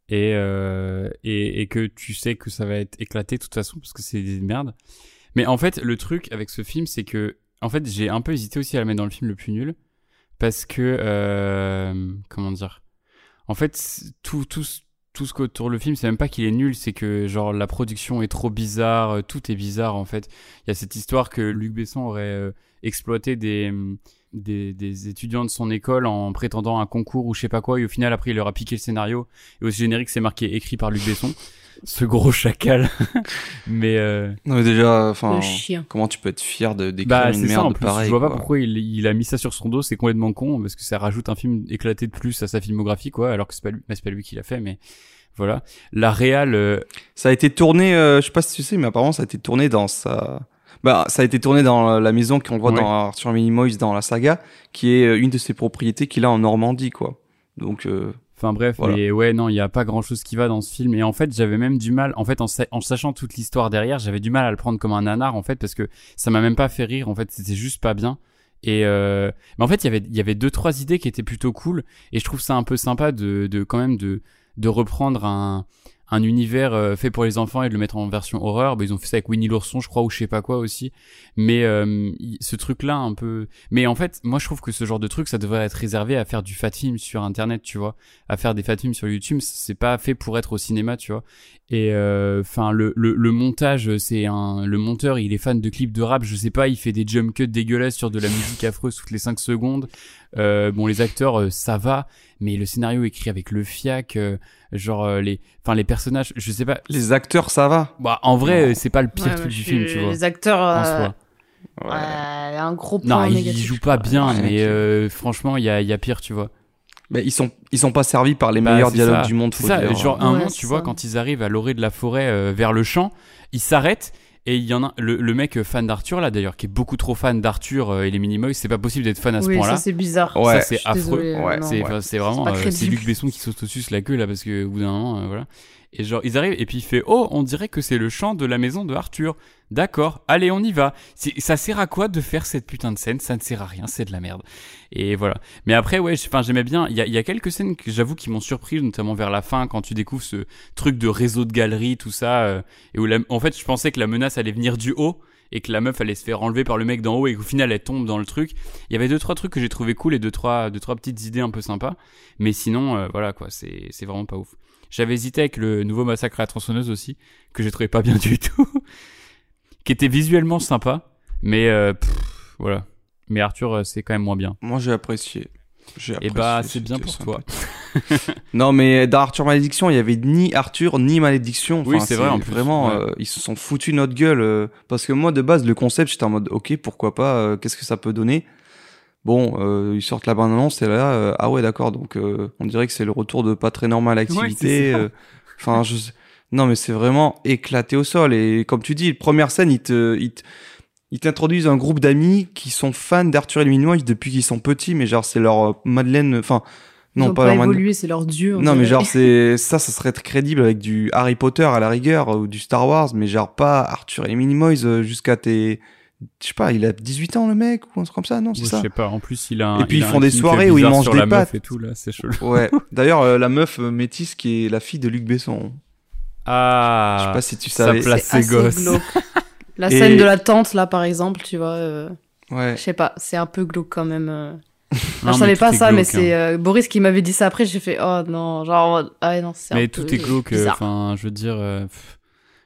et, euh, et, et que tu sais que ça va être éclaté de toute façon parce que c'est des merdes. Mais en fait, le truc avec ce film, c'est que en fait, j'ai un peu hésité aussi à le mettre dans le film le plus nul parce que euh, comment dire? En fait, tout tout tout ce qu'autour le film, c'est même pas qu'il est nul, c'est que genre la production est trop bizarre, tout est bizarre en fait. Il y a cette histoire que Luc Besson aurait exploité des, des des étudiants de son école en prétendant un concours ou je sais pas quoi et au final après il leur a piqué le scénario et au générique c'est marqué écrit par Luc Besson. Ce gros chacal. Mais euh, Non mais déjà, enfin, comment tu peux être fier de d'écrire bah une c'est merde ça en plus. pareille je vois pas quoi. pourquoi il, il a mis ça sur son dos, c'est complètement con parce que ça rajoute un film éclaté de plus à sa filmographie quoi alors que c'est pas lui, bah, c'est pas lui qui l'a fait mais voilà. La réal euh, Ça a été tourné, euh, je sais pas si tu sais, mais apparemment ça a été tourné dans sa, bah ça a été tourné dans la maison qu'on voit Ouais. dans Arthur Minimoys dans la saga, qui est euh, une de ses propriétés qu'il a en Normandie quoi. Donc euh, Enfin bref, Voilà. mais ouais, non, il y a pas grand chose qui va dans ce film. Et en fait, j'avais même du mal, en fait, en, sa- en sachant toute l'histoire derrière, j'avais du mal à le prendre comme un nanar, en fait, parce que ça m'a même pas fait rire, en fait, c'était juste pas bien. Et euh... mais en fait, il y avait, il y avait deux, trois idées qui étaient plutôt cool. Et je trouve ça un peu sympa de, de quand même de, de reprendre un, un univers euh, fait pour les enfants et de le mettre en version horreur. Bah, ils ont fait ça avec Winnie l'ourson, je crois, ou je sais pas quoi aussi. Mais euh, ce truc-là, un peu. Mais en fait, moi, je trouve que ce genre de truc, ça devrait être réservé à faire du fat film sur Internet, tu vois à faire des fat films sur YouTube, c'est pas fait pour être au cinéma, tu vois. Et enfin le, le le montage, c'est un le monteur, il est fan de clips de rap, je sais pas, il fait des jump cuts dégueulasses sur de la musique affreuse toutes les 5 secondes. Euh, bon les acteurs euh, ça va, mais le scénario écrit avec le fiac, euh, genre euh, les enfin les personnages, je sais pas. les acteurs ça va. Bah en vrai, Non. c'est pas le pire Ouais, truc du film, tu vois. Les acteurs, En soi. Ouais. un gros Non, point ils négatif. jouent pas bien, Ouais, mais euh, franchement, il y a, il y a pire, tu vois. Mais ils sont ils sont pas servis par les Bah, meilleurs dialogues ça. du monde. C'est faut ça, dire. genre à un Ouais, moment, tu vois, quand ils arrivent à l'orée de la forêt euh, vers le champ, ils s'arrêtent et il y en a le, le mec euh, fan d'Arthur là d'ailleurs, qui est beaucoup trop fan d'Arthur euh, et les Minimoys, c'est pas possible d'être fan à ce Oui, point-là. ça c'est bizarre. Ouais. ça c'est affreux. euh, Ouais. C'est ouais. enfin, c'est vraiment euh, c'est. Luc Besson qui s'autosuce la queue là parce que au bout d'un moment euh, voilà. Et genre ils arrivent et puis il fait "Oh, on dirait que c'est le chant de la maison de Arthur." D'accord, allez, on y va. Ça sert à quoi de faire cette putain de scène? Ça ne sert à rien, c'est de la merde. Et voilà. Mais après, ouais, j'aimais bien. Il y a, y a quelques scènes que j'avoue qui m'ont surpris, notamment vers la fin, quand tu découvres ce truc de réseau de galeries, tout ça, euh, et où la- en fait, je pensais que la menace allait venir du haut et que la meuf allait se faire enlever par le mec d'en haut et qu'au final elle tombe dans le truc. Il y avait deux trois trucs que j'ai trouvé cool et deux trois deux trois petites idées un peu sympas. Mais sinon, euh, voilà quoi, c'est c'est vraiment pas ouf. J'avais hésité avec le nouveau massacre à la tronçonneuse aussi, que j'ai trouvé pas bien du tout, qui était visuellement sympa, mais euh, pff, voilà. Mais Arthur, euh, c'est quand même moins bien. Moi j'ai apprécié. J'ai Et apprécié, bah, c'est bien pour sympa. toi. Non, mais dans Arthur Malédiction, il y avait ni Arthur ni Malédiction. Oui, c'est vrai, en plus, Vraiment, ouais. euh, ils se sont foutus notre gueule. euh, parce que moi, de base, le concept, j'étais en mode, ok, pourquoi pas, qu'est-ce que ça peut donner? Bon, euh, ils sortent la bande-annonce et là, euh, ah ouais, d'accord, donc euh, on dirait que c'est le retour de pas très normal activité. ça. euh, Enfin, je Non, mais c'est vraiment éclaté au sol. Et comme tu dis, première scène, ils te... Ils te- ils t'introduisent un groupe d'amis qui sont fans d'Arthur et Minimoys depuis qu'ils sont petits, mais genre c'est leur euh, Madeleine, enfin Ils non ont pas pas leur Madeleine, évolué, c'est leur dieu. on non, mais genre, c'est ça, ça serait crédible avec du Harry Potter à la rigueur ou du Star Wars, mais genre pas Arthur et euh, jusqu'à tes. Je sais pas, il a 18 ans le mec ou un truc comme ça, non, c'est Je ça sais pas. En plus, il a. Un, Et puis, il ils font un des soirées où ils bizarre mangent sur des la meuf pâtes. et tout là, c'est chelou. Ouais. D'ailleurs, euh, la meuf euh, métisse qui est la fille de Luc Besson. Ah. Je sais pas si tu ça savais. place C'est ses assez gosses. La Et- scène de la tante, là, par exemple, tu vois, euh, Ouais. je sais pas, c'est un peu glauque quand même. euh. Non, je savais pas ça, mais c'est hein. euh, Boris qui m'avait dit ça après, j'ai fait, oh non, genre, ah ouais, non, c'est un Mais peu tout est glauque. euh, bizarre. Enfin, je veux dire, euh,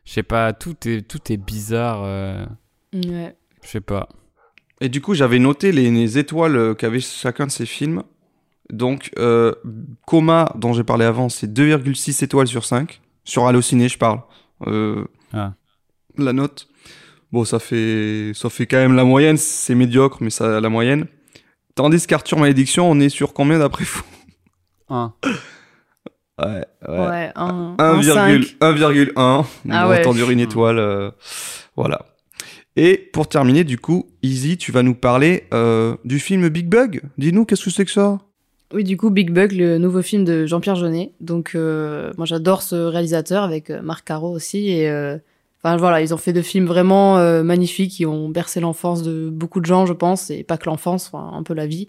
je sais pas. Tout est tout est bizarre. euh, Ouais. Je sais pas. Et du coup, j'avais noté les, les étoiles euh, qu'avait chacun de ces films. Donc, euh, Coma, dont j'ai parlé avant, c'est 2,6 étoiles sur 5. Sur Allociné, je parle. Euh, Ah. La note. Bon, ça fait, ça fait quand même la moyenne. C'est médiocre, mais ça la moyenne. Tandis qu'Arthur Malédiction, on est sur combien d'après vous? Un. Ouais, ouais. Ouais, un, un 1,1. 1,1. Ah on ouais. va tendre une étoile. euh, voilà. Et pour terminer, du coup, Easy, tu vas nous parler euh, du film Big Bug. Dis-nous, qu'est-ce que c'est que ça? Oui, du coup, Big Bug, le nouveau film de Jean-Pierre Jeunet. Donc, euh, moi, j'adore ce réalisateur avec euh, Marc Caro aussi. Et euh, enfin, voilà, ils ont fait deux films vraiment euh, magnifiques qui ont bercé l'enfance de beaucoup de gens, je pense, et pas que l'enfance, un peu la vie.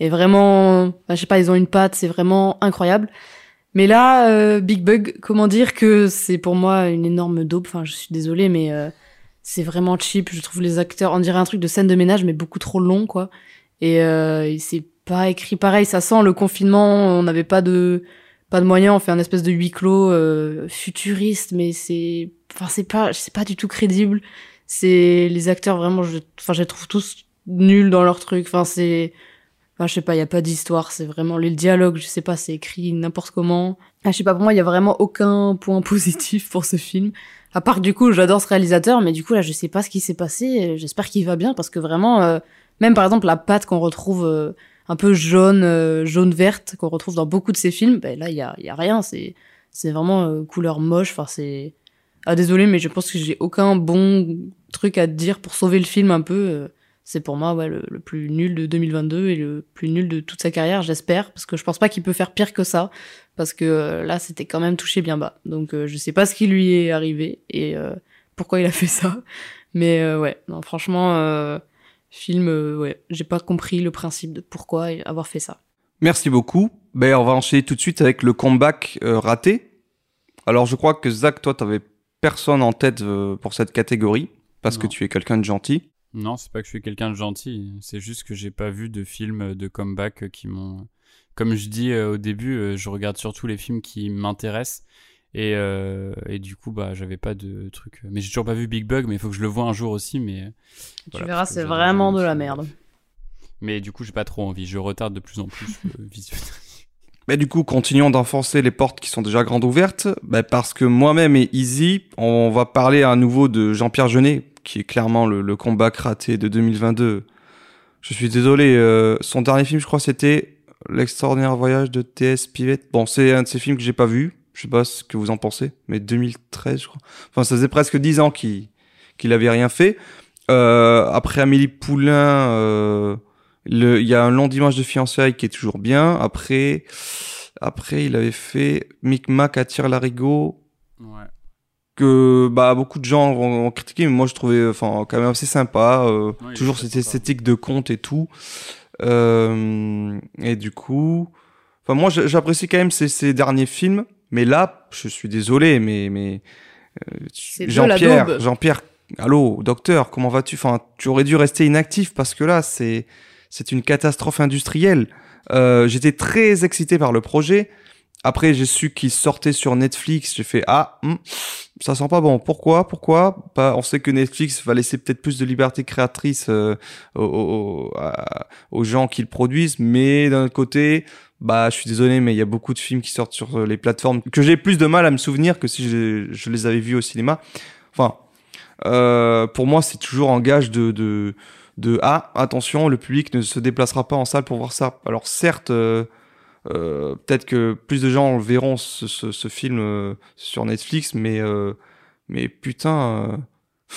Et vraiment, enfin, je sais pas, ils ont une patte, c'est vraiment incroyable. Mais là, Big Bug, comment dire que c'est pour moi une énorme daube. Enfin, je suis désolée, mais c'est vraiment cheap. Je trouve les acteurs, on dirait un truc de scène de ménage, mais beaucoup trop long, quoi. Et, euh, c'est pas écrit pareil. Ça sent le confinement. On n'avait pas de pas de moyens. On fait un espèce de huis clos euh, futuriste, mais c'est enfin c'est pas c'est pas du tout crédible. C'est les acteurs vraiment. Je, enfin, je les trouve tous nuls dans leur truc. Enfin, c'est Enfin, je sais pas, il y a pas d'histoire, c'est vraiment les dialogues, je sais pas, c'est écrit n'importe comment. Ah, je sais pas, pour moi, il y a vraiment aucun point positif pour ce film. À part du coup, j'adore ce réalisateur, mais du coup là, je sais pas ce qui s'est passé. J'espère qu'il va bien parce que vraiment, euh, même par exemple la pâte qu'on retrouve euh, un peu jaune, euh, jaune verte qu'on retrouve dans beaucoup de ses films, ben là, il y a, y a rien. C'est c'est vraiment couleur moche. Enfin, c'est ah désolé, mais je pense que j'ai aucun bon truc à dire pour sauver le film un peu. c'est pour moi ouais, le, le plus nul de 2022 et le plus nul de toute sa carrière, j'espère, parce que je pense pas qu'il peut faire pire que ça, parce que euh, là, c'était quand même touché bien bas. Donc, euh, je sais pas ce qui lui est arrivé et euh, pourquoi il a fait ça, mais euh, ouais, non, franchement, euh, film, euh, ouais, j'ai pas compris le principe de pourquoi avoir fait ça. Merci beaucoup. Ben, on va enchaîner tout de suite avec le comeback euh, raté. Alors, je crois que Zach, toi, t'avais personne en tête euh, pour cette catégorie, parce que tu es quelqu'un de gentil. Non, c'est pas que je suis quelqu'un de gentil, c'est juste que j'ai pas vu de films de comeback qui m'ont. Comme je dis euh, au début, euh, je regarde surtout les films qui m'intéressent. Et, euh, et du coup, bah, j'avais pas de truc. Mais j'ai toujours pas vu Big Bug, mais il faut que je le vois un jour aussi. Mais, tu Voilà, verras, c'est vraiment de la film. merde. mais du coup, j'ai pas trop envie. Je retarde de plus en plus le visionnage. Mais du coup, continuons d'enfoncer les portes qui sont déjà grandes ouvertes, ben, parce que moi-même et Easy, on va parler à nouveau de Jean-Pierre Jeunet, qui est clairement le, le comeback raté de 2022. Je suis désolé, euh, son dernier film, je crois, c'était L'extraordinaire voyage de T.S. Pivette. Bon, c'est un de ces films que j'ai pas vu. Je sais pas ce que vous en pensez, mais 2013, je crois. Enfin, ça faisait presque 10 ans qu'il qu'il avait rien fait. Euh, après Amélie Poulain, euh, le- il y a un long dimanche de fiançailles qui est toujours bien. Après, après, il avait fait Micmac attire l'arigot Ouais. que bah beaucoup de gens ont, ont critiqué, mais moi je trouvais enfin quand même assez sympa. euh, toujours cette esthétique de conte et tout. Euh, et du coup, enfin moi j'apprécie quand même ces, ces derniers films, mais là je suis désolé, mais mais euh, Jean-Pierre. Jean-Pierre, allô docteur, comment vas-tu? Enfin, tu aurais dû rester inactif parce que là c'est c'est une catastrophe industrielle. Euh, J'étais très excité par le projet. Après, j'ai su qu'il sortait sur Netflix. J'ai fait ah, hmm, ça sent pas bon. Pourquoi? Pourquoi? Bah, On sait que Netflix va laisser peut-être plus de liberté créatrice euh, aux, gens qui le produisent, mais d'un autre côté, bah, je suis désolé, mais il y a beaucoup de films qui sortent sur euh, les plateformes que j'ai plus de mal à me souvenir que si je, les avais vus au cinéma. Enfin, euh, pour moi, c'est toujours en gage de, ah attention le public ne se déplacera pas en salle pour voir ça alors certes euh, peut-être que plus de gens verront ce, ce, ce film euh, sur Netflix mais euh, mais putain euh,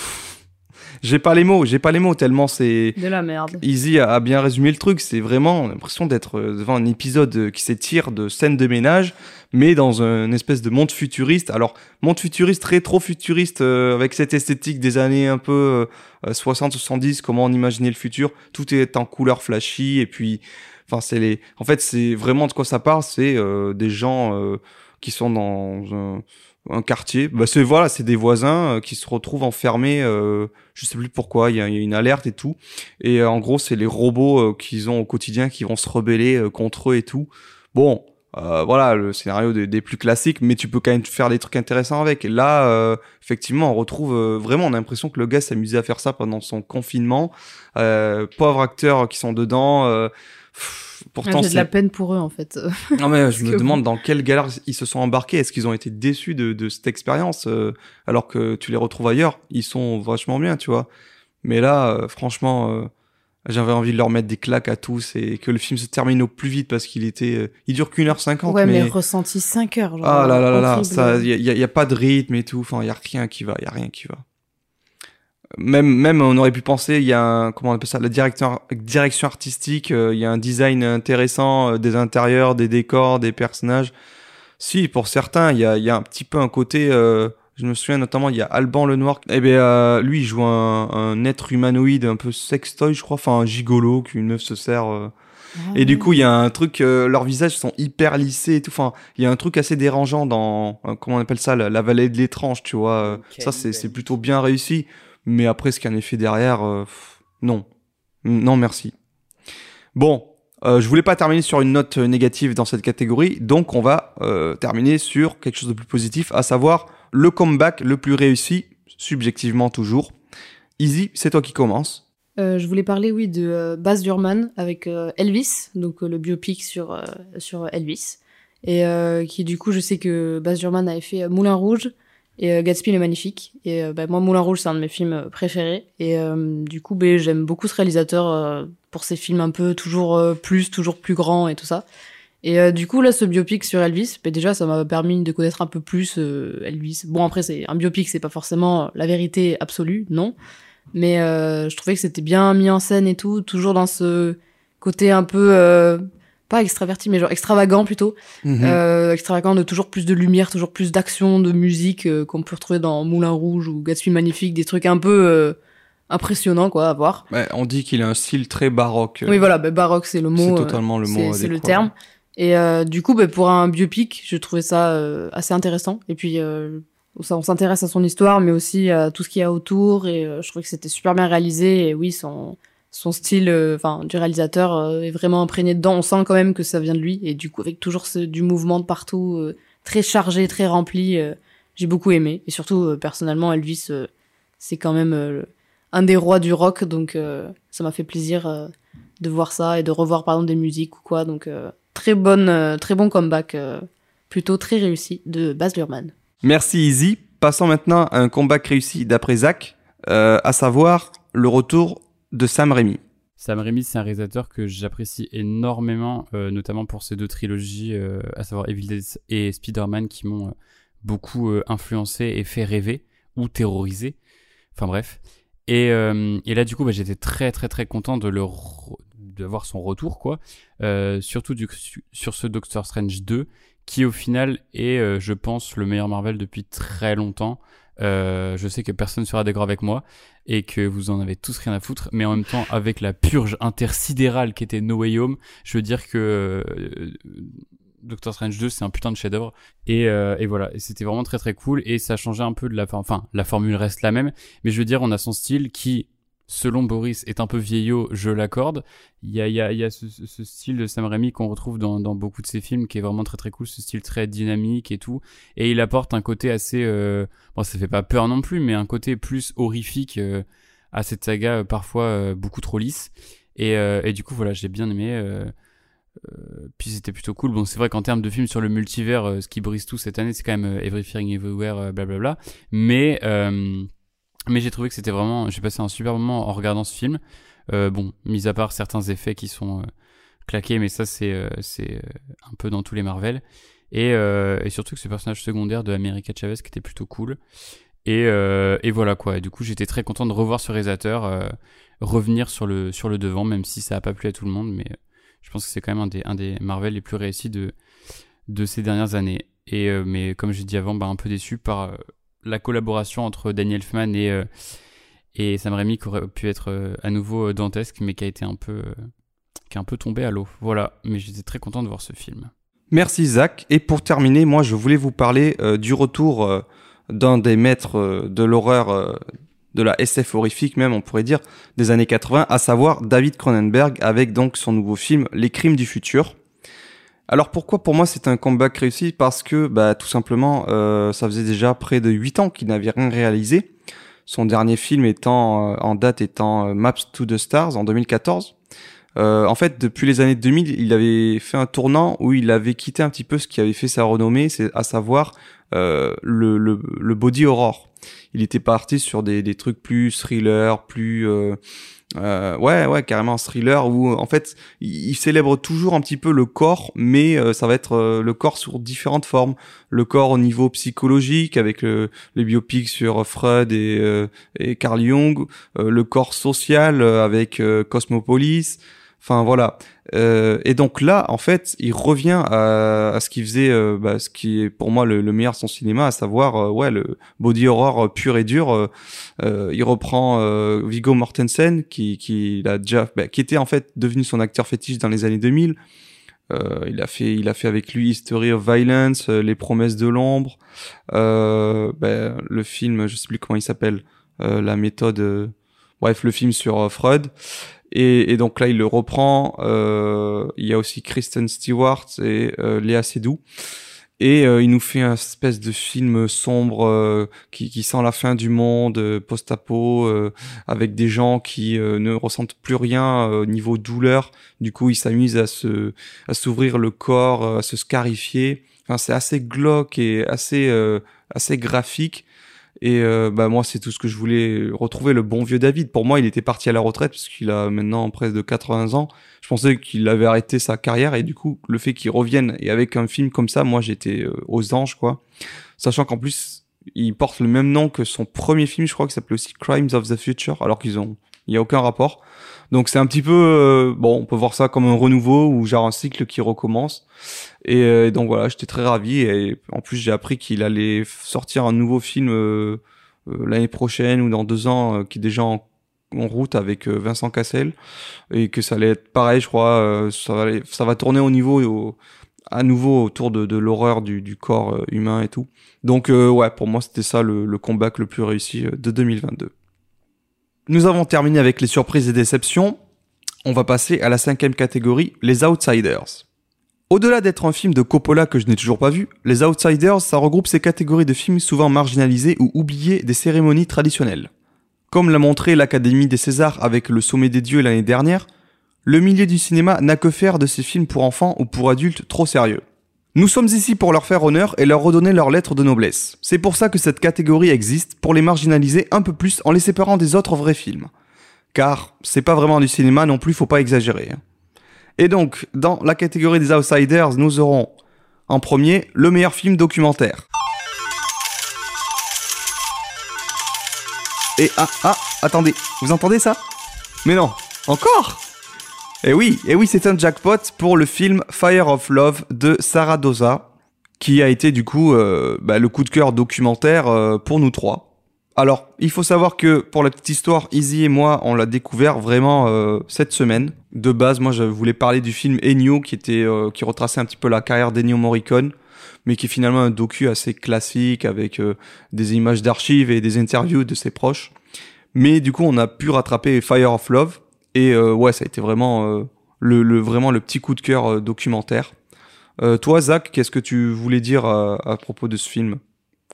j'ai pas les mots j'ai pas les mots tellement c'est De la merde. Easy a, a bien résumé le truc. C'est vraiment l'impression d'être euh, devant un épisode qui s'étire de scène de ménage, mais dans un espèce de monde futuriste. Alors, monde futuriste, rétro-futuriste, euh, avec cette esthétique des années un peu euh, 60-70, comment on imaginait le futur. Tout est en couleur flashy, et puis, enfin, c'est les. En fait, c'est vraiment de quoi ça parle. C'est euh, des gens euh, qui sont dans un, un quartier. Bah, c'est voilà, c'est des voisins euh, qui se retrouvent enfermés. Euh, je sais plus pourquoi. Il y a, une alerte et tout. Et euh, en gros, c'est les robots qu'ils ont au quotidien qui vont se rebeller contre eux et tout. Bon, voilà, le scénario des, plus classiques, mais tu peux quand même faire des trucs intéressants avec. Et là, effectivement, on retrouve vraiment, on a l'impression que le gars s'amusait à faire ça pendant son confinement. Pauvres acteurs qui sont dedans. Pourtant, Ah, J'ai de la c'est... peine pour eux en fait. Non mais je me demande dans quelle galère ils se sont embarqués. Est-ce qu'ils ont été déçus de, de cette expérience euh, alors que tu les retrouves ailleurs? Ils sont vachement bien, tu vois. Mais là, euh, franchement, euh, J'avais envie de leur mettre des claques à tous et que le film se termine au plus vite parce qu'il était, euh, il dure qu'une heure cinquante. Ouais, mais, mais ressenti 5 heures. Genre, ah là là là là, ça, y a, y a- y a pas de rythme et tout. Enfin, y a rien qui va, y a rien qui va. Même, même, on aurait pu penser, il y a un, comment on appelle ça, la direction, direction artistique, il y a un design intéressant euh, des intérieurs, des décors, des personnages. Si, pour certains, il y a, y a un petit peu un côté, euh, je me souviens notamment, il y a Alban Lenoir. Eh ben, euh, lui, il joue un, un être humanoïde un peu sextoy, je crois, enfin un gigolo qu'une meuf se sert. euh, Ah et du coup, il y a un truc, euh, leurs visages sont hyper lissés et tout. Enfin, il y a un truc assez dérangeant dans, euh, comment on appelle ça, la, la vallée de l'étrange, tu vois. euh, ça, c'est plutôt bien réussi. Mais après, ce qu'il y a un effet derrière, euh, non. Non, merci. Bon, euh, je voulais pas terminer sur une note euh, négative dans cette catégorie, donc on va euh, terminer sur quelque chose de plus positif, à savoir le comeback le plus réussi, subjectivement toujours. Easy, c'est toi qui commence. Je voulais parler, oui, de Baz Luhrmann avec Elvis, donc le biopic sur, sur Elvis. Et qui, du coup, je sais que Baz Luhrmann avait fait Moulin Rouge et euh, Gatsby le Magnifique. Et euh, bah, moi, Moulin Rouge, c'est un de mes films euh, préférés. Et euh, du coup, j'aime beaucoup ce réalisateur euh, pour ses films un peu toujours plus, toujours plus grands et tout ça. Et du coup, là, ce biopic sur Elvis, bah, déjà, ça m'a permis de connaître un peu plus Elvis. Bon, après, c'est un biopic, c'est pas forcément la vérité absolue, non. Mais je trouvais que c'était bien mis en scène et tout, toujours dans ce côté un peu pas extraverti, mais genre extravagant plutôt, Mhm. euh, extravagant de toujours plus de lumière, toujours plus d'action, de musique euh, qu'on peut retrouver dans Moulin Rouge ou Gatsby Magnifique, des trucs un peu euh, impressionnants quoi à voir. On dit qu'il a un style très baroque. Oui voilà, bah, baroque c'est le mot, C'est totalement le mot c'est- le terme. Et du coup, bah, pour un biopic, je trouvais ça assez intéressant. Et puis, ça, on s'intéresse à son histoire, mais aussi à tout ce qu'il y a autour. Et je trouvais que c'était super bien réalisé. Et oui, son, son style euh, enfin du réalisateur euh, est vraiment imprégné dedans. On sent quand même que ça vient de lui. Et du coup, avec toujours du mouvement de partout, euh, très chargé, très rempli, j'ai beaucoup aimé. Et surtout, personnellement, Elvis, c'est quand même un des rois du rock. Donc, ça m'a fait plaisir de voir ça et de revoir, par exemple, des musiques ou quoi. Donc, très bonne, très bon comeback, plutôt très réussi de Baz Luhrmann. Merci Easy. Passons maintenant à un comeback réussi d'après Zach, à savoir le retour de Sam Raimi. Sam Raimi, c'est un réalisateur que j'apprécie énormément, euh, notamment pour ces deux trilogies, euh, à savoir Evil Dead et Spider-Man, qui m'ont euh, beaucoup influencé et fait rêver ou terrorisé. Enfin bref. Et, là, du coup, bah, j'étais très très très content de le re- de voir son retour, quoi. Surtout sur ce Doctor Strange 2, qui au final est, je pense, le meilleur Marvel depuis très longtemps. Euh, je sais que personne sera d'accord avec moi et que vous en avez tous rien à foutre, mais en même temps, avec la purge intersidérale qui était No Way Home, je veux dire que euh, Doctor Strange 2, c'est un putain de chef-d'œuvre. Et, euh, et voilà, c'était vraiment très très cool. Et ça changeait un peu de la, enfin, la formule reste la même, mais je veux dire, on a son style qui, selon Boris, est un peu vieillot, je l'accorde. Il y a, y a, y a ce, style de Sam Raimi qu'on retrouve dans, beaucoup de ses films, qui est vraiment très très cool, ce style très dynamique et tout. Et il apporte un côté assez, euh, bon, ça fait pas peur non plus, mais un côté plus horrifique euh, à cette saga, euh, parfois beaucoup trop lisse. Et, du coup, voilà, j'ai bien aimé. puis c'était plutôt cool. Bon, c'est vrai qu'en termes de films sur le multivers, ce qui brise tout cette année, c'est quand même Everything Everywhere, blablabla. Mais, mais j'ai trouvé que c'était vraiment. J'ai passé un super moment en regardant ce film. Euh, bon, mis à part certains effets qui sont euh, claqués, mais ça, c'est euh, c'est euh, un peu dans tous les Marvel. Et, euh, et surtout que ce personnage secondaire de America Chavez qui était plutôt cool. Et, et voilà quoi. Et du coup, j'étais très content de revoir ce réalisateur revenir sur le, sur le devant, même si ça a pas plu à tout le monde. Mais je pense que c'est quand même un des, un des Marvel les plus réussis de, de ces dernières années. Et, mais comme j'ai dit avant, bah, un peu déçu par la collaboration entre Daniel Elfman et, euh, et Sam Raimi qui aurait pu être euh, à nouveau euh, dantesque, mais qui a été un peu, qui un peu tombé à l'eau. Voilà. Mais j'étais très content de voir ce film. Merci Zach. Et pour terminer, moi je voulais vous parler du retour d'un des maîtres de l'horreur, de la SF horrifique même on pourrait dire, des années 80, à savoir David Cronenberg avec donc son nouveau film Les Crimes du futur. Alors pourquoi pour moi c'est un comeback réussi? Parce que bah, tout simplement euh, ça faisait déjà près de 8 ans qu'il n'avait rien réalisé. Son dernier film étant euh, en date étant euh, Maps to the Stars en 2014. Euh, en fait, depuis les années 2000, il avait fait un tournant où il avait quitté un petit peu ce qui avait fait sa renommée, c'est à savoir le, le, le body horror. Il était parti sur des, trucs plus thriller, plus euh, euh, ouais, ouais, carrément thriller où en fait il, célèbre toujours un petit peu le corps, mais euh, ça va être euh, le corps sous différentes formes. Le corps au niveau psychologique avec le, les biopics sur Freud et, et Carl Jung, le corps social avec Cosmopolis. Enfin voilà. Euh, et donc là, en fait, il revient à, à ce qu'il faisait, euh, bah, ce qui est pour moi le, le meilleur de son cinéma, à savoir euh, ouais le body horror euh, pur et dur. Il reprend Viggo Mortensen, qui qui a déjà, bah, qui était en fait devenu son acteur fétiche dans les années 2000. Euh, il a fait, il a fait avec lui History of Violence, Les Promesses de l'ombre, bah, le film, je sais plus comment il s'appelle, la méthode. bref, le film sur Freud. Et, et donc là, il le reprend. Euh, il y a aussi Kristen Stewart et euh, Léa Seydoux. Et euh, il nous fait un espèce de film sombre euh, qui, qui sent la fin du monde, euh, post-apo, euh, avec des gens qui ne ressentent plus rien au niveau douleur. Du coup, ils s'amusent à se, à s'ouvrir le corps, à se scarifier. Enfin, c'est assez glauque et assez, assez graphique. Et euh, bah moi, c'est tout ce que je voulais retrouver le bon vieux David. Pour moi, il était parti à la retraite parce qu'il a maintenant presque de 80 ans. Je pensais qu'il avait arrêté sa carrière et du coup, le fait qu'il revienne et avec un film comme ça, moi, j'étais euh, aux anges quoi. Sachant qu'en plus, il porte le même nom que son premier film, je crois, qui s'appelait aussi Crimes of the Future, alors qu'ils ont, il y a aucun rapport. Donc c'est un petit peu, euh, bon, on peut voir ça comme un renouveau ou genre un cycle qui recommence. Et euh, donc voilà, j'étais très ravi et en plus j'ai appris qu'il allait sortir un nouveau film euh, l'année prochaine ou dans deux ans qui est déjà en, route avec Vincent Cassel et que ça allait être pareil, je crois, ça va tourner au niveau au- à nouveau autour de, l'horreur du, corps humain et tout. Donc ouais, pour moi c'était ça le, le comeback le plus réussi de 2022. Nous avons terminé avec les surprises et déceptions. On va passer à la cinquième catégorie, les outsiders. Au-delà d'être un film de Coppola que je n'ai toujours pas vu, les Outsiders, ça regroupe ces catégories de films souvent marginalisés ou oubliés des cérémonies traditionnelles. Comme l'a montré l'Académie des Césars avec Le Sommet des Dieux l'année dernière, le milieu du cinéma n'a que faire de ces films pour enfants ou pour adultes trop sérieux. Nous sommes ici pour leur faire honneur et leur redonner leur lettre de noblesse. C'est pour ça que cette catégorie existe, pour les marginaliser un peu plus en les séparant des autres vrais films. Car c'est pas vraiment du cinéma non plus, faut pas exagérer. hein. Et donc, dans la catégorie des Outsiders, nous aurons en premier le meilleur film documentaire. Et ah, ah, attendez, vous entendez ça? Mais non, encore? Eh oui, eh oui, c'est un jackpot pour le film Fire of Love de Sarah Doza, qui a été du coup euh, bah, le coup de cœur documentaire euh, pour nous trois. Alors, il faut savoir que pour la petite histoire, Izzy et moi, on l'a découvert vraiment euh, cette semaine. De base, moi, je voulais parler du film Ennio, qui était, qui retraçait un petit peu la carrière d'Ennio Morricone, mais qui est finalement un docu assez classique avec des images d'archives et des interviews de ses proches. Mais du coup, on a pu rattraper Fire of Love, et euh, ouais, ça a été vraiment euh, le, vraiment le petit coup de cœur euh, documentaire. Toi, Zach, qu'est-ce que tu voulais dire à, propos de ce film?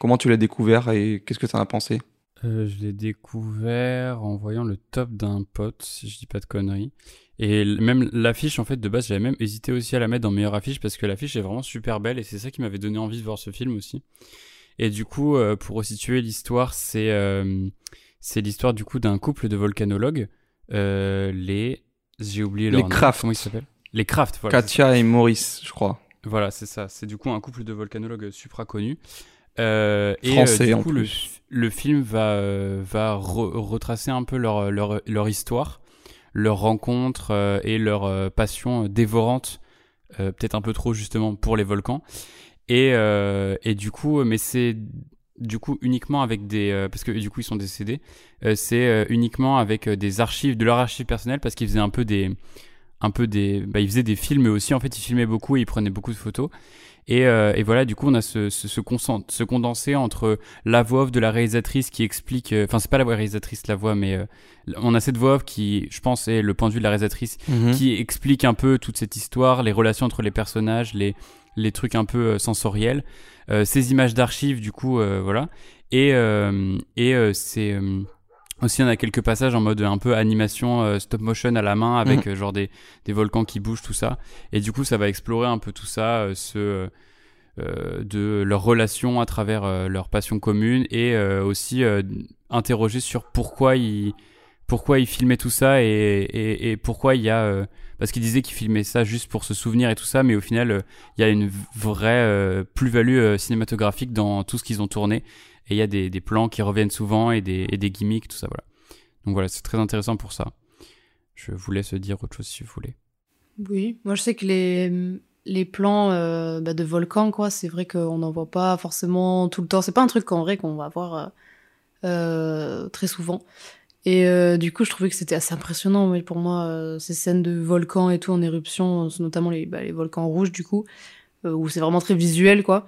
Comment tu l'as découvert et qu'est-ce que tu en as pensé? Je l'ai découvert en voyant le top d'un pote, si je dis pas de conneries. Et même l'affiche, en fait, de base, j'avais même hésité aussi à la mettre dans meilleure affiche parce que l'affiche est vraiment super belle et c'est ça qui m'avait donné envie de voir ce film aussi. Et du coup, pour resituer l'histoire, c'est c'est l'histoire du coup d'un couple de volcanologues, euh, les j'ai oublié leur Les nom. Kraft. Comment ils s'appellent Les Kraft. Voilà, Katia et Maurice, je crois. voilà, c'est ça. C'est du coup un couple de volcanologues supra connus. Euh, et Français, euh, du coup, le, plus. le film va, euh, va re- retracer un peu leur, leur, leur histoire, leur rencontre euh, et leur euh, passion dévorante, euh, peut-être un peu trop justement pour les volcans. Et, euh, et du coup, mais c'est du coup uniquement avec des euh, parce que du coup ils sont décédés euh, c'est euh, uniquement avec des archives de leur archive personnelle parce qu'ils faisaient un peu des un peu des bah, ils faisaient des films aussi en fait ils filmaient beaucoup et ils prenaient beaucoup de photos et, et voilà du coup on a ce ce, ce, ce condensé entre la voix off de la réalisatrice qui explique enfin c'est pas la voix réalisatrice la voix mais on a cette voix off qui je pense est le point de vue de la réalisatrice Mhm. qui explique un peu toute cette histoire, les relations entre les personnages, les, les trucs un peu euh, sensoriels, euh, ces images d'archives du coup, euh, voilà. Et, et c'est aussi on a quelques passages en mode un peu animation euh, stop motion à la main avec euh, genre des, des volcans qui bougent tout ça. Et du coup ça va explorer un peu tout ça, euh, ce de leur relation à travers leur passion commune et aussi interroger sur pourquoi ils pourquoi ils filmaient tout ça et, et, et pourquoi il y a parce qu'ils disaient qu'ils filmaient ça juste pour se souvenir et tout ça mais au final euh, il y a une vraie euh, plus-value euh, cinématographique dans tout ce qu'ils ont tourné et il y a des, plans qui reviennent souvent et des, gimmicks tout ça voilà donc voilà c'est très intéressant pour ça je vous laisse dire autre chose si vous voulez Oui, moi je sais que les, plans bah, de volcans, quoi, c'est vrai qu'on n'en voit pas forcément tout le temps. C'est pas un truc qu'en vrai qu'on va voir très souvent. Et euh, du coup, je trouvais que c'était assez impressionnant, oui, pour moi, euh, ces scènes de volcans et tout en éruption, notamment les, bah, les volcans rouges, du coup, euh, où c'est vraiment très visuel, quoi.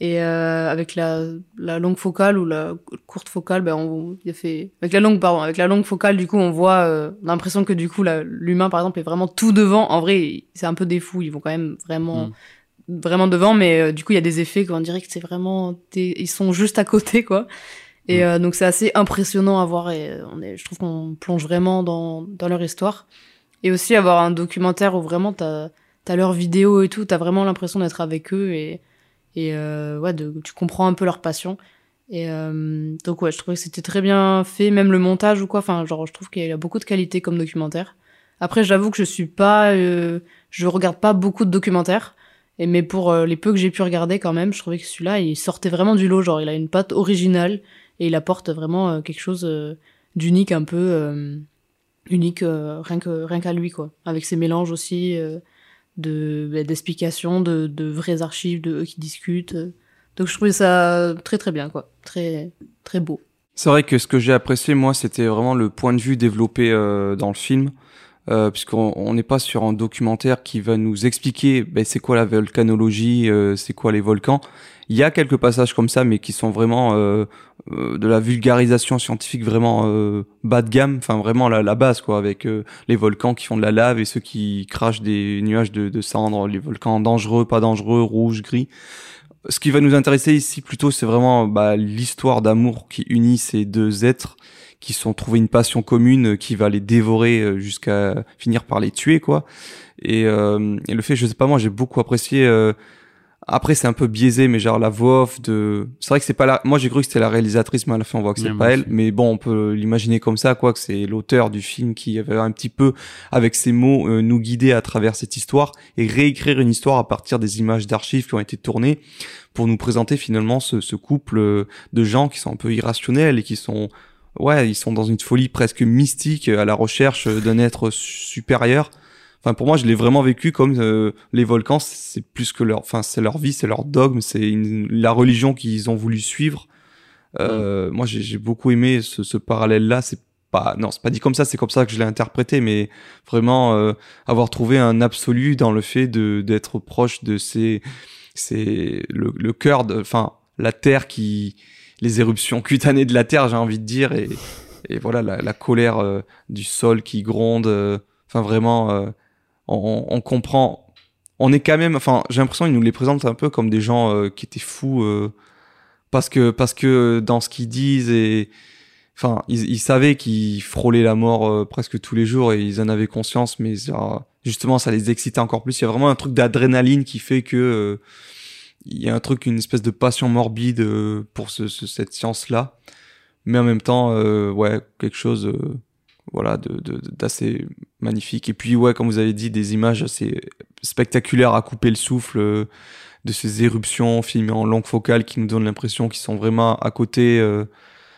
Et euh, avec la, la longue focale ou la courte focale, ben on, il a fait avec la longue pardon, avec la longue focale, du coup, on voit, euh, l'impression que du coup, l'humain par exemple est vraiment tout devant. En vrai, c'est un peu des fous, ils vont quand même vraiment, vraiment devant, mais euh, du coup, il y a des effets qu'on dirait que c'est vraiment, des- ils sont juste à côté, quoi. Et euh, donc c'est assez impressionnant à voir et euh, on est, je trouve qu'on plonge vraiment dans dans leur histoire. Et aussi avoir un documentaire où vraiment t'as t'as leurs vidéos et tout, t'as vraiment l'impression d'être avec eux et et euh, ouais, de, tu comprends un peu leur passion. Et euh, donc ouais, je trouvais que c'était très bien fait, même le montage ou quoi. Enfin, genre, je trouve qu'il y a beaucoup de qualité comme documentaire. Après, j'avoue que je suis pas, euh, je regarde pas beaucoup de documentaires. Et mais pour euh, les peu que j'ai pu regarder quand même, je trouvais que celui-là, il sortait vraiment du lot. Genre, il a une patte originale et il apporte vraiment euh, quelque chose euh, d'unique, un peu euh, unique, rien que rien qu'à lui quoi. Avec ses mélanges aussi de bah, d'explications, de, de vraies archives, de eux qui discutent. Donc je trouvais ça très très bien quoi, très très beau. C'est vrai que ce que j'ai apprécié, moi, c'était vraiment le point de vue développé dans le film, euh, puisqu'on on n'est pas sur un documentaire qui va nous expliquer ben, c'est quoi la volcanologie, euh, c'est quoi les volcans. Il y a quelques passages comme ça, mais qui sont vraiment euh, euh, de la vulgarisation scientifique vraiment euh, bas de gamme, enfin vraiment la, la base, quoi, avec euh, les volcans qui font de la lave et ceux qui crachent des nuages de, de cendres, les volcans dangereux, pas dangereux, rouge, gris. Ce qui va nous intéresser ici plutôt, c'est vraiment bah, l'histoire d'amour qui unit ces deux êtres qui sont trouvés une passion commune euh, qui va les dévorer euh, jusqu'à finir par les tuer quoi. Et, euh, et le fait, je sais pas moi, j'ai beaucoup apprécié. euh, après, c'est un peu biaisé, mais genre la voix off de. C'est vrai que c'est pas la. Moi, j'ai cru que c'était la réalisatrice, mais à la fin, on voit que c'est pas elle. Mais bon, on peut l'imaginer comme ça, quoi, que c'est l'auteur du film qui avait un petit peu, avec ses mots, euh, nous guider à travers cette histoire et réécrire une histoire à partir des images d'archives qui ont été tournées pour nous présenter finalement ce, ce couple euh, de gens qui sont un peu irrationnels et qui sont ouais ils sont dans une folie presque mystique euh, à la recherche euh, d'un être supérieur. Enfin pour moi je l'ai vraiment vécu comme euh, les volcans c'est plus que leur enfin c'est leur vie c'est leur dogme c'est la religion qu'ils ont voulu suivre. Euh, moi j'ai beaucoup aimé ce, ce parallèle là c'est pas non c'est pas dit comme ça c'est comme ça que je l'ai interprété mais vraiment euh, avoir trouvé un absolu dans le fait de d'être proche de ces c'est le, le cœur de enfin la terre qui les éruptions cutanées de la terre j'ai envie de dire et, voilà la, colère euh, du sol qui gronde euh, enfin vraiment euh, on, comprend on est quand même enfin j'ai l'impression qu'ils nous les présentent un peu comme des gens qui étaient fous parce que parce que dans ce qu'ils disent et enfin ils, savaient qu'ils frôlaient la mort presque tous les jours et ils en avaient conscience mais justement ça les excitait encore plus. Il y a vraiment un truc d'adrénaline qui fait que il y a un truc une espèce de passion morbide euh, pour ce, ce- cette science là mais en même temps euh, ouais quelque chose euh, voilà d'assez magnifique. Et puis ouais comme vous avez dit des images assez spectaculaires à couper le souffle euh, de ces éruptions filmées en longue focale qui nous donnent l'impression qu'ils sont vraiment à côté euh,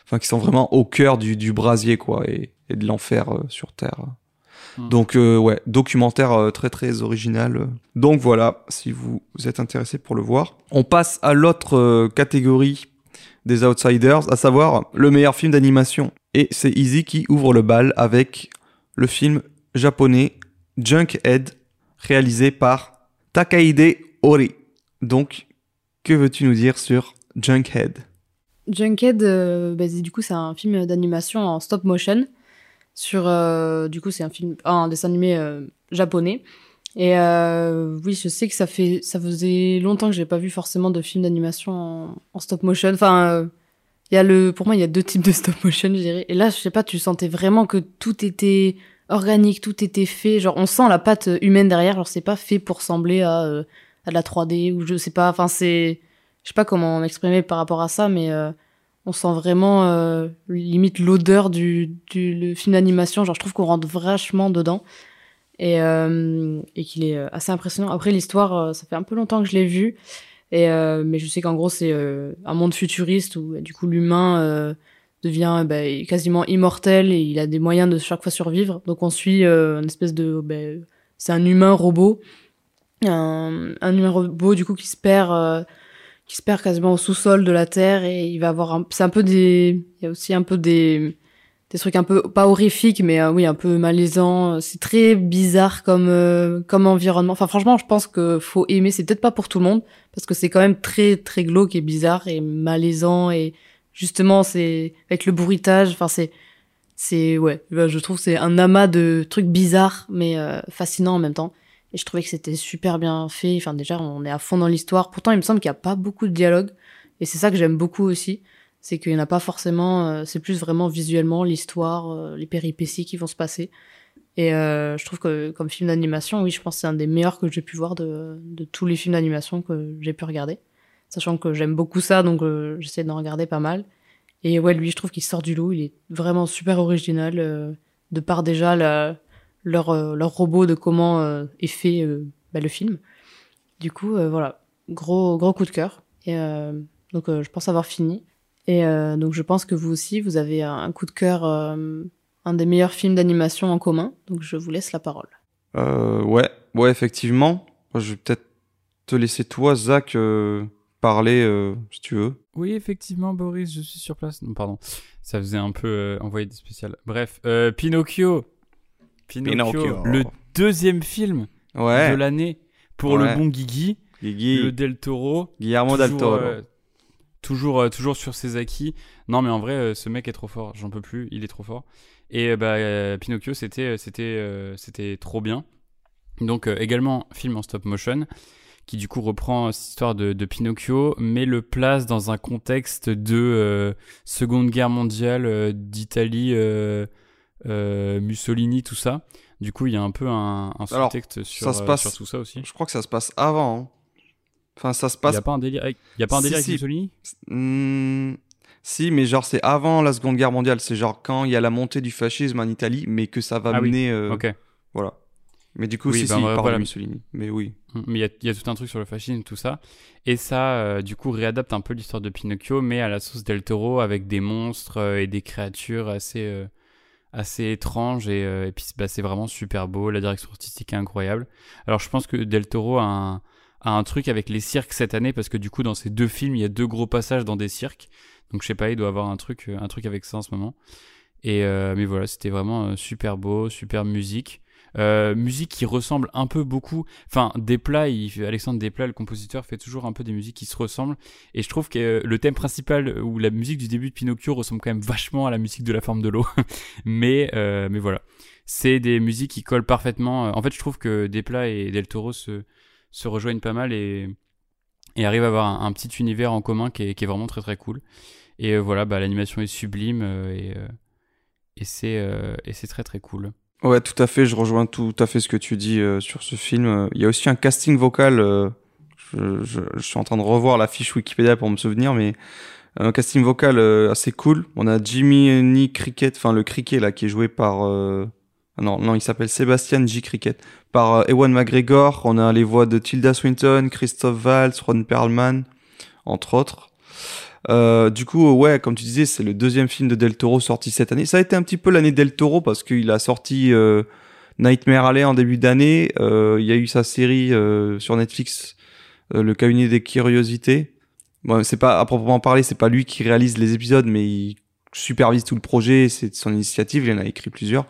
enfin qui sont vraiment au cœur du, du brasier quoi et, et de l'enfer sur terre Hmm. donc euh, ouais documentaire euh, très très original. Donc voilà si vous, vous êtes intéressé pour le voir. On passe à l'autre euh, catégorie des outsiders à savoir le meilleur film d'animation. Et c'est Easy qui ouvre le bal avec le film japonais Junkhead réalisé par Takahide Ori. Donc que veux-tu nous dire sur Junkhead? Junkhead, euh, bah, du coup, c'est un film d'animation en stop motion. Sur, euh, du coup, c'est un film, un dessin animé euh, japonais. Et euh, oui, je sais que ça fait, ça faisait longtemps que j'ai pas vu forcément de film d'animation en, stop motion. Enfin, euh, il y a le, pour moi, il y a deux types de stop motion, je dirais. Et là, je sais pas, tu sentais vraiment que tout était organique, tout était fait. Genre, on sent la patte humaine derrière. Genre, c'est pas fait pour sembler à, euh, à de la 3D ou je sais pas. Enfin, c'est, je sais pas comment m'exprimer par rapport à ça, mais euh, on sent vraiment euh, limite l'odeur du, du film d'animation. Genre, je trouve qu'on rentre vachement dedans et, euh, et qu'il est euh, assez impressionnant. Après, l'histoire, ça fait un peu longtemps que je l'ai vu, et mais je sais qu'en gros, c'est un monde futuriste où du coup l'humain devient bah, quasiment immortel et il a des moyens de chaque fois survivre. Donc on suit une espèce de, bah, c'est un humain robot, un, un humain robot du coup qui se perd. Qui se perd quasiment au sous-sol de la Terre et il va avoir un... c'est un peu des il y a aussi un peu des des trucs un peu pas horrifiques mais euh, oui un peu malaisants. C'est très bizarre comme euh, comme environnement. Enfin franchement je pense que faut aimer. C'est peut-être pas pour tout le monde parce que c'est quand même très très glauque et bizarre et malaisant. Et justement c'est avec le bruitage enfin c'est c'est ouais je trouve c'est un amas de trucs bizarres mais euh, fascinants en même temps et je trouvais que c'était super bien fait. Enfin déjà on est à fond dans l'histoire. Pourtant il me semble qu'il y a pas beaucoup de dialogue et c'est ça que j'aime beaucoup aussi. C'est qu'il n'y en a pas forcément euh, c'est plus vraiment visuellement l'histoire euh, les péripéties qui vont se passer. Et euh, je trouve que comme film d'animation oui je pense que c'est un des meilleurs que j'ai pu voir de, de tous les films d'animation que j'ai pu regarder. Sachant que j'aime beaucoup ça donc euh, j'essaie d'en regarder pas mal. Et ouais lui je trouve qu'il sort du lot. Il est vraiment super original euh, de par déjà la, leur euh, leur robot de comment euh, est fait euh, bah, le film du coup euh, voilà gros gros coup de cœur et euh, donc euh, je pense avoir fini et euh, donc je pense que vous aussi vous avez un, coup de cœur euh, un des meilleurs films d'animation en commun donc je vous laisse la parole Euh, ouais, ouais, effectivement. Je vais peut-être te laisser toi, Zach, euh, parler euh, si tu veux. Oui, effectivement, Boris, je suis sur place. Non, pardon, ça faisait un peu euh, envoyé des spéciales. Bref, euh, Pinocchio. Pinocchio. Pinocchio. Le deuxième film Ouais, de l'année pour Ouais. le bon Guigui, Guigui, le Del Toro. Guillermo del Toro. euh, toujours, euh, toujours sur ses acquis. Non, mais en vrai, euh, ce mec est trop fort. J'en peux plus. Il est trop fort. Et bah, Pinocchio, c'était, c'était, c'était trop bien. Donc également film en stop motion qui du coup reprend cette histoire de, de Pinocchio, mais le place dans un contexte de Seconde Guerre mondiale, d'Italie, euh, Mussolini, tout ça. Du coup, il y a un peu un, un sous-texte sur, euh, passe- sur tout ça aussi. Je crois que ça se passe avant. hein. Enfin, ça se Il passe. n'y a pas un délire avec, il y a pas un Si, délire avec si. Mussolini? Hmm, si, mais genre c'est avant la Seconde Guerre mondiale. C'est genre quand il y a la montée du fascisme en Italie, mais que ça va Ah oui, mener. euh, Ok. Voilà. Mais du coup, Oui, si, bah, si, il voilà, parle voilà. de Mussolini. Mais oui. Mm, Mais il y a, il y a tout un truc sur le fascisme, tout ça. Et ça, euh, du coup, réadapte un peu l'histoire de Pinocchio, mais à la sauce Del Toro, avec des monstres euh, et des créatures assez, euh, assez étranges. Et, euh, et puis, bah, c'est vraiment super beau. La direction artistique est incroyable. Alors, je pense que Del Toro a un, a un truc avec les cirques cette année, parce que du coup, dans ces deux films, il y a deux gros passages dans des cirques. Donc, je sais pas, il doit avoir un truc, euh, un truc avec ça en ce moment. Et, euh, mais voilà, c'était vraiment euh, super beau, super musique. Euh, musique qui ressemble un peu beaucoup. Enfin, Desplat, Alexandre Desplat, le compositeur, fait toujours un peu des musiques qui se ressemblent. Et je trouve que euh, le thème principal ou la musique du début de Pinocchio ressemble quand même vachement à la musique de La Forme de l'eau. mais, euh, mais voilà, c'est des musiques qui collent parfaitement. En fait, je trouve que Desplat et Del Toro se, rejoignent pas mal et, arrivent à avoir un, petit univers en commun qui est, vraiment très très cool. Et euh, voilà, bah, l'animation est sublime euh, euh, euh, et c'est très très cool. Ouais, tout à fait. Je rejoins tout à fait ce que tu dis euh, sur ce film. Il y a aussi un casting vocal. euh, je, je- je suis en train de revoir la fiche Wikipédia pour me souvenir, mais un casting vocal euh, assez cool. On a Jimmy Ni Cricket, enfin le Cricket là, qui est joué par. euh, Non, non, il s'appelle Sébastien J. Cricket. Par euh, Ewan McGregor. On a les voix de Tilda Swinton, Christophe Waltz, Ron Perlman, entre autres. Euh, du coup, ouais, comme tu disais, c'est le deuxième film de Del Toro sorti cette année. Ça a été un petit peu l'année Del Toro parce qu'il a sorti euh, Nightmare Alley en début d'année. Euh, il y a eu sa série euh, sur Netflix, euh, Le cabinet des curiosités. Bon, c'est pas à proprement parler, c'est pas lui qui réalise les épisodes, mais il supervise tout le projet. C'est son initiative. Il en a écrit plusieurs.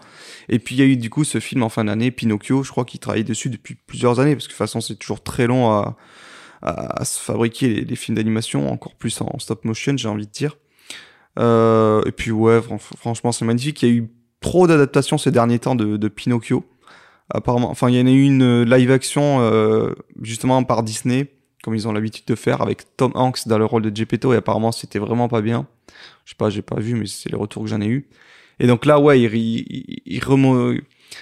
Et puis il y a eu du coup ce film en fin d'année, Pinocchio. Je crois qu'il travaille dessus depuis plusieurs années parce que de toute façon c'est toujours très long à à, se fabriquer les, films d'animation, encore plus en stop motion, j'ai envie de dire. Euh, et puis ouais, fran- franchement, c'est magnifique. Il y a eu trop d'adaptations ces derniers temps de, Pinocchio. Apparemment, enfin, il y en a eu une live action euh, justement par Disney, comme ils ont l'habitude de faire, avec Tom Hanks dans le rôle de Geppetto, et apparemment c'était vraiment pas bien. Je sais pas, j'ai pas vu, mais c'est les retours que j'en ai eu. Et donc là, ouais, il, il,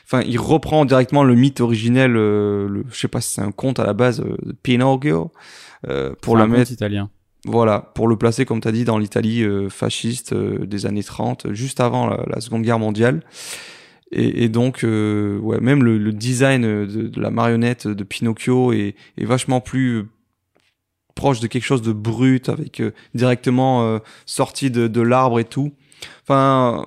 enfin, il reprend directement le mythe originel. euh, le, je sais pas si c'est un conte à la base, euh, de Pinocchio, euh, pour conte mettre, italien. voilà, pour le placer comme tu as dit dans l'Italie euh, fasciste des années 30, juste avant la, la Seconde Guerre mondiale. Et, et donc, euh, ouais, même le, le design de, de la marionnette de Pinocchio est, est vachement plus proche de quelque chose de brut, avec euh, directement euh, sorti de, de l'arbre et tout. Enfin,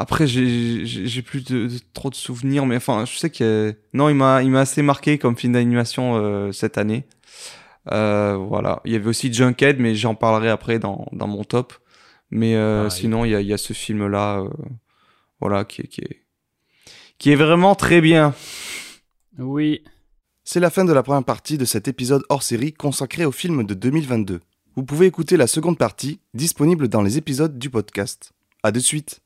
après, j'ai j'ai- j'ai plus de, de- trop de souvenirs, mais enfin, je sais que non, il m'a il m'a assez marqué comme film d'animation euh, cette année. Euh, voilà. Il y avait aussi Junkhead, mais j'en parlerai après dans, dans mon top. Mais euh, Pareil. sinon, il y a, il y a ce film-là, euh, voilà, qui, est- qui, est, qui est vraiment très bien. Oui. C'est la fin de la première partie de cet épisode hors série consacré au film de 2022. Vous pouvez écouter la seconde partie, disponible dans les épisodes du podcast. À de suite